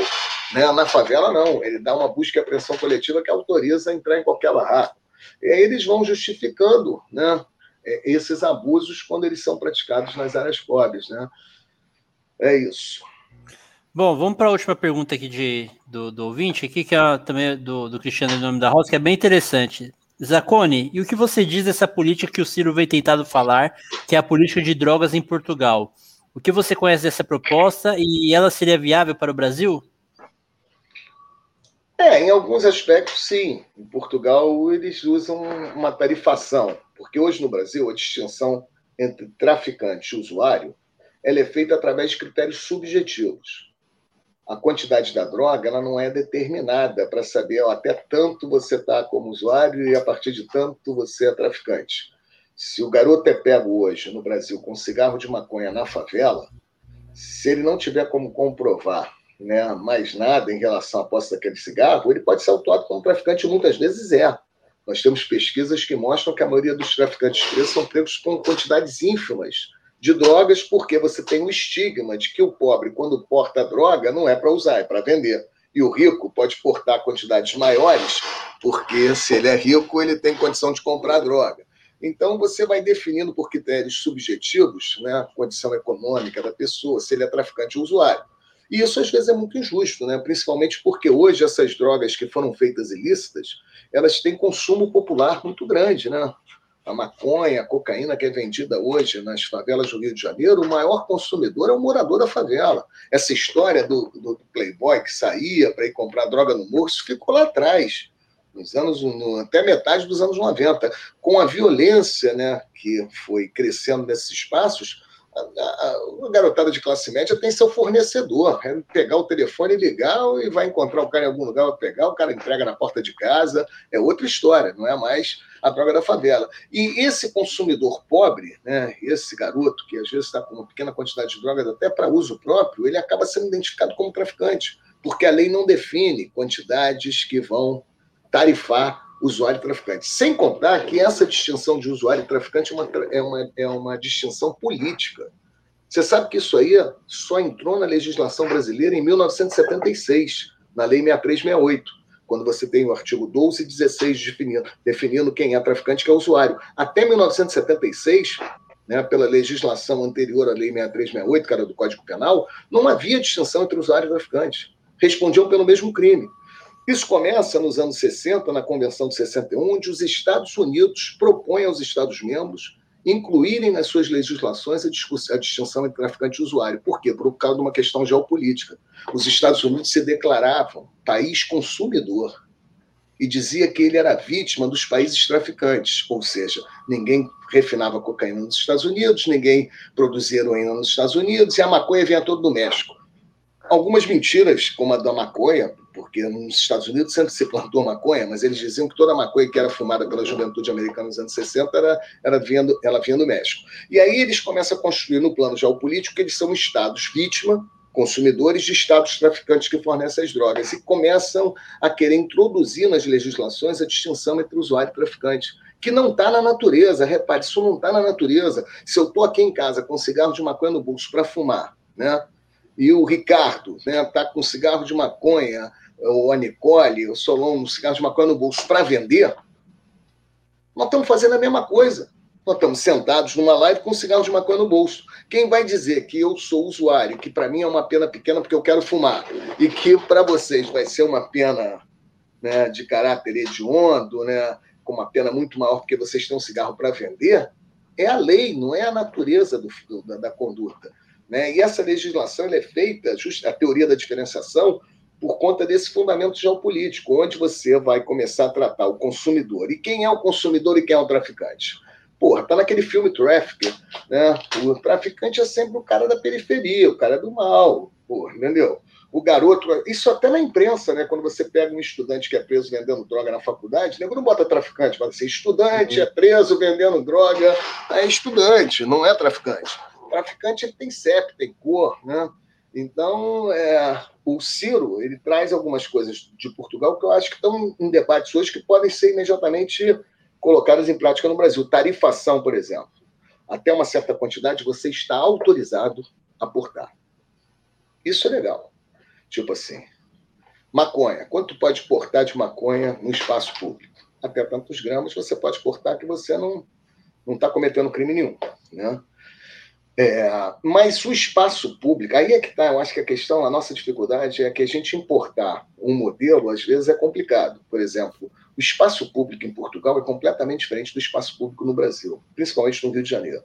Né? Na favela, não, ele dá uma busca e apreensão coletiva que autoriza entrar em qualquer barraco. E aí eles vão justificando, né? É, esses abusos quando eles são praticados nas áreas pobres. Né? É isso. Bom, vamos para a última pergunta aqui de, do, do ouvinte, aqui, que é também do, do Cristiano em nome da Rosa, que é bem interessante. Zacone, e o que você diz dessa política que o Ciro vem tentado falar, que é a política de drogas em Portugal? O que você conhece dessa proposta e ela seria viável para o Brasil? É, em alguns aspectos, sim. Em Portugal, eles usam uma tarifação, porque hoje no Brasil a distinção entre traficante e usuário ela é feita através de critérios subjetivos. A quantidade da droga ela não é determinada para saber ó, até tanto você está como usuário e a partir de tanto você é traficante. Se o garoto é pego hoje no Brasil com cigarro de maconha na favela, se ele não tiver como comprovar né, mais nada em relação à posse daquele cigarro, ele pode ser autuado como traficante, muitas vezes é. Nós temos pesquisas que mostram que a maioria dos traficantes presos são pegos com quantidades ínfimas de drogas, porque você tem o estigma de que o pobre, quando porta droga, não é para usar, é para vender. E o rico pode portar quantidades maiores, porque se ele é rico, ele tem condição de comprar droga. Então, você vai definindo por critérios subjetivos né, a condição econômica da pessoa, se ele é traficante ou usuário. E isso, às vezes, é muito injusto, né? principalmente porque hoje essas drogas que foram feitas ilícitas, elas têm consumo popular muito grande, né? A maconha, a cocaína que é vendida hoje nas favelas do Rio de Janeiro, o maior consumidor é o morador da favela. Essa história do, do playboy que saía para ir comprar droga no morro, ficou lá atrás, nos anos, no, até metade dos anos 90. Com a violência né, que foi crescendo nesses espaços, a, garotada de classe média tem seu fornecedor. É pegar o telefone e ligar e vai encontrar o cara em algum lugar, vai pegar, o cara entrega na porta de casa. É outra história, não é mais a droga da favela. E esse consumidor pobre, né, esse garoto que às vezes está com uma pequena quantidade de drogas até para uso próprio, ele acaba sendo identificado como traficante, porque a lei não define quantidades que vão tarifar usuário e traficante. Sem contar que essa distinção de usuário e traficante é uma, é uma, é uma distinção política. Você sabe que isso aí só entrou na legislação brasileira em 1976, na Lei 6368, quando você tem o artigo 12 e 16 definindo, definindo quem é traficante e quem é usuário. Até 1976, né, pela legislação anterior à Lei 6368, que era do Código Penal, não havia distinção entre usuário e traficante. Respondiam pelo mesmo crime. Isso começa nos anos 60, na Convenção de 61, onde os Estados Unidos propõem aos Estados-membros incluírem nas suas legislações a, distinção entre traficante e usuário. Por quê? Por causa de uma questão geopolítica. Os Estados Unidos se declaravam país consumidor e dizia que ele era vítima dos países traficantes, ou seja, ninguém refinava cocaína nos Estados Unidos, ninguém produzia heroína nos Estados Unidos e a maconha vinha todo do México. Algumas mentiras, como a da maconha, porque nos Estados Unidos sempre se plantou maconha, mas eles diziam que toda maconha que era fumada pela juventude americana nos anos 60 era, era vindo, ela vinha do México. E aí eles começam a construir no plano geopolítico que eles são estados vítima, consumidores de estados traficantes que fornecem as drogas, e começam a querer introduzir nas legislações a distinção entre usuário e traficante que não está na natureza. Repare, isso não está na natureza. Se eu estou aqui em casa com cigarro de maconha no bolso para fumar, né? E o Ricardo está né, tá com cigarro de maconha ou a Nicole, o Solon, um cigarro de maconha no bolso para vender, nós estamos fazendo a mesma coisa. Nós estamos sentados numa live com um cigarro de maconha no bolso. Quem vai dizer que eu sou usuário, que para mim é uma pena pequena porque eu quero fumar, e que para vocês vai ser uma pena né, de caráter hediondo, né, com uma pena muito maior porque vocês têm um cigarro para vender, é a lei, não é a natureza do, da, da conduta. Né? E essa legislação é feita, a teoria da diferenciação, por conta desse fundamento geopolítico, onde você vai começar a tratar o consumidor. E quem é o consumidor e quem é o traficante? Porra, tá naquele filme Traffic, né? O traficante é sempre o cara da periferia, o cara do mal, porra, entendeu? o garoto, isso até na imprensa, né? Quando você pega um estudante que é preso vendendo droga na faculdade, né? não bota traficante, fala assim, estudante é preso vendendo droga, é estudante, não é traficante. traficante ele tem CEP, tem cor, né? Então, é, o Ciro, ele traz algumas coisas de Portugal que eu acho que estão em debates hoje que podem ser imediatamente colocadas em prática no Brasil. Tarifação, por exemplo. Até uma certa quantidade você está autorizado a portar. Isso é legal. Tipo assim, maconha. Quanto pode portar de maconha no espaço público? Até tantos gramas você pode portar que você não não está cometendo crime nenhum, né? É, mas o espaço público, aí é que está, eu acho que a questão, a nossa dificuldade é que a gente importar um modelo, às vezes, é complicado. Por exemplo, o espaço público em Portugal é completamente diferente do espaço público no Brasil, principalmente no Rio de Janeiro.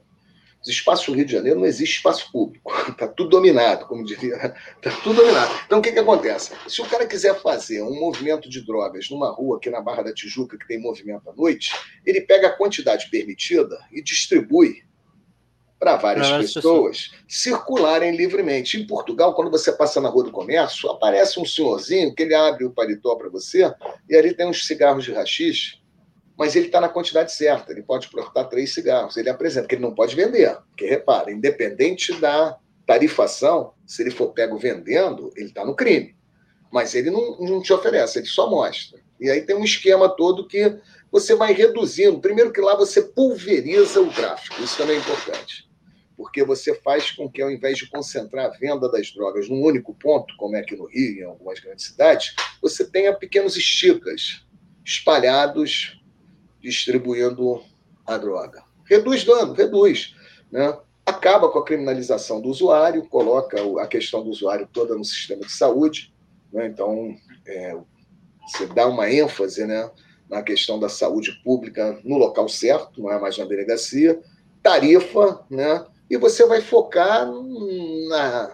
Os espaços do Rio de Janeiro não existe espaço público. Está tudo dominado, como diria. Está tudo dominado. Então, o que, que acontece? Se o cara quiser fazer um movimento de drogas numa rua aqui na Barra da Tijuca, que tem movimento à noite, ele pega a quantidade permitida e distribui para várias pessoas circularem livremente. Em Portugal, quando você passa na Rua do Comércio, aparece um senhorzinho que ele abre o paletó para você e ali tem uns cigarros de rachixe mas ele está na quantidade certa, ele pode portar três cigarros, ele apresenta, que ele não pode vender, porque repara, independente da tarifação, se ele for pego vendendo, ele está no crime, mas ele não, não te oferece, ele só mostra. E aí tem um esquema todo que você vai reduzindo. Primeiro que lá você pulveriza o tráfico, isso também é importante. Porque você faz com que, ao invés de concentrar a venda das drogas num único ponto, como é aqui no Rio, em algumas grandes cidades, você tenha pequenos esticas espalhados distribuindo a droga. Reduz dano, reduz. Né? Acaba com a criminalização do usuário, coloca a questão do usuário toda no sistema de saúde. Né? Então, é, você dá uma ênfase né, na questão da saúde pública no local certo, não é mais na delegacia, tarifa, né? E você vai focar na,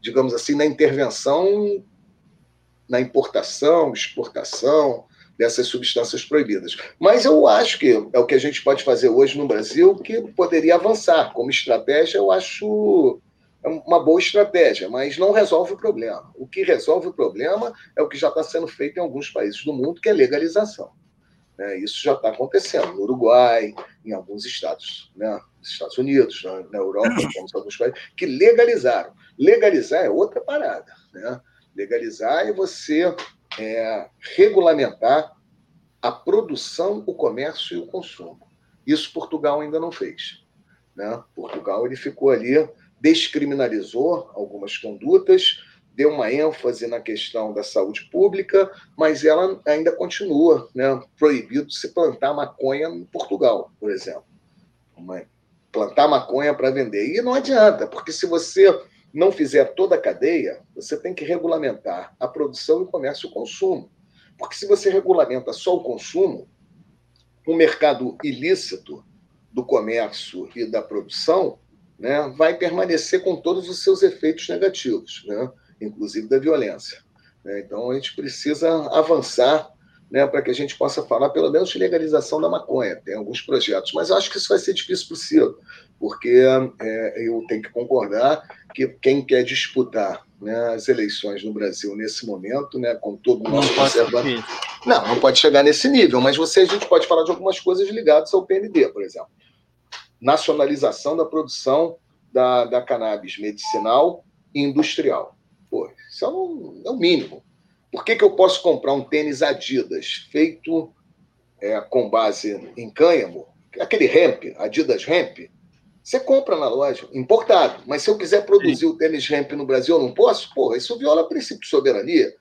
digamos assim, na intervenção na importação, exportação, dessas substâncias proibidas. Mas eu acho que é o que a gente pode fazer hoje no Brasil, que poderia avançar. Como estratégia, eu acho uma boa estratégia, mas não resolve o problema. O que resolve o problema é o que já está sendo feito em alguns países do mundo, que é legalização. É, isso já está acontecendo no Uruguai, em alguns estados, né? nos Estados Unidos, na, na Europa, como alguns países, que legalizaram. Legalizar é outra parada. Né? Legalizar é você é, regulamentar a produção, o comércio e o consumo. Isso Portugal ainda não fez. Né? Portugal ele ficou ali, descriminalizou algumas condutas, deu uma ênfase na questão da saúde pública, mas ela ainda continua né, proibido se plantar maconha em Portugal, por exemplo. Plantar maconha para vender. E não adianta, porque se você não fizer toda a cadeia, você tem que regulamentar a produção, o comércio e o consumo. Porque se você regulamenta só o consumo, o mercado ilícito do comércio e da produção né, vai permanecer com todos os seus efeitos negativos, né, inclusive da violência. Né. Então, a gente precisa avançar né, para que a gente possa falar, pelo menos, de legalização da maconha. Tem alguns projetos, mas eu acho que isso vai ser difícil possível, porque é, eu tenho que concordar que quem quer disputar né, as eleições no Brasil nesse momento, né, com todo o nosso conservador. Não, não pode chegar nesse nível, mas você a gente pode falar de algumas coisas ligadas ao PND, por exemplo. Nacionalização da produção da, da cannabis medicinal e industrial. Pô, isso é, um, é o mínimo. Por que, que eu posso comprar um tênis Adidas feito é, com base em cânhamo, aquele hemp, Adidas hemp, você compra na loja, importado. Mas se eu quiser produzir Sim. o tênis hemp no Brasil, eu não posso? Porra, isso viola o princípio de soberania.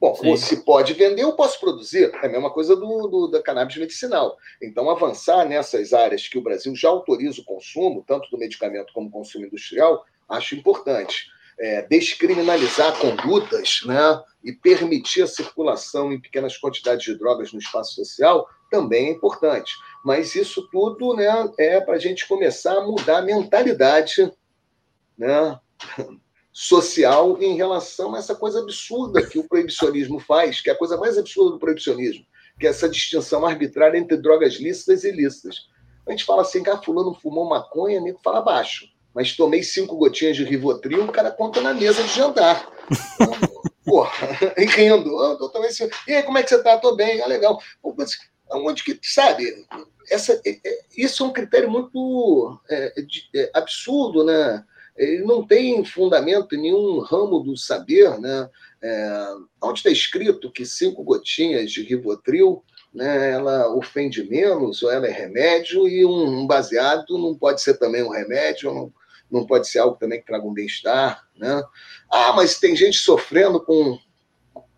Bom, Sim. se pode vender, eu posso produzir. É a mesma coisa do, do, da cannabis medicinal. Então, avançar nessas áreas que o Brasil já autoriza o consumo, tanto do medicamento como consumo industrial, acho importante é, descriminalizar condutas né, e permitir a circulação em pequenas quantidades de drogas no espaço social também é importante. Mas isso tudo né, é para a gente começar a mudar a mentalidade né, social em relação a essa coisa absurda que o proibicionismo faz, que é a coisa mais absurda do proibicionismo, que é essa distinção arbitrária entre drogas lícitas e ilícitas. A gente fala assim, que ah, fulano fumou maconha, nego fala baixo. Mas tomei cinco gotinhas de Rivotril, o cara conta na mesa de jantar. Porra, e rindo. Eu tomei cinco. E aí, como é que você tá? Tô bem, ah, legal. Onde que, sabe, essa, é, é, isso é um critério muito é, é, absurdo, né? ele não tem fundamento em nenhum ramo do saber, né? É, onde está escrito que cinco gotinhas de Rivotril né, ela ofende menos, ou ela é remédio, e um, um baseado não pode ser também um remédio, não, não pode ser algo também que traga um bem-estar. Né? Ah, mas tem gente sofrendo com,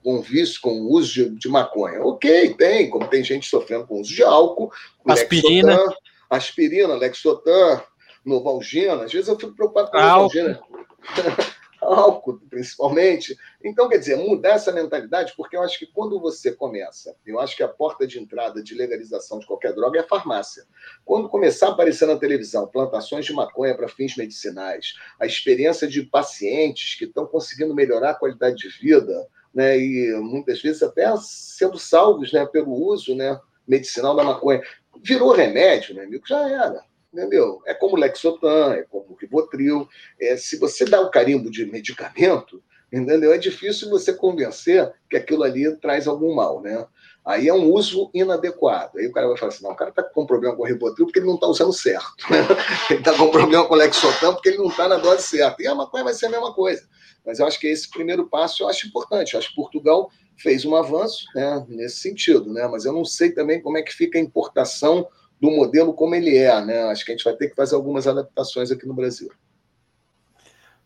com vício, com uso de, de maconha. Ok, tem, como tem gente sofrendo com uso de álcool, aspirina, Lexotan, aspirina, Lexotan, Novalgina, às vezes eu fico preocupado com Novalgina. álcool, principalmente. Então, quer dizer, mudar essa mentalidade, porque eu acho que quando você começa, eu acho que a porta de entrada de legalização de qualquer droga é a farmácia. Quando começar a aparecer na televisão plantações de maconha para fins medicinais, a experiência de pacientes que estão conseguindo melhorar a qualidade de vida, né, e muitas vezes até sendo salvos né, pelo uso né, medicinal da maconha, virou remédio, né, amigo? Já era entendeu? É como Lexotan, é como Rivotril. É, se você dá o carimbo de medicamento, entendeu? É difícil você convencer que aquilo ali traz algum mal, né? Aí é um uso inadequado. Aí o cara vai falar assim: não, o cara está com problema com o Rivotril porque ele não está usando certo. Né? Ele está com problema com o Lexotan porque ele não está na dose certa. E a maconha vai ser a mesma coisa. Mas eu acho que esse primeiro passo eu acho importante. Eu acho que Portugal fez um avanço né, nesse sentido, né? Mas eu não sei também como é que fica a importação do modelo como ele é, né? Acho que a gente vai ter que fazer algumas adaptações aqui no Brasil.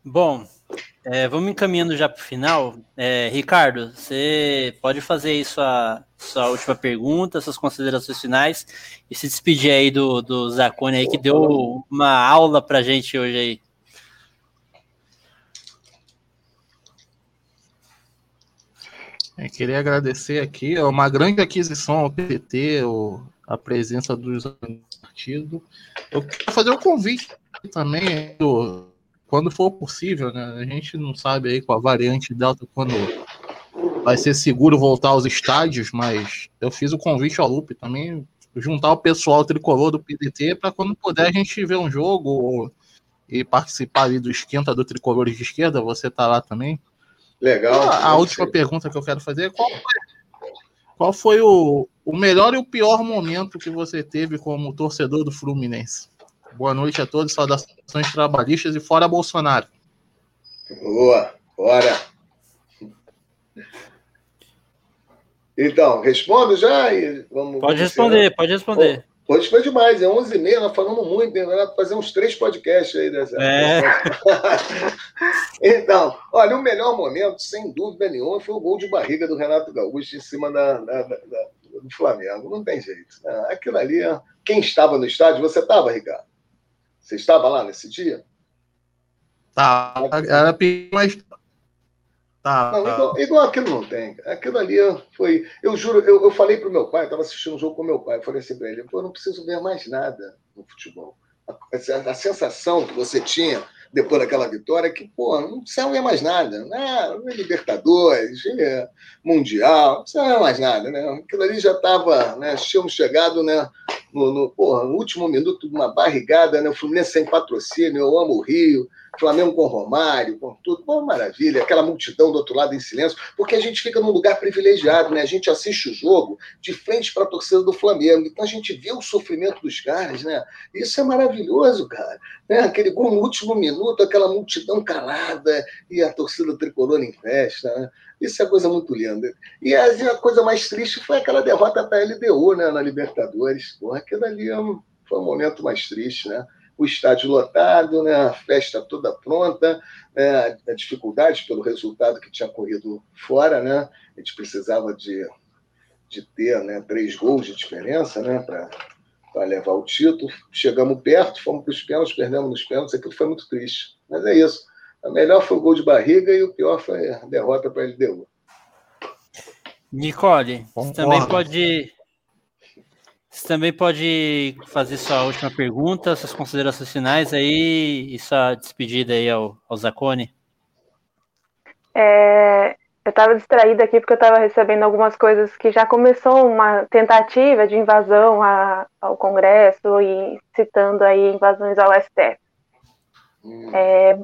Bom, é, vamos encaminhando já para o final. É, Ricardo, você pode fazer aí sua, sua última pergunta, suas considerações finais e se despedir aí do, do Zacone aí, que deu uma aula para gente hoje aí. Eu queria agradecer aqui, é uma grande aquisição ao PT, o, a presença dos partidos. Eu quero fazer um convite também, do, quando for possível, né? A gente não sabe aí com a variante Delta quando vai ser seguro voltar aos estádios, mas eu fiz o convite ao Lupe também, juntar o pessoal tricolor do PDT para quando puder a gente ver um jogo e participar ali do esquenta do tricolor de esquerda, você tá lá também. Legal. A, a última pergunta que eu quero fazer é qual foi qual foi o, o melhor e o pior momento que você teve como torcedor do Fluminense? Boa noite a todos, saudações trabalhistas e fora Bolsonaro. Boa, bora. Então, respondo já e vamos. Pode responder, pode responder. Hoje foi demais, é 11h30, nós falamos muito, né? Vai fazer uns três podcasts aí dessa. É. então, olha, o melhor momento, sem dúvida nenhuma, foi o gol de barriga do Renato Gaúcho em cima da, da, da, do Flamengo. Não tem jeito. Né? Aquilo ali, quem estava no estádio, você estava, Ricardo? Você estava lá nesse dia? Tá, era mas Tá, não, tá. Igual, igual, aquilo não tem. Aquilo ali foi. Eu juro, eu, eu falei para o meu pai, eu estava assistindo um jogo com meu pai, eu falei assim para ele: eu não preciso ver mais nada no futebol. A, a, a, sensação que você tinha depois daquela vitória é que, pô, não precisa ver mais nada. Né? É Libertadores, é Mundial, não precisa ver mais nada. Né? Aquilo ali já estava, né? Tínhamos chegado né, no, no, porra, no último minuto de uma barrigada, né? O Fluminense sem patrocínio, eu amo o Rio. Flamengo com Romário, com tudo, uma maravilha, aquela multidão do outro lado em silêncio, porque a gente fica num lugar privilegiado, né? A gente assiste o jogo de frente para a torcida do Flamengo, então a gente vê o sofrimento dos caras, né? Isso é maravilhoso, cara. Né? Aquele gol no último minuto, aquela multidão calada e a torcida tricolor em festa, né? Isso é coisa muito linda. E a, coisa mais triste foi aquela derrota para a LDU, né, na Libertadores. Porra, aquilo ali é foi um momento mais triste, né? O estádio lotado, né, a festa toda pronta, né, a dificuldade pelo resultado que tinha corrido fora, né, a gente precisava de, de ter né, três gols de diferença né, para levar o título. Chegamos perto, fomos para os pênaltis, perdemos nos pênaltis, aquilo foi muito triste. Mas é isso. A melhor foi o gol de barriga e o pior foi a derrota para a LDU. Nicole, você também pode Você também pode fazer sua última pergunta, suas considerações finais aí e sua despedida aí ao, ao Zacone. É, eu estava distraída aqui porque eu estava recebendo algumas coisas que já começou uma tentativa de invasão a, ao Congresso e citando aí invasões ao STF. Hum. É,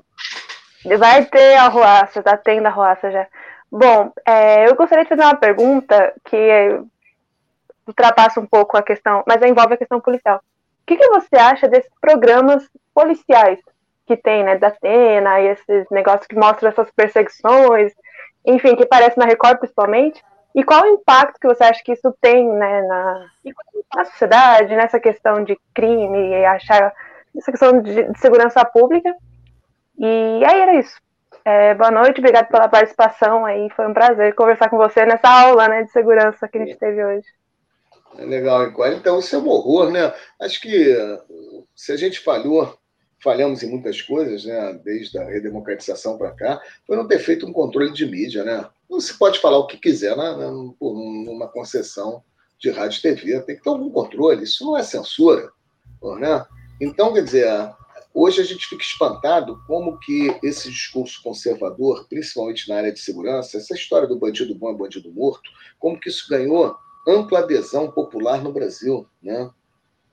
vai ter a Roaça, está tendo a Roaça já. Bom, é, eu gostaria de fazer uma pergunta que ultrapassa um pouco a questão, mas envolve a questão policial. O que, que você acha desses programas policiais que tem, né, da Atena, e esses negócios que mostram essas perseguições, enfim, que aparece na Record principalmente, e qual o impacto que você acha que isso tem, né, na, na sociedade, nessa questão de crime, e achar, essa questão de, de segurança pública, e aí era isso. É, boa noite, obrigado pela participação aí, foi um prazer conversar com você nessa aula, né, de segurança que a gente teve hoje. É legal, Então, isso é um horror, né? Acho que se a gente falhou, falhamos em muitas coisas, né? Desde a redemocratização para cá, foi não ter feito um controle de mídia, né? Não se pode falar o que quiser né? por uma concessão de rádio e TV, tem que ter algum controle, isso não é censura, né? Então, quer dizer, hoje a gente fica espantado como que esse discurso conservador, principalmente na área de segurança, essa história do bandido bom é bandido morto, como que isso ganhou ampla adesão popular no Brasil. Né?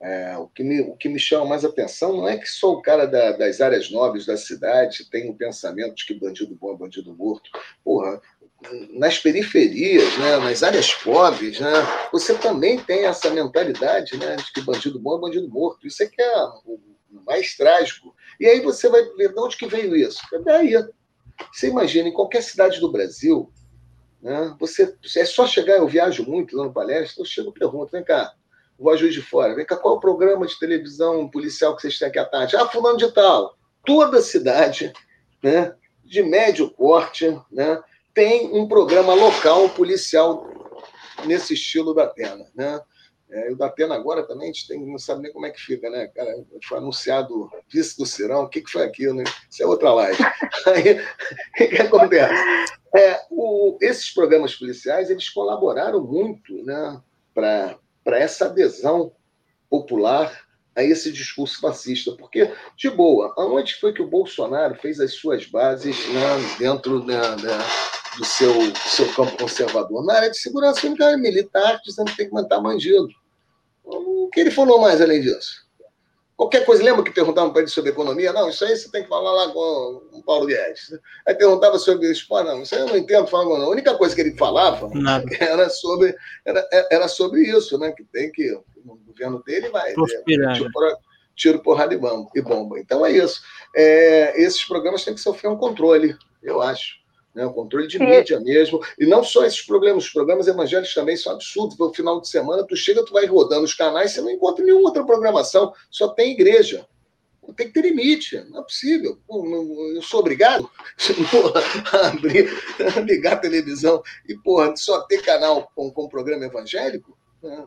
É, o, que me, o que me chama mais atenção não é que sou o cara da, das áreas nobres da cidade, tenho o pensamento de que bandido bom é bandido morto. Porra, nas periferias, né, nas áreas pobres, né, você também tem essa mentalidade né, de que bandido bom é bandido morto. Isso é que é o mais trágico. E aí você vai ver de onde que veio isso. É daí. Você imagina, em qualquer cidade do Brasil, né? Você, é só chegar, eu viajo muito lá no palestra, eu chego e pergunto, vem cá, vou a Juiz de Fora, vem cá, qual é o programa de televisão policial que vocês têm aqui à tarde? Ah, fulano de tal. Toda cidade, né, de médio porte, né, tem um programa local policial nesse estilo da Atena, né? É, o da Atena agora também a gente tem, não sabe nem como é que fica, né? Cara, foi anunciado vice do Cirão, o que, que foi aquilo, né? Isso é outra live. Aí, o que acontece? É, o, esses programas policiais, eles colaboraram muito né, para essa adesão popular a esse discurso fascista. Porque, de boa, aonde foi que o Bolsonaro fez as suas bases né, dentro né, do seu, seu campo conservador? Na área de segurança única militar, dizendo que tem que matar bandido. O que ele falou mais além disso? Qualquer coisa, lembra que perguntavam para ele sobre economia? Não, isso aí você tem que falar lá com o Paulo Guedes. Aí perguntava sobre isso, não, isso aí eu não entendo falando, não. A única coisa que ele falava Nada. era sobre, era, era sobre isso, né? Que tem que, no governo dele vai. Né? Tiro, tiro, porrada e bomba, e bomba. Então é isso. É, esses programas têm que sofrer um controle, eu acho né? o controle de mídia mesmo. E não só esses programas, os programas evangélicos também são absurdos. No final de semana, tu chega, tu vai rodando os canais, você não encontra nenhuma outra programação, só tem igreja. Tem que ter limite, não é possível. Eu sou obrigado porra, a abrir, a ligar a televisão e porra, só ter canal com, com programa evangélico. Né?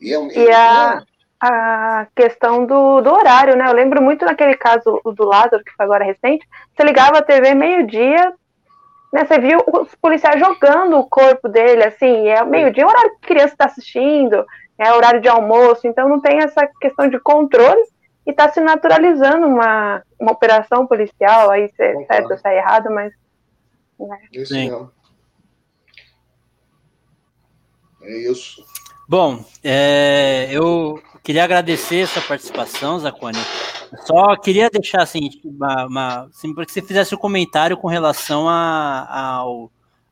E, é, e a, a questão do, do horário, né? Eu lembro muito naquele caso do Lázaro, que foi agora recente. Você ligava a TV meio-dia, né, você viu os policiais jogando o corpo dele, assim, é meio-dia, é o horário que a criança está assistindo, é horário de almoço, então não tem essa questão de controle e está se naturalizando uma, uma operação policial, aí se é certo ou se é errado, mas. Né. Isso mesmo. É isso. Bom, é, eu queria agradecer essa participação, Zacone. Só queria deixar assim, uma, uma assim, para que você fizesse um comentário com relação a,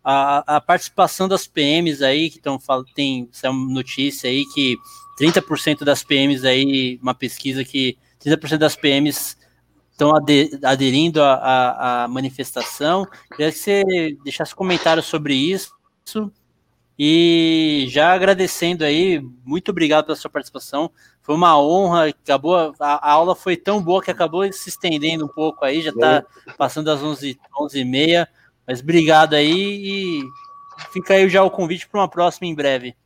a, a, participação das PMs aí, que estão tem essa notícia aí que 30% das PMs aí, uma pesquisa que 30% das PMs estão aderindo à, manifestação. Queria que você deixasse comentários sobre isso. E já agradecendo aí, muito obrigado pela sua participação. Foi uma honra, acabou, a, a, aula foi tão boa que acabou se estendendo um pouco aí, já está passando das 11, 11 e meia, mas obrigado aí e fica aí já o convite para uma próxima em breve.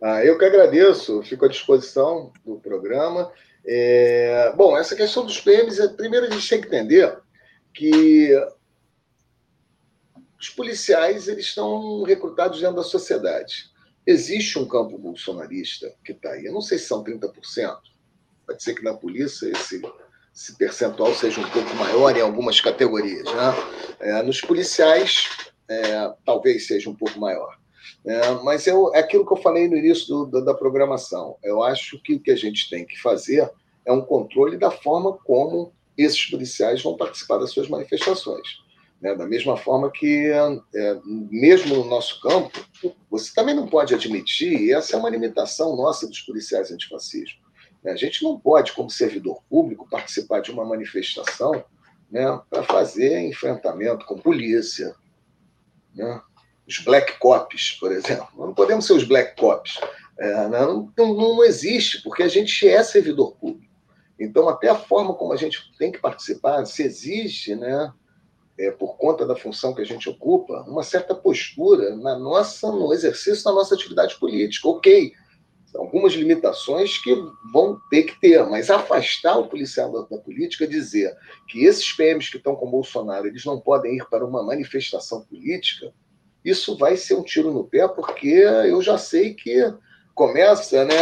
Ah, eu que agradeço, fico à disposição do programa. É, bom, essa questão dos PMs, é, primeiro a gente tem que entender que os policiais eles estão recrutados dentro da sociedade. existe um campo bolsonarista que está aí. Eu não sei se são 30%. Pode ser que na polícia esse, esse percentual seja um pouco maior em algumas categorias. Né? É, nos policiais, é, talvez seja um pouco maior. É, mas eu, é aquilo que eu falei no início do, do, da programação. Eu acho que o que a gente tem que fazer é um controle da forma como esses policiais vão participar das suas manifestações. Né? Da mesma forma que, é, mesmo no nosso campo, você também não pode admitir, e essa é uma limitação nossa dos policiais antifascismo. Né? A gente não pode, como servidor público, participar de uma manifestação né, para fazer enfrentamento com polícia. Né? Os black cops, por exemplo. Não podemos ser os black cops. É, né? não, não, não existe, porque a gente é servidor público. Então, até a forma como a gente tem que participar, se exige, né, é, por conta da função que a gente ocupa, uma certa postura na nossa, no exercício da nossa atividade política. Ok, algumas limitações que vão ter que ter, mas afastar o policial da, da, política, dizer que esses PMs que estão com Bolsonaro eles não podem ir para uma manifestação política, isso vai ser um tiro no pé, porque eu já sei que começa, né?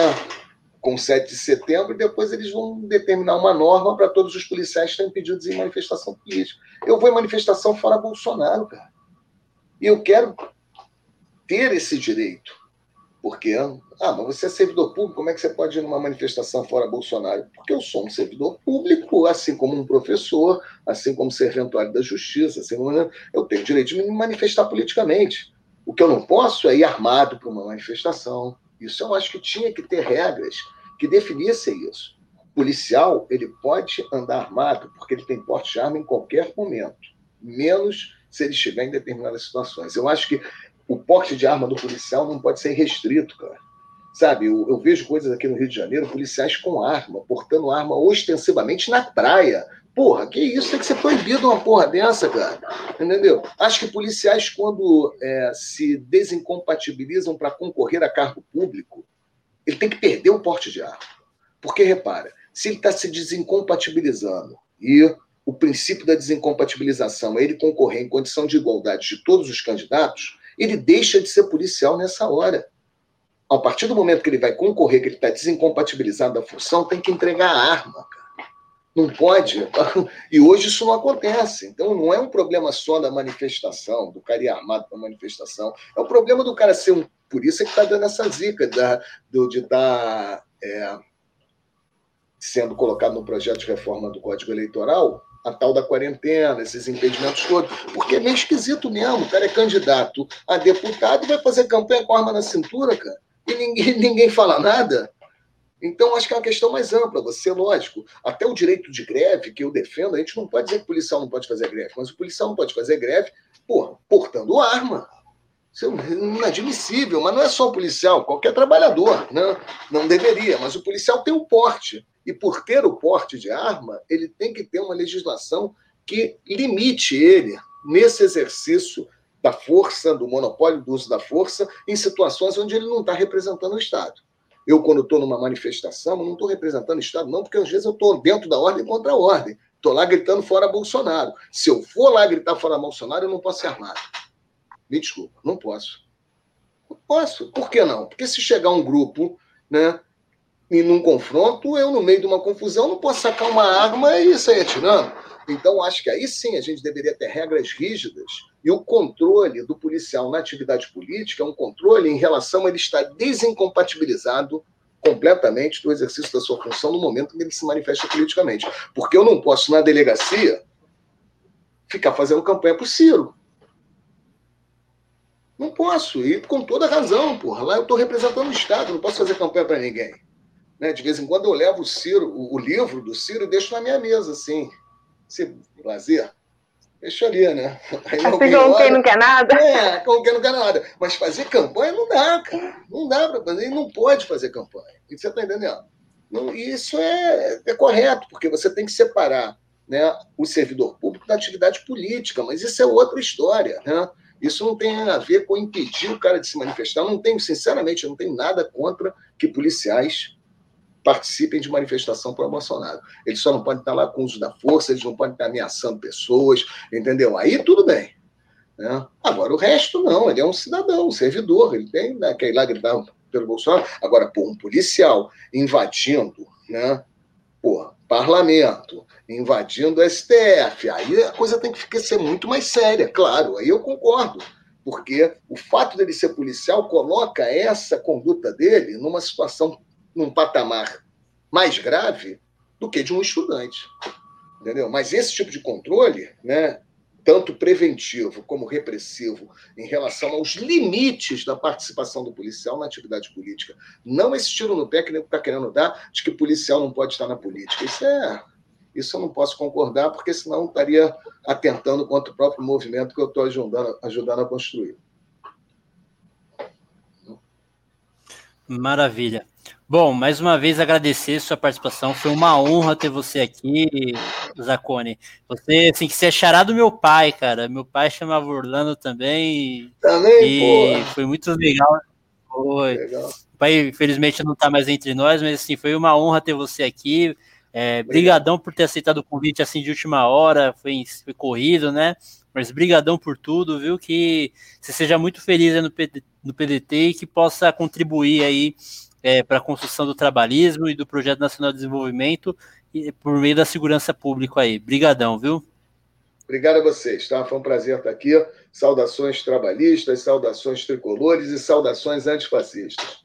Com 7 de setembro, e depois eles vão determinar uma norma para todos os policiais que estão impedidos em manifestação política. Eu vou em manifestação fora Bolsonaro, cara. E eu quero ter esse direito. Porque, ah, mas você é servidor público, como é que você pode ir numa manifestação fora Bolsonaro? Porque eu sou um servidor público, assim como um professor, assim como serventuário da justiça, assim como eu tenho direito de me manifestar politicamente. O que eu não posso é ir armado para uma manifestação, isso eu acho que tinha que ter regras que definissem isso. O policial, ele pode andar armado porque ele tem porte de arma em qualquer momento, menos se ele estiver em determinadas situações. Eu acho que o porte de arma do policial não pode ser restrito, cara. Sabe, eu, eu, vejo coisas aqui no Rio de Janeiro, policiais com arma, portando arma ostensivamente na praia, Porra, que isso? Tem que ser proibido uma porra dessa, cara. Entendeu? Acho que policiais, quando é, se desincompatibilizam para concorrer a cargo público, ele tem que perder o porte de arma. Porque, repara, se ele está se desincompatibilizando e o princípio da desincompatibilização é ele concorrer em condição de igualdade de todos os candidatos, ele deixa de ser policial nessa hora. A partir do momento que ele vai concorrer, que ele está desincompatibilizado da função, tem que entregar a arma, cara. Não pode. E hoje isso não acontece. Então não é um problema só da manifestação, do cara ir armado para manifestação. É o problema do cara ser um. Por isso é que está dando essa zica da, do, de estar tá, é, sendo colocado no projeto de reforma do Código Eleitoral a tal da quarentena, esses impedimentos todos, porque é meio esquisito mesmo. O cara é candidato a deputado e vai fazer campanha com arma na cintura, cara. E ninguém, ninguém fala nada. Então, acho que é uma questão mais ampla. Você, lógico, até o direito de greve que eu defendo, a gente não pode dizer que o policial não pode fazer greve, mas o policial não pode fazer greve, porra, portando arma. Isso é inadmissível, mas não é só o policial, qualquer trabalhador, né? não deveria, mas o policial tem o porte. E por ter o porte de arma, ele tem que ter uma legislação que limite ele nesse exercício da força, do monopólio do uso da força, em situações onde ele não está representando o Estado. Eu, quando estou numa manifestação, não estou representando o Estado, não, porque às vezes eu estou dentro da ordem contra a ordem. Estou lá gritando fora Bolsonaro. Se eu for lá gritar fora Bolsonaro, eu não posso ser armado. Me desculpa, não posso. Não posso. Por que não? Porque se chegar um grupo, né, e num confronto, eu, no meio de uma confusão, não posso sacar uma arma e sair atirando. Então, acho que aí sim a gente deveria ter regras rígidas e o controle do policial na atividade política é um controle em relação a ele estar desincompatibilizado completamente do exercício da sua função no momento que ele se manifesta politicamente. Porque eu não posso, na delegacia, ficar fazendo campanha para o Ciro. Não posso, e com toda razão, porra. Lá eu estou representando o Estado, não posso fazer campanha para ninguém. Né? De vez em quando eu levo o Ciro, o livro do Ciro, e deixo na minha mesa, assim. Se lazer, deixa ali, né? Aí assim como quem não quer nada? É, como quem não quer nada. Mas fazer campanha não dá, cara. Não dá para fazer, não pode fazer campanha. E você está entendendo? Não, isso é, é correto, porque você tem que separar né, o servidor público da atividade política, mas isso é outra história, né? Isso não tem a ver com impedir o cara de se manifestar. Eu não tenho, sinceramente, eu não tenho nada contra que policiais participem de manifestação para Bolsonaro. Eles só não podem estar lá com uso da força, eles não podem estar ameaçando pessoas, entendeu? Aí tudo bem. Né? Agora, o resto não, ele é um cidadão, um servidor, ele tem né, que ir lá gritar pelo Bolsonaro. Agora, por um policial invadindo, né? Porra, parlamento, invadindo o STF, aí a coisa tem que ser muito mais séria, claro, aí eu concordo. Porque o fato dele ser policial coloca essa conduta dele numa situação, num patamar mais grave do que de um estudante. Entendeu? Mas esse tipo de controle, né, tanto preventivo como repressivo, em relação aos limites da participação do policial na atividade política. Não esse tiro no pé que está querendo dar de que policial não pode estar na política. Isso é. Isso eu não posso concordar, porque senão estaria atentando contra o próprio movimento que eu estou ajudando, ajudando a construir. Maravilha. Bom, mais uma vez agradecer sua participação. Foi uma honra ter você aqui, Zacone. Você, assim, que você é xará do meu pai, cara. Meu pai chamava Orlando também. Também, e foi muito legal. Foi. Legal. O pai, infelizmente, não está mais entre nós, mas assim, foi uma honra ter você aqui. É, brigadão por ter aceitado o convite assim de última hora, foi, foi corrido, né? Mas brigadão por tudo, viu? Que você seja muito feliz no, no PDT e que possa contribuir aí é, para a construção do trabalhismo e do Projeto Nacional de Desenvolvimento e, por meio da segurança pública aí. Brigadão, viu? Obrigado a vocês, tá? Foi um prazer estar aqui. Saudações trabalhistas, saudações tricolores e saudações antifascistas.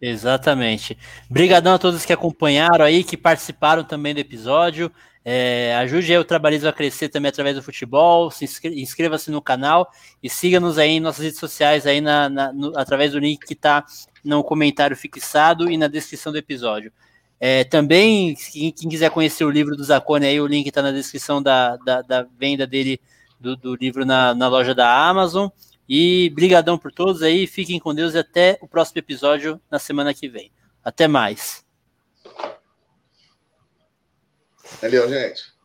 Exatamente. Brigadão a todos que acompanharam aí, que participaram também do episódio. É, ajude o Trabalhismo a crescer também através do futebol. Se inscreva-se no canal e siga-nos aí em nossas redes sociais aí na, na no, através do link que está no comentário fixado e na descrição do episódio. É, também, quem, quem, quiser conhecer o livro do Zacone, aí o link está na descrição da, da, da, venda dele do, do livro na, na, loja da Amazon. E brigadão por todos aí, fiquem com Deus e até o próximo episódio na semana que vem. Até mais. Valeu, gente.